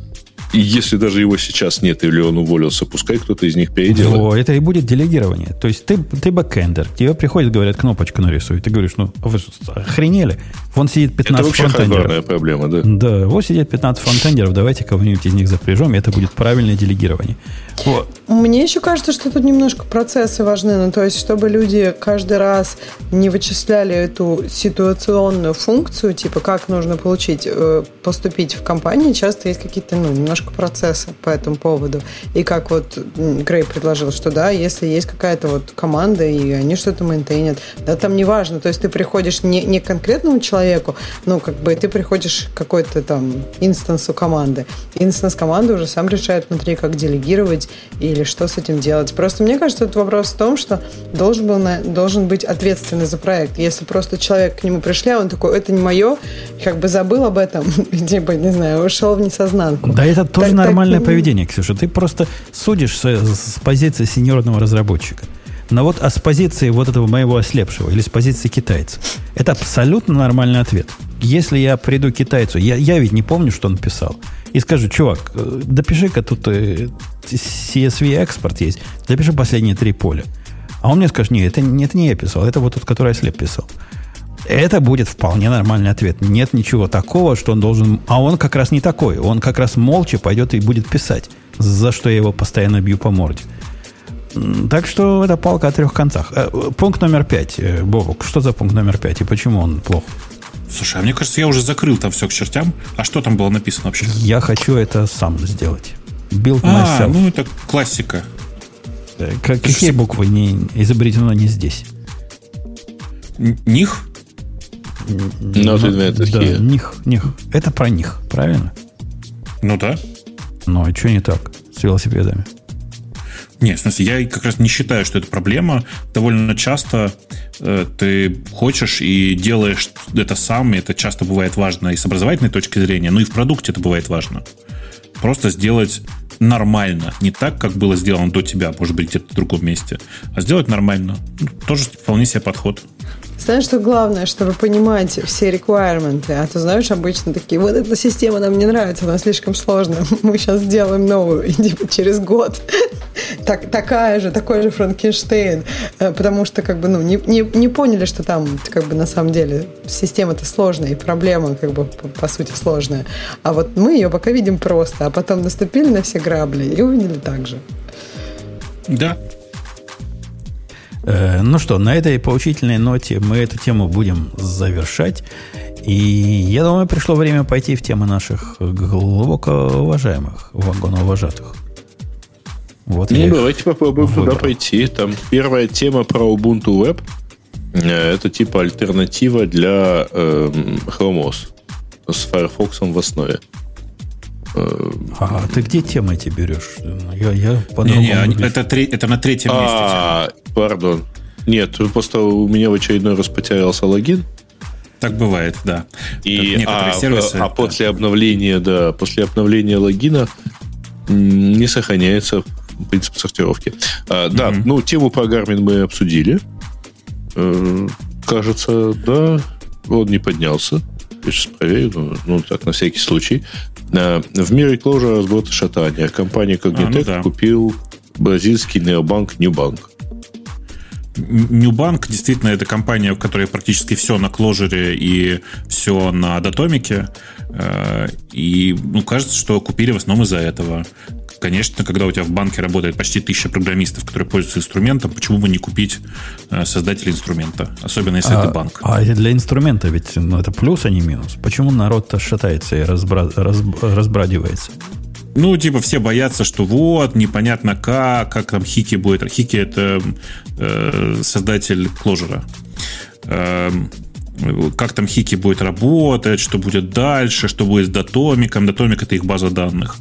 [SPEAKER 5] и если даже его сейчас нет или он уволился, пускай кто-то из них переделает. О,
[SPEAKER 1] это и будет делегирование. То есть ты, ты бэкэндер, тебе приходят, говорят, кнопочку нарисуй. Ты говоришь, ну, вы охренели? Вон сидит 15 это вообще фронтендеров.
[SPEAKER 5] проблема, да?
[SPEAKER 1] Да, вот сидят 15 фронтендеров, давайте кого-нибудь из них запряжем, и это будет правильное делегирование.
[SPEAKER 4] Вот. Мне еще кажется, что тут немножко процессы важны. Ну, то есть, чтобы люди каждый раз не вычисляли эту ситуационную функцию, типа, как нужно получить, э, поступить в компании, часто есть какие-то, ну, немножко процесса по этому поводу. И как вот Грей предложил, что да, если есть какая-то вот команда, и они что-то мейнтейнят, да, там не важно. То есть ты приходишь не, не к конкретному человеку, ну, как бы ты приходишь к какой-то там инстансу команды. Инстанс команды уже сам решает внутри, как делегировать или что с этим делать. Просто мне кажется, это вопрос в том, что должен, был, должен быть ответственный за проект. Если просто человек к нему пришли, а он такой, это не мое, как бы забыл об этом, типа, не знаю, ушел в несознанку.
[SPEAKER 1] Да, это тоже так, нормальное так... поведение, Ксюша. Ты просто судишь с, с позиции сеньорного разработчика. Но вот а с позиции вот этого моего ослепшего или с позиции китайца, это абсолютно нормальный ответ. Если я приду к китайцу, я, я ведь не помню, что он писал, и скажу, чувак, э, допиши-ка тут э, CSV экспорт есть, допиши последние три поля. А он мне скажет, нет, это, это не я писал, это вот тот, который ослеп писал. Это будет вполне нормальный ответ. Нет ничего такого, что он должен... А он как раз не такой. Он как раз молча пойдет и будет писать, за что я его постоянно бью по морде. Так что это палка о трех концах. Э, пункт номер пять. Э, Бобок, что за пункт номер пять и почему он плох?
[SPEAKER 2] Слушай, а мне кажется, я уже закрыл там все к чертям. А что там было написано вообще?
[SPEAKER 1] Я хочу это сам сделать.
[SPEAKER 2] Build а, myself. ну это классика.
[SPEAKER 1] Э, как, какие буквы не изобретено не здесь?
[SPEAKER 2] Них?
[SPEAKER 1] Not invented да, here. Них, них. Это про них, правильно?
[SPEAKER 2] Ну да.
[SPEAKER 1] Ну, а что не так с велосипедами?
[SPEAKER 2] Нет, в смысле, я как раз не считаю, что это проблема. Довольно часто э, ты хочешь и делаешь это сам, и это часто бывает важно и с образовательной точки зрения, но и в продукте это бывает важно. Просто сделать нормально. Не так, как было сделано до тебя, может быть, где-то в другом месте, а сделать нормально. Ну, тоже вполне себе подход.
[SPEAKER 4] Знаешь, что главное, чтобы понимать все requirements, а то знаешь, обычно такие, вот эта система нам не нравится, она слишком сложная, мы сейчас сделаем новую, и типа через год так, такая же, такой же Франкенштейн, э, потому что как бы, ну, не, не, не поняли, что там как бы на самом деле система-то сложная, и проблема как бы по, по сути сложная. А вот мы ее пока видим просто, а потом наступили на все грабли и увидели так же.
[SPEAKER 2] Да,
[SPEAKER 1] ну что, на этой поучительной ноте мы эту тему будем завершать. И я думаю, пришло время пойти в тему наших глубоко уважаемых, вагоновожатых.
[SPEAKER 5] Вот ну, давайте попробуем выбрал. туда пойти. Там первая тема про Ubuntu Web. Э, это типа альтернатива для э, Chrome OS с Firefox в основе.
[SPEAKER 1] Э, а ты где темы эти берешь? Я, я
[SPEAKER 2] не, не, они, это, три, это на третьем а, месте.
[SPEAKER 5] А, пардон. Нет, просто у меня в очередной раз потерялся логин.
[SPEAKER 2] Так бывает, да.
[SPEAKER 5] И, а, сервисы, а да. после обновления, да, после обновления логина не сохраняется принцип сортировки. А, да, mm ну, тему про Garmin мы обсудили. Э, кажется, да, он не поднялся. Сейчас проверю, ну, ну так, на всякий случай. В мире кложа разброта шатания. Компания Cognitec а, ну да. купил бразильский необанк Ньюбанк.
[SPEAKER 2] Ньюбанк действительно это компания, в которой практически все на кложере и все на датомике. Э, и ну, кажется, что купили в основном из-за этого. Конечно, когда у тебя в банке работает почти тысяча программистов, которые пользуются инструментом, почему бы не купить э, создателя инструмента, особенно если а, это банк.
[SPEAKER 1] А для инструмента ведь ну, это плюс, а не минус. Почему народ-то шатается и разбра... раз... разбрадивается?
[SPEAKER 2] Ну, типа, все боятся, что вот, непонятно как, как там Хики будет. Хики это э, создатель кложера. Э, как там Хики будет работать, что будет дальше, что будет с Датомиком. Датомик это их база данных.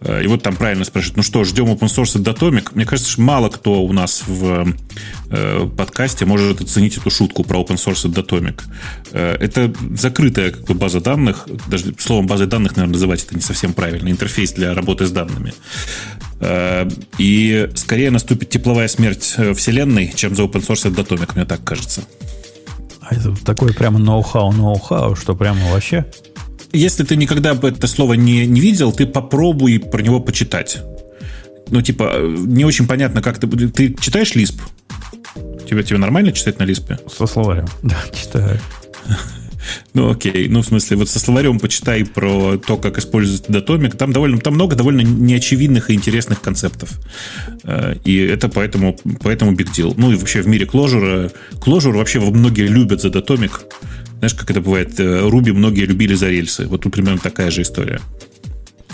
[SPEAKER 2] Э, и вот там правильно спрашивают, ну что, ждем open source Datomic? Мне кажется, что мало кто у нас в э, подкасте может оценить эту шутку про open source Datomic. Э, это закрытая как бы, база данных, даже словом базой данных, наверное, называть это не совсем правильно, интерфейс для работы с данными. И скорее наступит тепловая смерть Вселенной, чем за open source Datomic, мне так кажется.
[SPEAKER 1] А это такое прямо ноу-хау, ноу-хау, что прямо вообще
[SPEAKER 2] если ты никогда бы это слово не, не видел, ты попробуй про него почитать. Ну, типа, не очень понятно, как ты... Ты читаешь Лисп? Тебе, тебе нормально читать на Лиспе?
[SPEAKER 1] Со словарем, да, читаю.
[SPEAKER 2] Ну, окей. Ну, в смысле, вот со словарем почитай про то, как используется датомик. Там, довольно, там много довольно неочевидных и интересных концептов. Э, и это поэтому, поэтому big deal. Ну, и вообще в мире Clojure... Clojure вообще многие любят за датомик. Знаешь, как это бывает? Руби многие любили за рельсы. Вот тут примерно такая же история.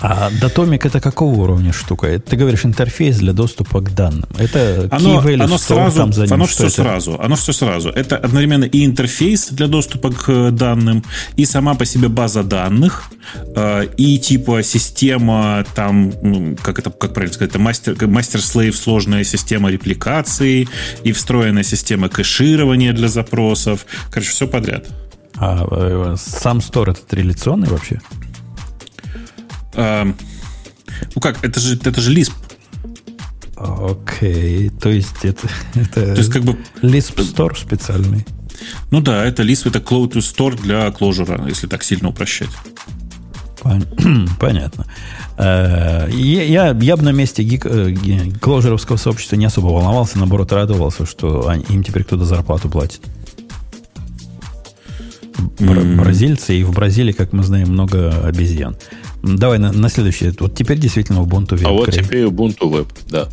[SPEAKER 1] А Datomic это какого уровня штука? Ты говоришь интерфейс для доступа к данным. Это
[SPEAKER 2] оно, key value оно сразу, там за ним. Оно все это? сразу. Оно все сразу. Это одновременно и интерфейс для доступа к данным, и сама по себе база данных, э, и типа система там, как это, как правильно сказать, это мастер, мастер-слейв сложная система репликации, и встроенная система кэширования для запросов. Короче, все подряд.
[SPEAKER 1] А э, сам стор это реляционный вообще?
[SPEAKER 2] А, ну как, это же, это же Lisp.
[SPEAKER 1] Окей, то есть это, это
[SPEAKER 2] то есть, как бы,
[SPEAKER 1] Lisp Store специальный.
[SPEAKER 2] Ну да, это Lisp, это Cloud Store для Clojure, если так сильно упрощать.
[SPEAKER 1] Понятно. Э, я, я бы на месте гик, кложеровского сообщества не особо волновался, наоборот, радовался, что им теперь кто-то зарплату платит. Бразильцы, и в Бразилии, как мы знаем, много обезьян. Давай на, на следующее. Вот теперь действительно Ubuntu
[SPEAKER 5] Web. А вот теперь Ubuntu Web, да.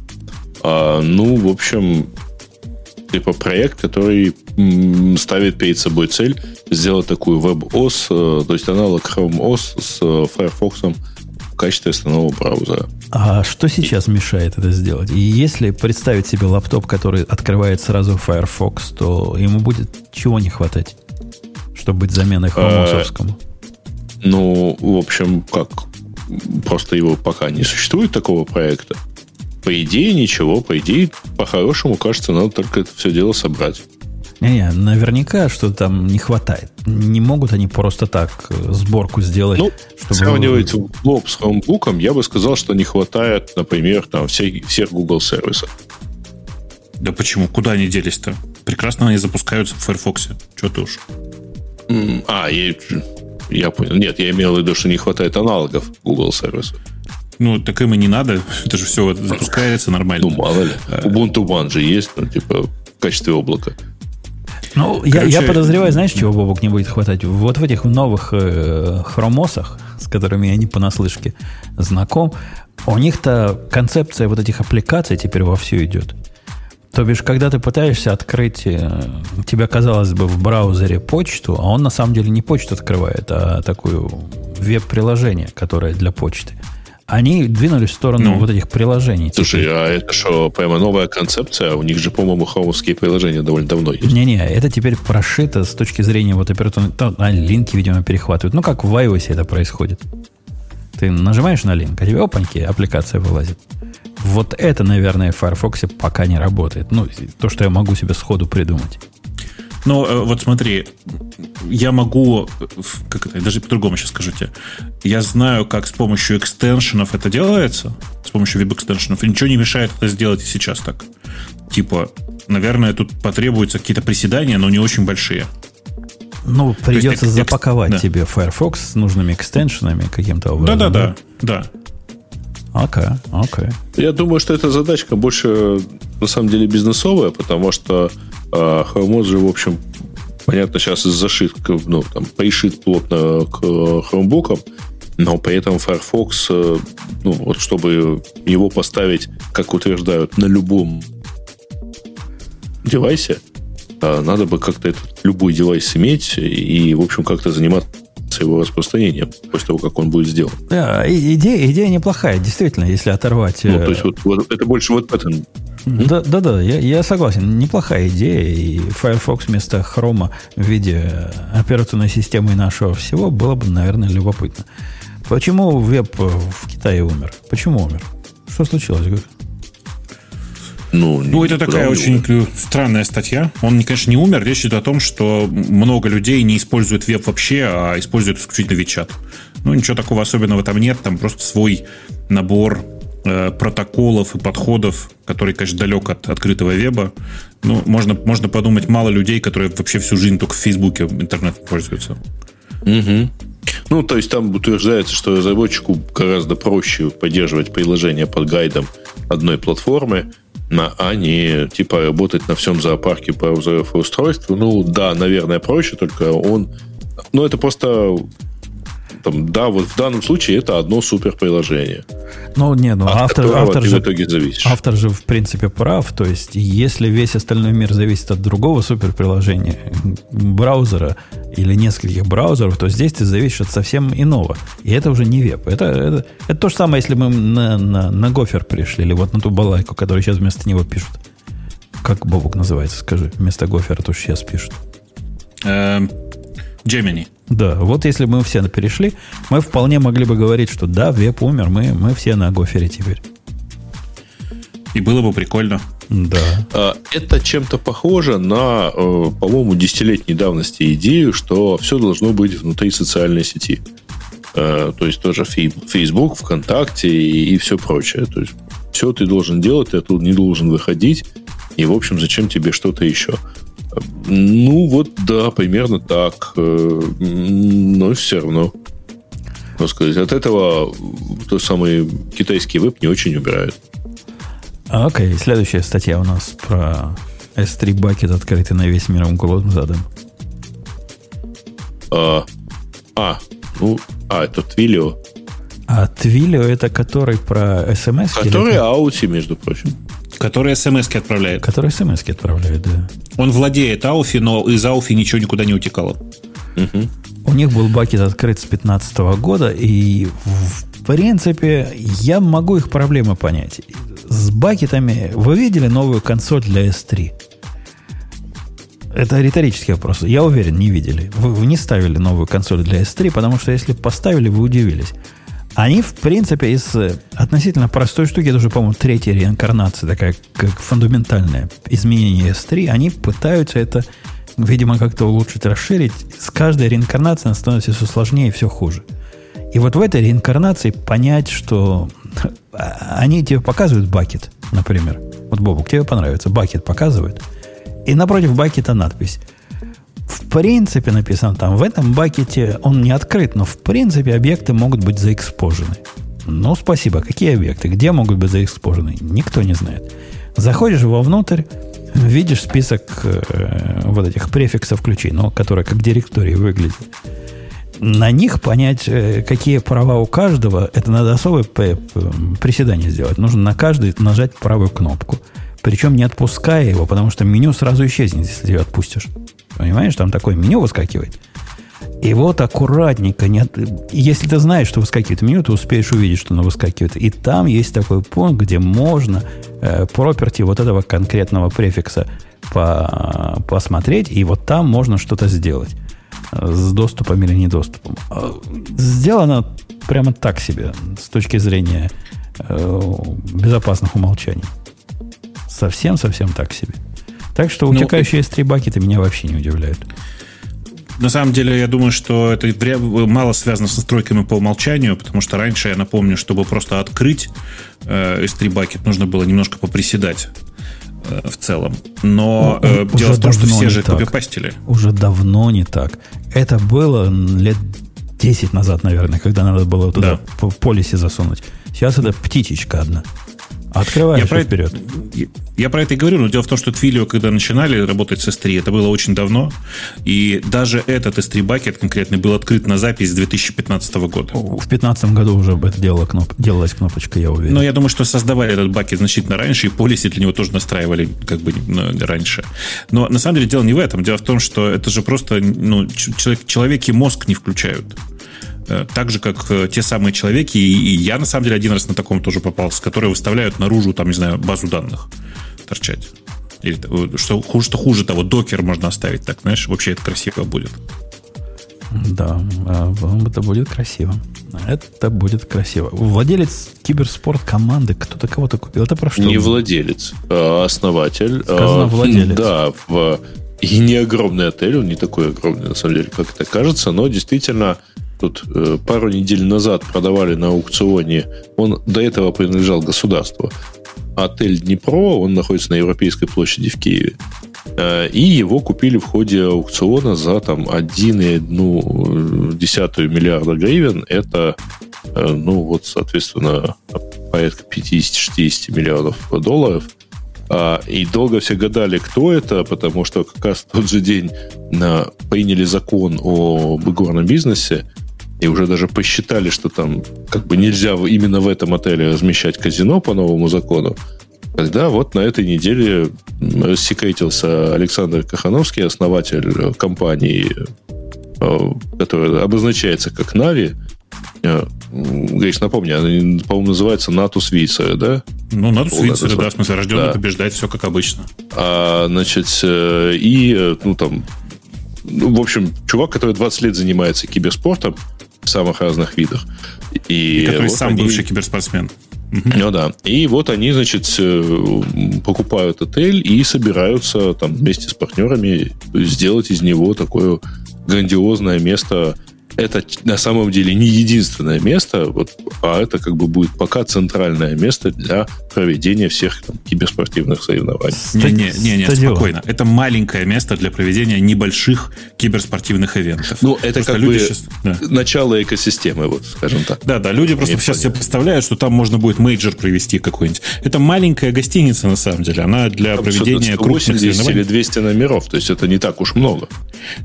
[SPEAKER 5] А, ну, в общем, типа проект, который ставит перед собой цель сделать такую WebOS, э, то есть аналог Chrome OS с э, Firefox в качестве основного браузера.
[SPEAKER 1] А что сейчас мешает это сделать? И если представить себе лаптоп, который открывает сразу Firefox, то ему будет чего не хватать, чтобы быть заменой хромосовскому?
[SPEAKER 5] Ну, в общем, как? Просто его пока не существует такого проекта. По идее, ничего. По идее, по-хорошему, кажется, надо только это все дело собрать.
[SPEAKER 1] Не-не, наверняка что там не хватает. Не могут они просто так э, сборку сделать. Ну,
[SPEAKER 5] чтобы... сравнивать лоб с Chromebook, я бы сказал, что не хватает, например, там, всех, всех Google сервисов.
[SPEAKER 2] Да почему? Куда они делись-то? Прекрасно они запускаются в Firefox. Что ты уж.
[SPEAKER 5] А, и я понял. Нет, я имел в виду, что не хватает аналогов Google сервисов.
[SPEAKER 2] Ну, так им и не надо. Это же все запускается нормально.
[SPEAKER 5] Ну, мало ли. А. Ubuntu One же есть, ну, типа, в качестве облака.
[SPEAKER 1] Ну, Короче, я, я подозреваю, знаешь, чего Бобок не будет хватать? Вот в этих новых э, хромосах, с которыми я не понаслышке знаком, у них-то концепция вот этих аппликаций теперь вовсю идет. То бишь, когда ты пытаешься открыть, э, тебе казалось бы в браузере почту, а он на самом деле не почту открывает, а такую веб-приложение, которое для почты. Они двинулись в сторону ну, вот этих приложений.
[SPEAKER 5] Слушай, теперь. а это что, прямо новая концепция? У них же, по-моему, хромовские приложения довольно давно есть.
[SPEAKER 1] Не-не, это теперь прошито с точки зрения вот операционной... А, линки, видимо, перехватывают. Ну, как в iOS это происходит. Ты нажимаешь на линк, а тебе опаньки, аппликация вылазит. Вот это, наверное, в Firefox пока не работает. Ну, то, что я могу себе сходу придумать.
[SPEAKER 2] Ну, э, вот смотри, я могу, как это, даже по-другому сейчас скажу тебе. Я знаю, как с помощью экстеншенов это делается, с помощью веб-экстеншенов, и ничего не мешает это сделать и сейчас так. Типа, наверное, тут потребуются какие-то приседания, но не очень большие.
[SPEAKER 1] Ну, придется есть, запаковать да. тебе Firefox с нужными экстеншенами каким-то образом.
[SPEAKER 2] Да-да-да, да.
[SPEAKER 1] Окей, okay, окей. Okay.
[SPEAKER 5] Я думаю, что эта задачка больше, на самом деле, бизнесовая, потому что э, Chrome же, в общем, понятно, сейчас зашит, ну, там, пришит плотно к хромбукам, но при этом Firefox, э, ну, вот чтобы его поставить, как утверждают, на любом девайсе, э, надо бы как-то этот любой девайс иметь и, в общем, как-то заниматься его распространением после того, как он будет сделан.
[SPEAKER 1] Да, идея, идея неплохая, действительно, если оторвать...
[SPEAKER 5] Ну, то есть, вот, вот это больше вот этом.
[SPEAKER 1] Да, да, да, я, я согласен. Неплохая идея. И Firefox вместо Chrome в виде операционной системы нашего всего было бы, наверное, любопытно. Почему веб в Китае умер? Почему умер? Что случилось?
[SPEAKER 2] Ну, ну это такая очень странная статья. Он, конечно, не умер. Речь идет о том, что много людей не используют веб вообще, а используют исключительно WeChat. Ну, ничего такого особенного там нет. Там просто свой набор э, протоколов и подходов, который, конечно, далек от открытого веба. Ну, можно, можно подумать, мало людей, которые вообще всю жизнь только в Фейсбуке интернет пользуются.
[SPEAKER 5] Угу. Ну, то есть там утверждается, что разработчику гораздо проще поддерживать приложение под гайдом одной платформы, на, а не типа работать на всем зоопарке браузеров и устройств. Ну да, наверное, проще, только он... Ну, это просто там, да, вот в данном случае это одно супер приложение.
[SPEAKER 1] Ну, не, ну автор, автор же, в итоге зависишь. автор же в принципе прав. То есть, если весь остальной мир зависит от другого супер приложения, браузера или нескольких браузеров, то здесь ты зависишь от совсем иного. И это уже не веб. Это, это, это то же самое, если мы на, на, на гофер пришли, или вот на ту балайку, которую сейчас вместо него пишут. Как Бобук называется, скажи, вместо гофера, то, что сейчас пишут.
[SPEAKER 2] Gemini.
[SPEAKER 1] Да, вот если бы мы все перешли, мы вполне могли бы говорить, что да, веб умер, мы, мы все на гофере теперь.
[SPEAKER 2] И было бы прикольно.
[SPEAKER 1] Да.
[SPEAKER 5] А, это чем-то похоже на, э, по-моему, десятилетней давности идею, что все должно быть внутри социальной сети. Э, то есть тоже Facebook, ВКонтакте и, и все прочее. То есть все ты должен делать, ты оттуда не должен выходить. И, в общем, зачем тебе что-то еще? Ну, вот да, примерно так. Э, но все равно. Можно сказать, от этого тот самый китайский веб не очень убирает.
[SPEAKER 1] Окей, okay, следующая статья у нас про S3 Bucket, открытый на весь мир углом задом.
[SPEAKER 5] А, а, ну, а, это Twilio.
[SPEAKER 1] А Twilio это который про смс?
[SPEAKER 5] Который Аути, между прочим.
[SPEAKER 2] Который смс отправляет.
[SPEAKER 1] Который смс отправляет, да.
[SPEAKER 2] Он владеет Ауфи, но из Ауфи ничего никуда не утекало.
[SPEAKER 1] Угу. У них был бакет открыт с 2015 года, и в принципе я могу их проблемы понять. С бакетами вы видели новую консоль для S3? Это риторический вопрос. Я уверен, не видели. Вы, вы не ставили новую консоль для S3, потому что если поставили, вы удивились. Они, в принципе, из э, относительно простой штуки, это уже, по-моему, третья реинкарнация, такая как фундаментальное изменение S3, они пытаются это, видимо, как-то улучшить, расширить. С каждой реинкарнацией она становится все сложнее и все хуже. И вот в этой реинкарнации понять, что они тебе показывают бакет, например. Вот, Бобук, тебе понравится, бакет показывают. И напротив бакета надпись – в принципе написано там, в этом бакете он не открыт, но в принципе объекты могут быть заэкспожены. Ну, спасибо. Какие объекты? Где могут быть заэкспожены? Никто не знает. Заходишь вовнутрь, видишь список э, вот этих префиксов ключей, но которые как директории выглядят. На них понять, э, какие права у каждого, это надо особое приседание сделать. Нужно на каждый нажать правую кнопку. Причем не отпуская его, потому что меню сразу исчезнет, если ее отпустишь. Понимаешь, там такое меню выскакивает. И вот аккуратненько, нет, если ты знаешь, что выскакивает меню, ты успеешь увидеть, что оно выскакивает. И там есть такой пункт, где можно э, property вот этого конкретного префикса по, посмотреть, и вот там можно что-то сделать э, с доступом или недоступом. Э, сделано прямо так себе с точки зрения э, безопасных умолчаний. Совсем-совсем так себе. Так что ну, утекающие S3 бакеты меня вообще не удивляют.
[SPEAKER 2] На самом деле, я думаю, что это мало связано с настройками по умолчанию, потому что раньше, я напомню, чтобы просто открыть э, S3 бакет, нужно было немножко поприседать э, в целом. Но ну, э, дело в том, что все же копипастили.
[SPEAKER 1] Уже давно не так. Это было лет 10 назад, наверное, когда надо было туда да. в полисе засунуть. Сейчас это птичечка одна. Открываешь
[SPEAKER 2] я про
[SPEAKER 1] вперед.
[SPEAKER 2] Я, я про это и говорю, но дело в том, что Twilio, когда начинали работать с S3, это было очень давно, и даже этот S3 бакет конкретный был открыт на запись с 2015 года. В
[SPEAKER 1] 2015 году уже это делала кноп, делалась кнопочка, я уверен.
[SPEAKER 2] Но я думаю, что создавали этот бакет значительно раньше, и полиси для него тоже настраивали как бы ну, раньше. Но на самом деле дело не в этом. Дело в том, что это же просто ну, человек, человеки мозг не включают. Э, так же, как э, те самые человеки, и я, на самом деле, один раз на таком тоже попался, которые выставляют наружу, там, не знаю, базу данных торчать. Или, э, что, хуже, что хуже того, докер можно оставить так, знаешь, вообще это красиво будет.
[SPEAKER 1] Да, а, это будет красиво. Это будет красиво. Владелец киберспорт команды кто-то кого-то купил. Это про что?
[SPEAKER 5] Не владелец, а основатель. Сказано,
[SPEAKER 1] а, владелец.
[SPEAKER 5] Да, в, и не огромный отель, он не такой огромный, на самом деле, как это кажется, но действительно тут э, пару недель назад продавали на аукционе, он до этого принадлежал государству. Отель Днепро, он находится на Европейской площади в Киеве. Э, и его купили в ходе аукциона за там 1,1 миллиарда гривен. Это, э, ну вот, соответственно, порядка 50-60 миллиардов долларов. А, и долго все гадали, кто это, потому что как раз в тот же день на, приняли закон о игорном бизнесе, и уже даже посчитали, что там как бы нельзя именно в этом отеле размещать казино по новому закону, когда вот на этой неделе рассекретился Александр Кахановский, основатель компании, э, которая обозначается как Нави, э, Гриш, напомни, она, по-моему, называется Натус Вицера, да?
[SPEAKER 2] Ну, Натус Вицера, да, в смысле, рожденный да. побеждать, все как обычно.
[SPEAKER 5] А, значит, э, и, ну, там, ну, в общем, чувак, который 20 лет занимается киберспортом в самых разных видах.
[SPEAKER 2] И, и который вот сам они... бывший киберспортсмен.
[SPEAKER 5] Ну да. И вот они, значит, э, покупают отель и собираются там вместе с партнерами сделать из него такое грандиозное место это на самом деле не единственное место, вот, а это как бы будет пока центральное место для проведения всех там, киберспортивных соревнований.
[SPEAKER 2] Не-не-не, спокойно. Это маленькое место для проведения небольших киберспортивных ивентов.
[SPEAKER 5] Ну, это просто как бы сейчас, да. начало экосистемы, вот, скажем так.
[SPEAKER 2] Да-да, люди просто сейчас себе представляют, что там можно будет мейджор провести какой-нибудь. Это маленькая гостиница, на самом деле. Она для там проведения
[SPEAKER 5] крупных соревнований. или 200 номеров, то есть это не так уж много.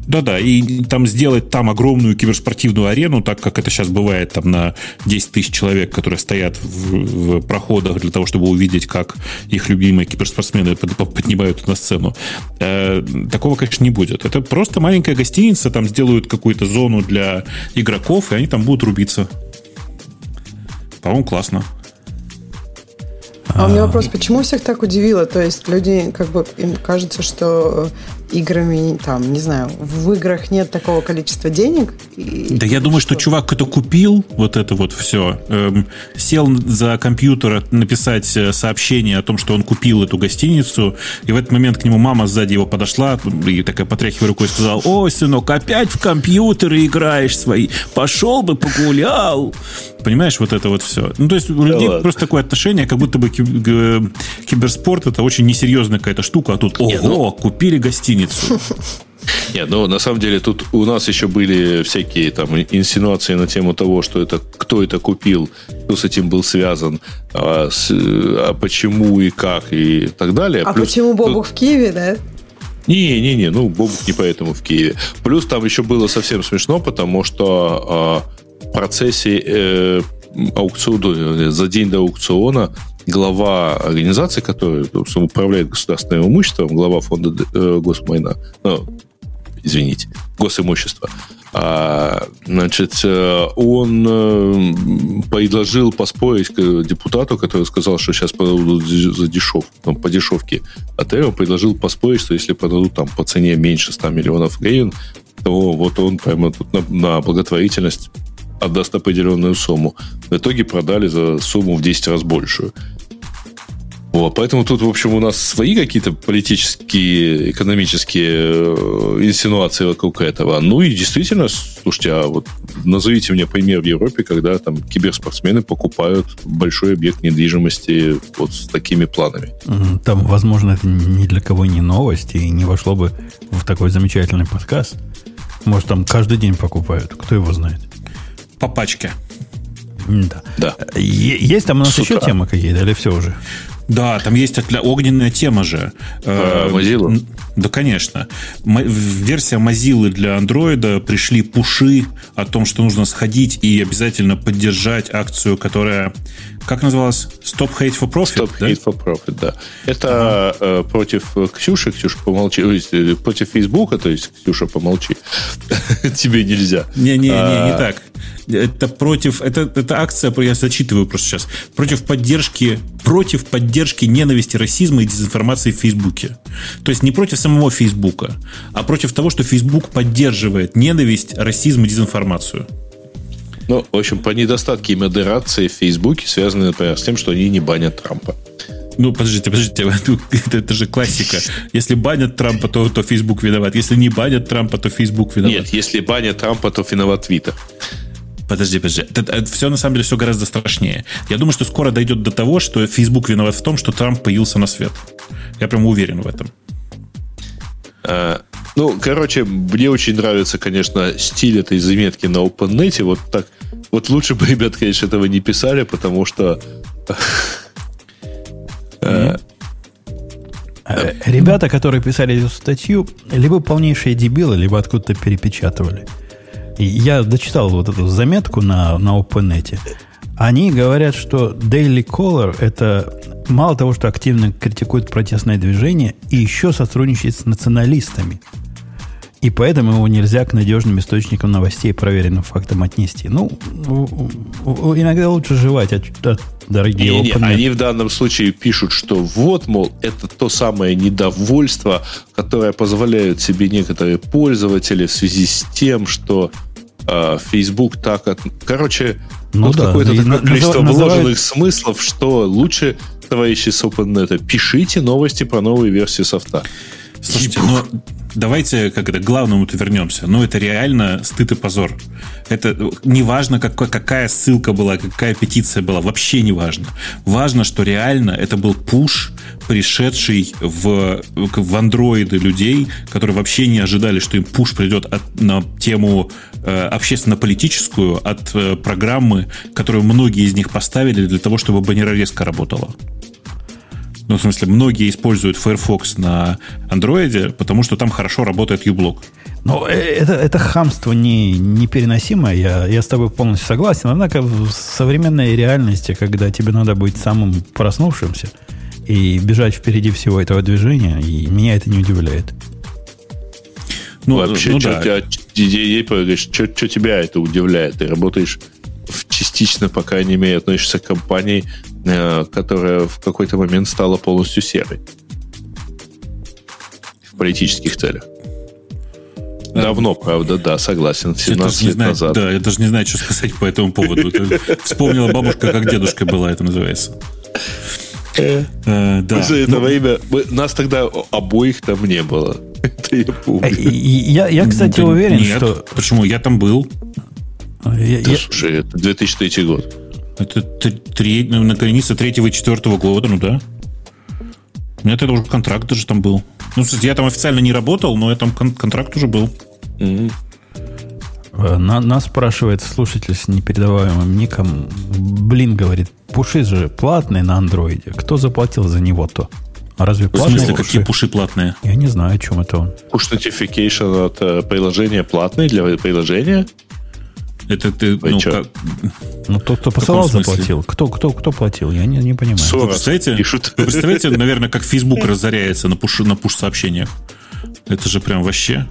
[SPEAKER 2] Да-да, и там сделать там огромную киберспортивную спортивную арену, так как это сейчас бывает там на 10 тысяч человек, которые стоят в, в проходах для того, чтобы увидеть, как их любимые киберспортсмены поднимают на сцену. Э, такого, конечно, не будет. Это просто маленькая гостиница, там сделают какую-то зону для игроков, и они там будут рубиться. По-моему, классно.
[SPEAKER 4] А у меня вопрос, почему всех так удивило? То есть люди, как бы, им кажется, что играми, там, не знаю, в играх нет такого количества денег.
[SPEAKER 2] да я думаю, что, что чувак это купил, вот это вот все, эм, сел за компьютер написать э, сообщение о том, что он купил эту гостиницу, и в этот момент к нему мама сзади его подошла и такая потряхивая рукой сказала, о, сынок, опять в компьютеры играешь свои, пошел бы погулял. Понимаешь, вот это вот все. Ну, то есть у людей да просто такое отношение, как будто бы киберспорт это очень несерьезная какая-то штука, а тут, ого, ну... купили гостиницу гостиницу.
[SPEAKER 5] Нет, ну на самом деле тут у нас еще были всякие там инсинуации на тему того, что это кто это купил, кто с этим был связан, а, с, а почему и как и так далее.
[SPEAKER 4] А Плюс, почему Бобух тут... в Киеве, да?
[SPEAKER 5] Не-не-не, ну Бобух не поэтому в Киеве. Плюс там еще было совсем смешно, потому что э, в процессе э, аукциона, за день до аукциона глава организации, которая собственно, управляет государственным имуществом, глава фонда э, госмайна, ну, извините, госимущества, а, значит, э, он предложил поспорить депутату, который сказал, что сейчас продадут за дешев, там, по дешевке отель, он предложил поспорить, что если продадут там по цене меньше 100 миллионов гривен, то вот он прямо тут на, на благотворительность отдаст определенную сумму. В итоге продали за сумму в 10 раз большую. Вот, поэтому тут, в общем, у нас свои какие-то политические, экономические э, инсинуации вокруг этого. Ну и действительно, слушайте, а вот назовите мне пример в Европе, когда там киберспортсмены покупают большой объект недвижимости вот с такими планами.
[SPEAKER 1] Там, возможно, это ни для кого не новость и не вошло бы в такой замечательный подкаст. Может, там каждый день покупают, кто его знает.
[SPEAKER 2] По пачке.
[SPEAKER 1] Да. да. Есть там у нас С еще темы какие-то, или все уже?
[SPEAKER 2] Да, там есть огненная тема же.
[SPEAKER 5] А, Mozilla?
[SPEAKER 2] Да, конечно. Версия Mozilla для андроида пришли пуши о том, что нужно сходить и обязательно поддержать акцию, которая как называлась? Stop Hate for Profit?
[SPEAKER 5] Stop да? Hate for Profit, да. Это ага. э, против Ксюши, Ксюша, помолчи, э, против Фейсбука, то есть, Ксюша, помолчи. Тебе нельзя.
[SPEAKER 2] Не-не-не, а... не так. Это против, это, это акция, я зачитываю просто сейчас, против поддержки, против поддержки ненависти, расизма и дезинформации в Фейсбуке. То есть не против самого Фейсбука, а против того, что Фейсбук поддерживает ненависть, расизм и дезинформацию.
[SPEAKER 5] Ну, в общем, по недостатке модерации в Фейсбуке связаны, например, с тем, что они не банят Трампа.
[SPEAKER 2] Ну, подождите, подождите, это, это же классика. Если банят Трампа, то, то Facebook виноват. Если не банят Трампа, то Facebook виноват.
[SPEAKER 5] Нет, если банят Трампа, то виноват Твиттер.
[SPEAKER 2] Подожди, подожди. Это, это все на самом деле все гораздо страшнее. Я думаю, что скоро дойдет до того, что Facebook виноват в том, что Трамп появился на свет. Я прям уверен в этом.
[SPEAKER 5] А, ну, короче, мне очень нравится, конечно, стиль этой заметки на OpenNet. Вот так. Вот лучше бы ребят, конечно, этого не писали, потому что...
[SPEAKER 1] Э, э, ребята, которые писали эту статью, либо полнейшие дебилы, либо откуда-то перепечатывали. Я дочитал вот эту заметку на, на OpenNet. Они говорят, что Daily Caller это мало того, что активно критикует протестное движение, и еще сотрудничает с националистами. И поэтому его нельзя к надежным источникам новостей проверенным фактам отнести. Ну, иногда лучше жевать от, от дорогие
[SPEAKER 5] не, не, Они в данном случае пишут, что вот, мол, это то самое недовольство, которое позволяют себе некоторые пользователи в связи с тем, что э, Facebook так... От... Короче, ну вот да, какое-то такое количество называют... вложенных смыслов, что лучше, товарищи с OpenNet, пишите новости про новые версии софта.
[SPEAKER 2] Слушайте, ну давайте как это, к главному-то вернемся. Ну, это реально стыд и позор. Это не важно, какой, какая ссылка была, какая петиция была, вообще не важно. Важно, что реально это был пуш, пришедший в, в андроиды людей, которые вообще не ожидали, что им пуш придет от, на тему э, общественно-политическую от э, программы, которую многие из них поставили для того, чтобы баннерорезка работала. Ну, в смысле, многие используют Firefox на андроиде, потому что там хорошо работает uBlock.
[SPEAKER 1] Ну, э, это, это хамство не, непереносимое, я, я с тобой полностью согласен. Однако в современной реальности, когда тебе надо быть самым проснувшимся и бежать впереди всего этого движения, и меня это не удивляет.
[SPEAKER 5] Ну, вообще, ну, что, да. тебя, что, что тебя это удивляет? Ты работаешь в частично, по крайней мере, относишься к компании, которая в какой-то момент стала полностью серой. В политических целях. Давно, правда, да, согласен. 17 лет
[SPEAKER 2] знаю,
[SPEAKER 5] назад.
[SPEAKER 2] Да, я даже не знаю, что сказать по этому поводу. Вспомнила бабушка, как дедушка была, это называется.
[SPEAKER 5] Э, э, да. За это ну, время нас тогда обоих там не было. Это
[SPEAKER 1] я помню. Я, я кстати, уверен, что...
[SPEAKER 2] Почему? Я там был.
[SPEAKER 5] Я, слушай, это 2003 год.
[SPEAKER 2] Это три, ну, на границе третьего и четвертого года, ну да. У меня тогда уже контракт даже там был. Ну, кстати, я там официально не работал, но я там кон- контракт уже был.
[SPEAKER 1] Mm-hmm. На, нас спрашивает слушатель с непередаваемым ником. Блин, говорит, пуши же платные на андроиде. Кто заплатил за него-то? А разве
[SPEAKER 2] платные? В смысле, пуши? какие пуши платные?
[SPEAKER 1] Я не знаю, о чем это он.
[SPEAKER 5] Push notification от э, приложения платный для приложения?
[SPEAKER 2] Это ты, ну, как...
[SPEAKER 1] ну, тот, кто посылал, заплатил. Кто, кто, кто платил? Я не, не понимаю.
[SPEAKER 2] Вы представляете, вы представляете, наверное, как Facebook разоряется на пуш, на пуш-сообщениях? Это же прям вообще...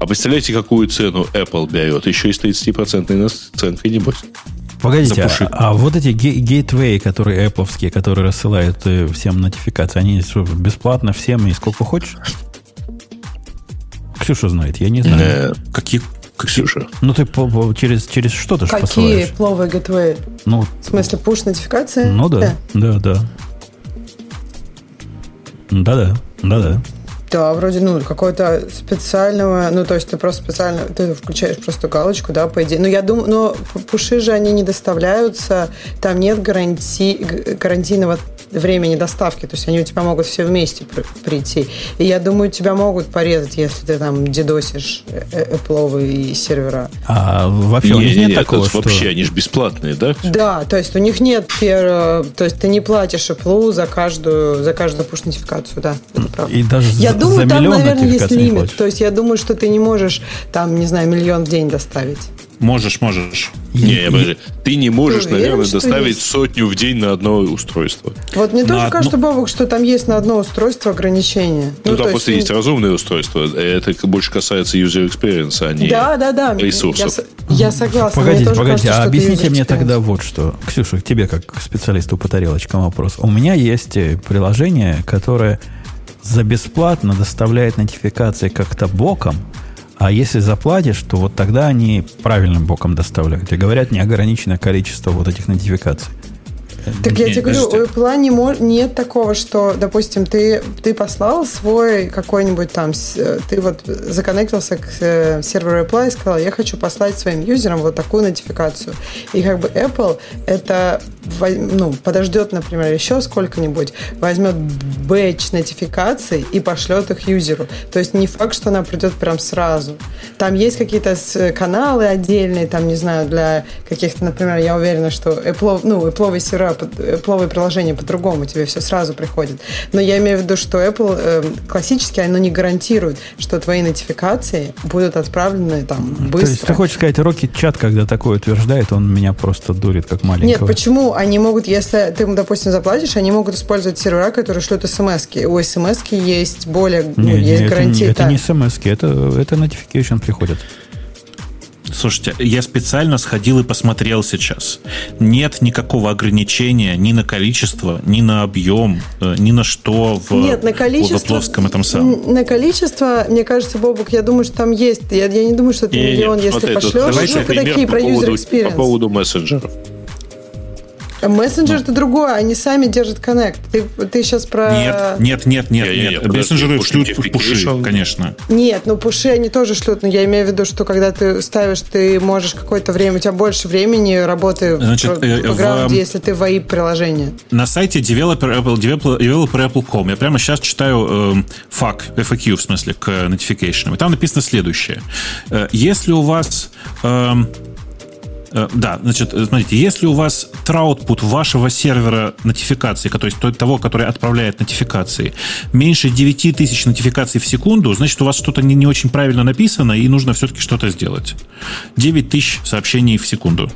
[SPEAKER 5] А представляете, какую цену Apple берет? Еще и с 30% наценкой, небось.
[SPEAKER 1] Погодите, а, а вот эти гейтвей, которые Apple, которые рассылают э, всем нотификации, они бесплатно всем и сколько хочешь? Ксюша знает, я не знаю.
[SPEAKER 2] Каких
[SPEAKER 1] Ксюша. Ну, ты по, по, через, через что-то
[SPEAKER 4] Какие посылаешь. пловые гейтвей? Ну, в смысле, push-нотификации?
[SPEAKER 1] Ну да, да, да. Да-да, да-да.
[SPEAKER 4] Да, вроде, ну, какого-то специального, ну, то есть ты просто специально, ты включаешь просто галочку, да, по идее. Но я думаю, но пуши же они не доставляются, там нет гарантии, гарантийного времени доставки, то есть они у тебя могут все вместе прийти. И я думаю, тебя могут порезать, если ты там дедосишь э, Apple сервера.
[SPEAKER 1] А вообще не, у них нет не, такого,
[SPEAKER 5] что... Вообще, они же бесплатные, да?
[SPEAKER 4] Да, то есть у них нет, то есть ты не платишь Apple за каждую, за каждую push-нотификацию, да, это правда.
[SPEAKER 1] И даже
[SPEAKER 4] я за, думаю, за там, наверное, есть лимит. То есть я думаю, что ты не можешь там, не знаю, миллион в день доставить.
[SPEAKER 2] Можешь, можешь.
[SPEAKER 5] Не, и... ты не можешь, ты наверное, доставить есть? сотню в день на одно устройство.
[SPEAKER 4] Вот мне на тоже одно... кажется, Бобок, что там есть на одно устройство ограничение.
[SPEAKER 5] Ну, ну там просто есть, есть разумные устройства. Это больше касается user experience, а не
[SPEAKER 4] да, да, да.
[SPEAKER 5] ресурсов.
[SPEAKER 4] Я, я согласна.
[SPEAKER 1] Погодите, погодите, кажется, а объясните мне тогда вот что. Ксюша, к тебе как к специалисту по тарелочкам вопрос. У меня есть э, приложение, которое за бесплатно доставляет нотификации как-то боком, а если заплатишь, то вот тогда они правильным боком доставляют. И говорят неограниченное количество вот этих нотификаций.
[SPEAKER 4] Так я тебе говорю, у Apple не нет такого, что, допустим, ты, ты послал свой какой-нибудь там, ты вот законнектился к э, серверу Apple и сказал, я хочу послать своим юзерам вот такую нотификацию. И как бы Apple это ну, подождет, например, еще сколько-нибудь, возьмет бэч нотификаций и пошлет их юзеру. То есть не факт, что она придет прям сразу. Там есть какие-то каналы отдельные, там, не знаю, для каких-то, например, я уверена, что Apple, ну, Apple сервера, Apple приложения по-другому тебе все сразу приходит. Но я имею в виду, что Apple э, классически, оно не гарантирует, что твои нотификации будут отправлены там быстро. То есть
[SPEAKER 1] ты хочешь сказать, Rocket Chat, когда такое утверждает, он меня просто дурит как маленького?
[SPEAKER 4] Нет, почему? Они могут, если ты, допустим, заплатишь, они могут использовать сервера, которые шлют смс -ки. У смс есть более,
[SPEAKER 1] не, ну, не, есть гарантия. Это, это не смс это, это notification приходит.
[SPEAKER 2] Слушайте, я специально сходил и посмотрел сейчас. Нет никакого ограничения ни на количество, ни на объем, э, ни на что в
[SPEAKER 4] Нет, на количество, этом самом. На количество, мне кажется, Бобук, я думаю, что там есть. Я, я не думаю, что это миллион, если смотри, пошлешь.
[SPEAKER 5] Давайте такие про user experience. По поводу мессенджеров.
[SPEAKER 4] Мессенджер это другое, они сами держат коннект. Ты, ты сейчас про...
[SPEAKER 2] Нет, нет, нет, нет. нет, нет. Мессенджеры шлют пуши, конечно.
[SPEAKER 4] Нет, ну пуши они тоже шлют, но я имею в виду, что когда ты ставишь, ты можешь какое-то время, у тебя больше времени работы Значит, в, в бэкграунде, если ты в AI-приложение.
[SPEAKER 2] На сайте developer Apple, developer, developer Apple.com я прямо сейчас читаю э, FAQ, FAQ в смысле, к notification. И там написано следующее. Э, если у вас... Э, Э, да, значит, смотрите, если у вас траутпут вашего сервера нотификации, то есть того, который отправляет нотификации, меньше 9 тысяч нотификаций в секунду, значит, у вас что-то не, не очень правильно написано, и нужно все-таки что-то сделать. 9 тысяч сообщений в секунду.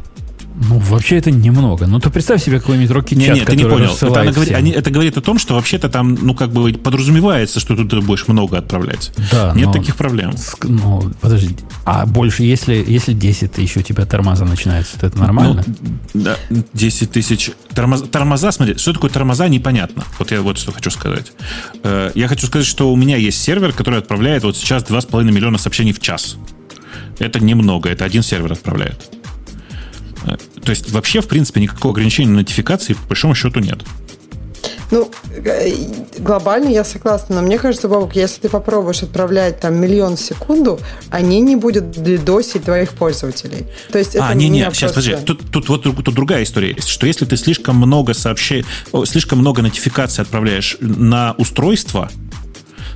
[SPEAKER 1] Ну, вообще это немного. Ну, ты представь себе какой-нибудь Rocket Chat,
[SPEAKER 2] Нет, ты не понял. Это, она говорит, они, это говорит о том, что вообще-то там, ну, как бы подразумевается, что ты будешь много отправлять. Да, Нет но, таких проблем.
[SPEAKER 1] Ну, подожди. А больше, если, если 10 тысяч у тебя тормоза начинается, то это нормально?
[SPEAKER 2] Ну, да, 10 тысяч. Тормоза, тормоза, смотри, что такое тормоза, непонятно. Вот я вот что хочу сказать. Э, я хочу сказать, что у меня есть сервер, который отправляет вот сейчас 2,5 миллиона сообщений в час. Это немного, это один сервер отправляет. То есть вообще, в принципе, никакого ограничения на нотификации по большому счету нет.
[SPEAKER 4] Ну, э, глобально я согласна, но мне кажется, Бабук, если ты попробуешь отправлять там миллион в секунду, они не будут досить твоих пользователей. То есть
[SPEAKER 2] а, не, не, сейчас подожди, тут, тут вот тут другая история есть, что если ты слишком много сообщений, слишком много нотификаций отправляешь на устройство,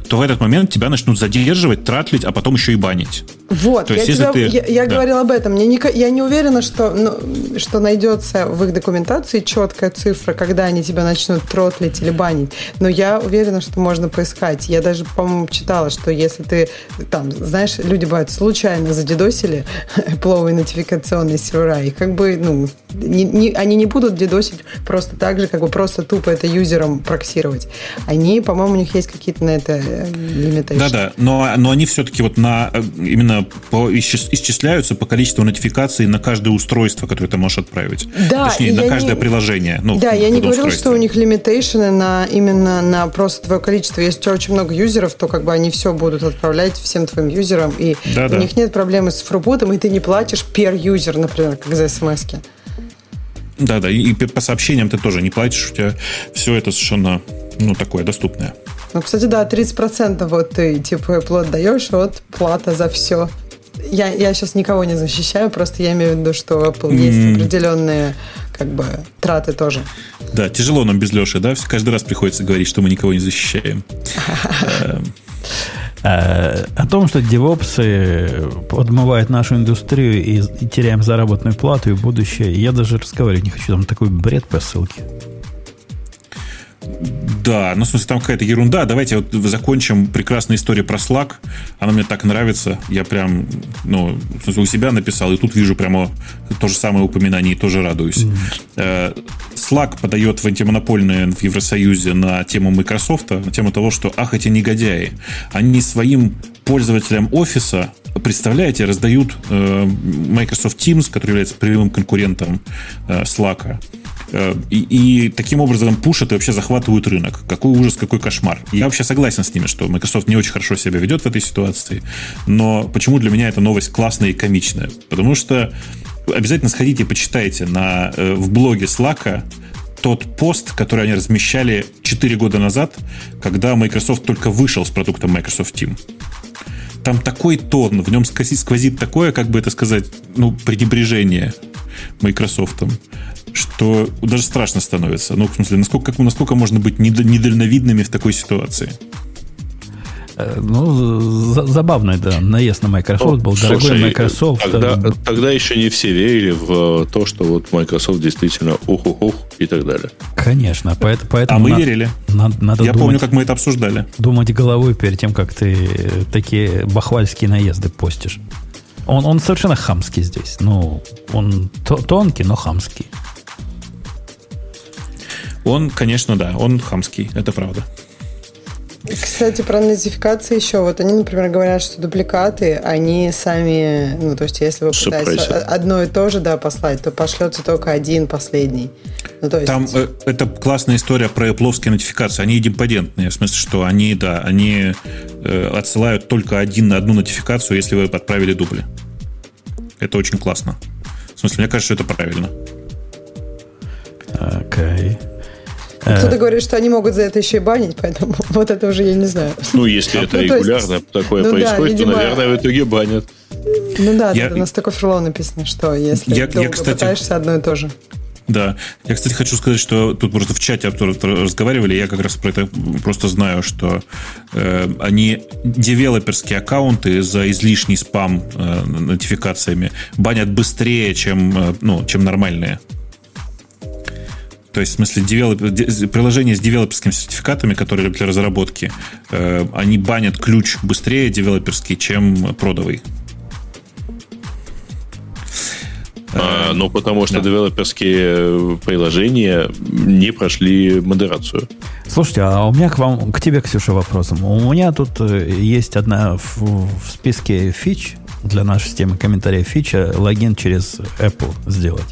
[SPEAKER 2] то в этот момент тебя начнут задерживать, тратлить, а потом еще и банить.
[SPEAKER 4] Вот, то есть, я, тебя, ты... я, я да. говорил об этом. Мне не, я не уверена, что, ну, что найдется в их документации четкая цифра, когда они тебя начнут тротлить или банить. Но я уверена, что можно поискать. Я даже, по-моему, читала, что если ты там, знаешь, люди бывают случайно задедосили пловые нотификационные сервера, и как бы, ну, не, не, они не будут дедосить просто так же, как бы просто тупо это юзером проксировать. Они, по-моему, у них есть какие-то на это лимиты.
[SPEAKER 2] Да-да, но, но они все-таки вот на именно по, исчисляются по количеству нотификаций на каждое устройство, которое ты можешь отправить.
[SPEAKER 4] Да,
[SPEAKER 2] Точнее, на каждое не, приложение. Ну,
[SPEAKER 4] да, я не говорю, что у них лимитейшены на именно на просто твое количество. Если у тебя очень много юзеров, то как бы они все будут отправлять всем твоим юзерам, и да, у да. них нет проблемы с фрубутом, и ты не платишь per юзер, например, как за смс -ки.
[SPEAKER 2] Да, да, и по сообщениям ты тоже не платишь, у тебя все это совершенно ну, такое доступное.
[SPEAKER 4] Ну, кстати, да, 30% вот ты типа плод даешь, вот плата за все. Я, я сейчас никого не защищаю, просто я имею в виду, что Apple mm. есть определенные как бы траты тоже.
[SPEAKER 2] Да, тяжело нам без Леши, да? Каждый раз приходится говорить, что мы никого не защищаем.
[SPEAKER 1] Э, о том, что девопсы подмывают нашу индустрию и теряем заработную плату и будущее, я даже разговаривать не хочу. Там такой бред по ссылке.
[SPEAKER 2] Да, ну, в смысле, там какая-то ерунда. Давайте вот закончим прекрасную историю про Slack. Она мне так нравится. Я прям, ну, у себя написал, и тут вижу прямо то же самое упоминание и тоже радуюсь. Mm. Slack подает в антимонопольное в Евросоюзе на тему Microsoft, на тему того, что, ах, эти негодяи, они своим пользователям офиса представляете, раздают э, Microsoft Teams, который является прямым конкурентом э, Slack, и, и таким образом пушат и вообще захватывают рынок. Какой ужас, какой кошмар. Я вообще согласен с ними, что Microsoft не очень хорошо себя ведет в этой ситуации. Но почему для меня эта новость классная и комичная? Потому что обязательно сходите и почитайте на, э, в блоге Slack тот пост, который они размещали 4 года назад, когда Microsoft только вышел с продуктом Microsoft Team. Там такой тон, в нем сквозит такое, как бы это сказать, ну, пренебрежение Microsoft, что даже страшно становится. Ну, в смысле, насколько, насколько можно быть недальновидными в такой ситуации?
[SPEAKER 1] Э, ну, забавно, да. Наезд на Microsoft ну, был. Слушай, Дорогой Microsoft.
[SPEAKER 5] Тогда, э, тогда еще не все верили в то, что вот Microsoft действительно ух-ух-ух и так далее.
[SPEAKER 1] Конечно. Поэтому, поэтому
[SPEAKER 2] а мы надо, верили. Надо, надо Я думать, помню, как мы это обсуждали.
[SPEAKER 1] Думать головой перед тем, как ты такие бахвальские наезды постишь. Он, он совершенно хамский здесь. Ну, он тонкий, но хамский.
[SPEAKER 2] Он, конечно, да, он хамский, это правда.
[SPEAKER 4] Кстати, про нотификации еще. Вот они, например, говорят, что дубликаты, они сами, ну, то есть, если вы пытаетесь одно и то же, да, послать, то пошлется только один последний. Ну, то есть...
[SPEAKER 2] Там э, это классная история про Apple нотификации. Они идемпотентные, в смысле, что они, да, они э, отсылают только один, одну нотификацию, если вы отправили дубли. Это очень классно. В смысле, мне кажется, что это правильно.
[SPEAKER 1] Окей. Okay.
[SPEAKER 4] Кто-то говорит, что они могут за это еще и банить, поэтому вот это уже я не знаю.
[SPEAKER 5] Ну, если это ну, регулярно такое ну происходит, то, наверное, в итоге банят.
[SPEAKER 4] Ну да, у нас такой фрлоу написано, что если я, долго пытаешься одно и то же.
[SPEAKER 2] Да. Я, кстати, хочу сказать, что тут просто в чате разговаривали, я как раз про это просто знаю, что э, они девелоперские аккаунты за излишний спам э, нотификациями банят быстрее, чем, э, ну, чем нормальные. То есть, в смысле, девелоп... приложения с девелоперскими сертификатами, которые для разработки, э, они банят ключ быстрее девелоперский, чем продовый.
[SPEAKER 5] А, ну, потому что да. девелоперские приложения не прошли модерацию.
[SPEAKER 1] Слушайте, а у меня к вам, к тебе, Ксюша, вопросом. У меня тут э, есть одна в, в списке фич для нашей системы комментариев фича логин через Apple сделать.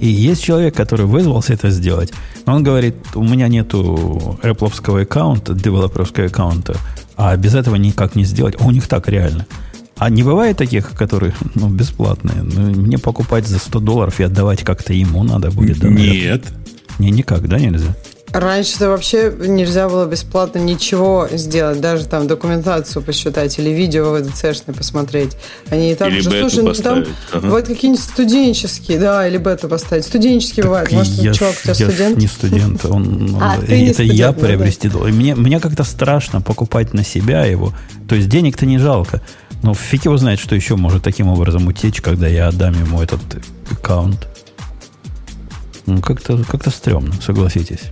[SPEAKER 1] И есть человек, который вызвался это сделать. Но он говорит, у меня нету Apple аккаунта, девелоперского аккаунта, а без этого никак не сделать. А у них так реально. А не бывает таких, которые ну, бесплатные. Ну, мне покупать за 100 долларов и отдавать как-то ему надо будет.
[SPEAKER 2] Да, Нет.
[SPEAKER 1] Не, никак, да, нельзя?
[SPEAKER 4] Раньше-то вообще нельзя было бесплатно ничего сделать, даже там документацию посчитать или видео в VDC посмотреть. Они и так или же, слушай, ну там ага. бывают какие-нибудь студенческие, да, или бету поставить. Студенческие так бывают. Может,
[SPEAKER 1] я, чувак, у тебя я студент? не студент, он, а, это не студент, я ну, приобрести. Да. Мне, мне как-то страшно покупать на себя его. То есть денег-то не жалко. Но фиг его знает, что еще может таким образом утечь, когда я отдам ему этот аккаунт. Ну, как-то как стрёмно, согласитесь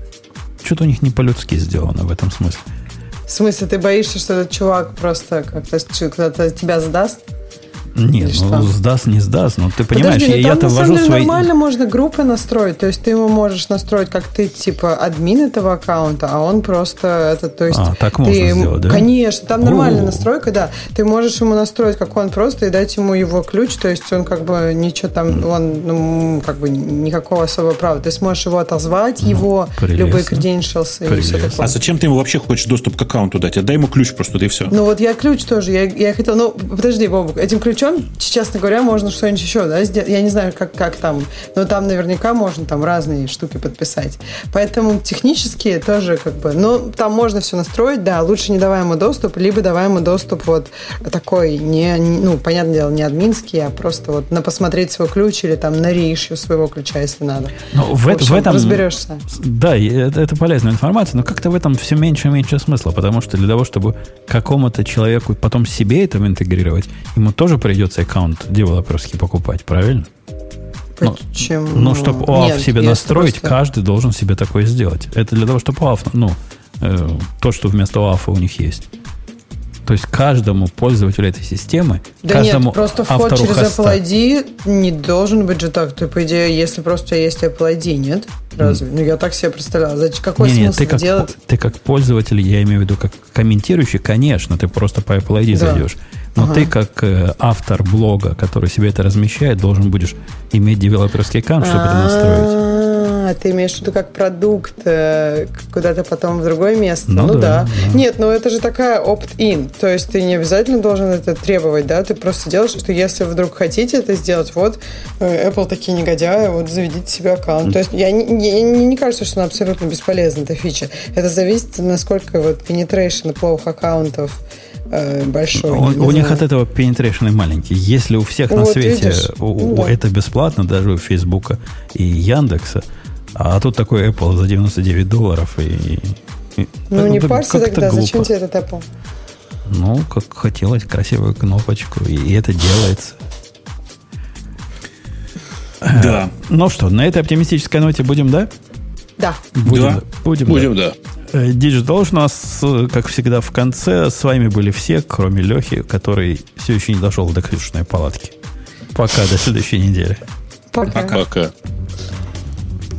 [SPEAKER 1] что-то у них не по-людски сделано в этом смысле.
[SPEAKER 4] В смысле, ты боишься, что этот чувак просто как-то когда-то тебя сдаст?
[SPEAKER 1] Нет, ну сдаст, не сдаст, но ты понимаешь, Подожди, я, я-то ввожу свои...
[SPEAKER 4] нормально можно группы настроить, то есть ты ему можешь настроить, как ты, типа, админ этого аккаунта, а он просто это, то есть... А,
[SPEAKER 1] так
[SPEAKER 4] ты,
[SPEAKER 1] можно сделать, да?
[SPEAKER 4] Конечно, там нормальная настройка, да. Ты можешь ему настроить, как он просто, и дать ему его ключ, то есть он как бы ничего там, он, ну, как бы никакого особого права. Ты сможешь его отозвать, ну, его, прелестно. любые credentials и все такое.
[SPEAKER 2] А зачем ты ему вообще хочешь доступ к аккаунту дать? Отдай ему ключ просто, да и все.
[SPEAKER 4] Ну вот я ключ тоже, я, я хотел, ну, подожди, Бобук, этим ключом причем, честно говоря, можно что-нибудь еще, да, сделать. Я не знаю, как, как там, но там наверняка можно там разные штуки подписать. Поэтому технически тоже как бы, ну, там можно все настроить, да, лучше не давай ему доступ, либо давай ему доступ вот такой, не, ну, понятное дело, не админский, а просто вот на посмотреть свой ключ или там на реишью своего ключа, если надо.
[SPEAKER 1] Ну, в, в, общем, в этом разберешься. Да, это, это полезная информация, но как-то в этом все меньше и меньше смысла, потому что для того, чтобы какому-то человеку потом себе это интегрировать, ему тоже придется аккаунт девелоперский покупать, правильно?
[SPEAKER 4] Почему?
[SPEAKER 1] Ну, ну чтобы OAuth Нет, себе настроить, просто... каждый должен себе такое сделать. Это для того, чтобы OAuth, ну, э, то, что вместо OAuth у них есть. То есть каждому пользователю этой системы, да каждому нет,
[SPEAKER 4] просто вход через хоста. Apple ID не должен быть же так. Ты, по идее, если просто есть Apple ID, нет? Разве? Mm. Ну, я так себе представлял. Зачем, какой не, смысл
[SPEAKER 1] ты как,
[SPEAKER 4] делать?
[SPEAKER 1] Ты как пользователь, я имею в виду, как комментирующий, конечно, ты просто по Apple ID да. зайдешь. Но ага. ты, как э, автор блога, который себе это размещает, должен будешь иметь девелоперский аккаунт, чтобы это настроить.
[SPEAKER 4] А, ты имеешь в виду как продукт э, куда-то потом в другое место? Ну, ну да, да. Нет, ну это же такая opt-in. То есть ты не обязательно должен это требовать, да? Ты просто делаешь, что если вдруг хотите это сделать, вот э, Apple такие негодяи, вот заведите себе аккаунт. То есть я не, не, не кажется, что она абсолютно бесполезна, эта фича. Это зависит, насколько вот penetration плохих аккаунтов э, большой. У,
[SPEAKER 1] у них от этого penetration маленький. Если у всех вот, на свете у, да. это бесплатно, даже у Фейсбука и Яндекса, А тут такой Apple за 99 долларов и...
[SPEAKER 4] и ну, не парься тогда, глупо. зачем тебе этот Apple?
[SPEAKER 1] Ну, как хотелось, красивую кнопочку, и, и это делается.
[SPEAKER 2] Да.
[SPEAKER 1] Ну что, на этой оптимистической ноте будем, да?
[SPEAKER 4] Да.
[SPEAKER 1] Будем,
[SPEAKER 5] да. Будем, будем да.
[SPEAKER 1] да. Digital у нас, как всегда, в конце. С вами были все, кроме Лехи, который все еще не дошел до Ксюшиной палатки. Пока, до следующей недели.
[SPEAKER 4] Пока.
[SPEAKER 5] Пока.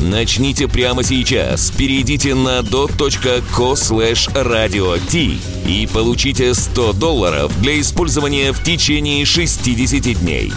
[SPEAKER 3] Начните прямо сейчас. Перейдите на dot.co slash radio и получите 100 долларов для использования в течение 60 дней.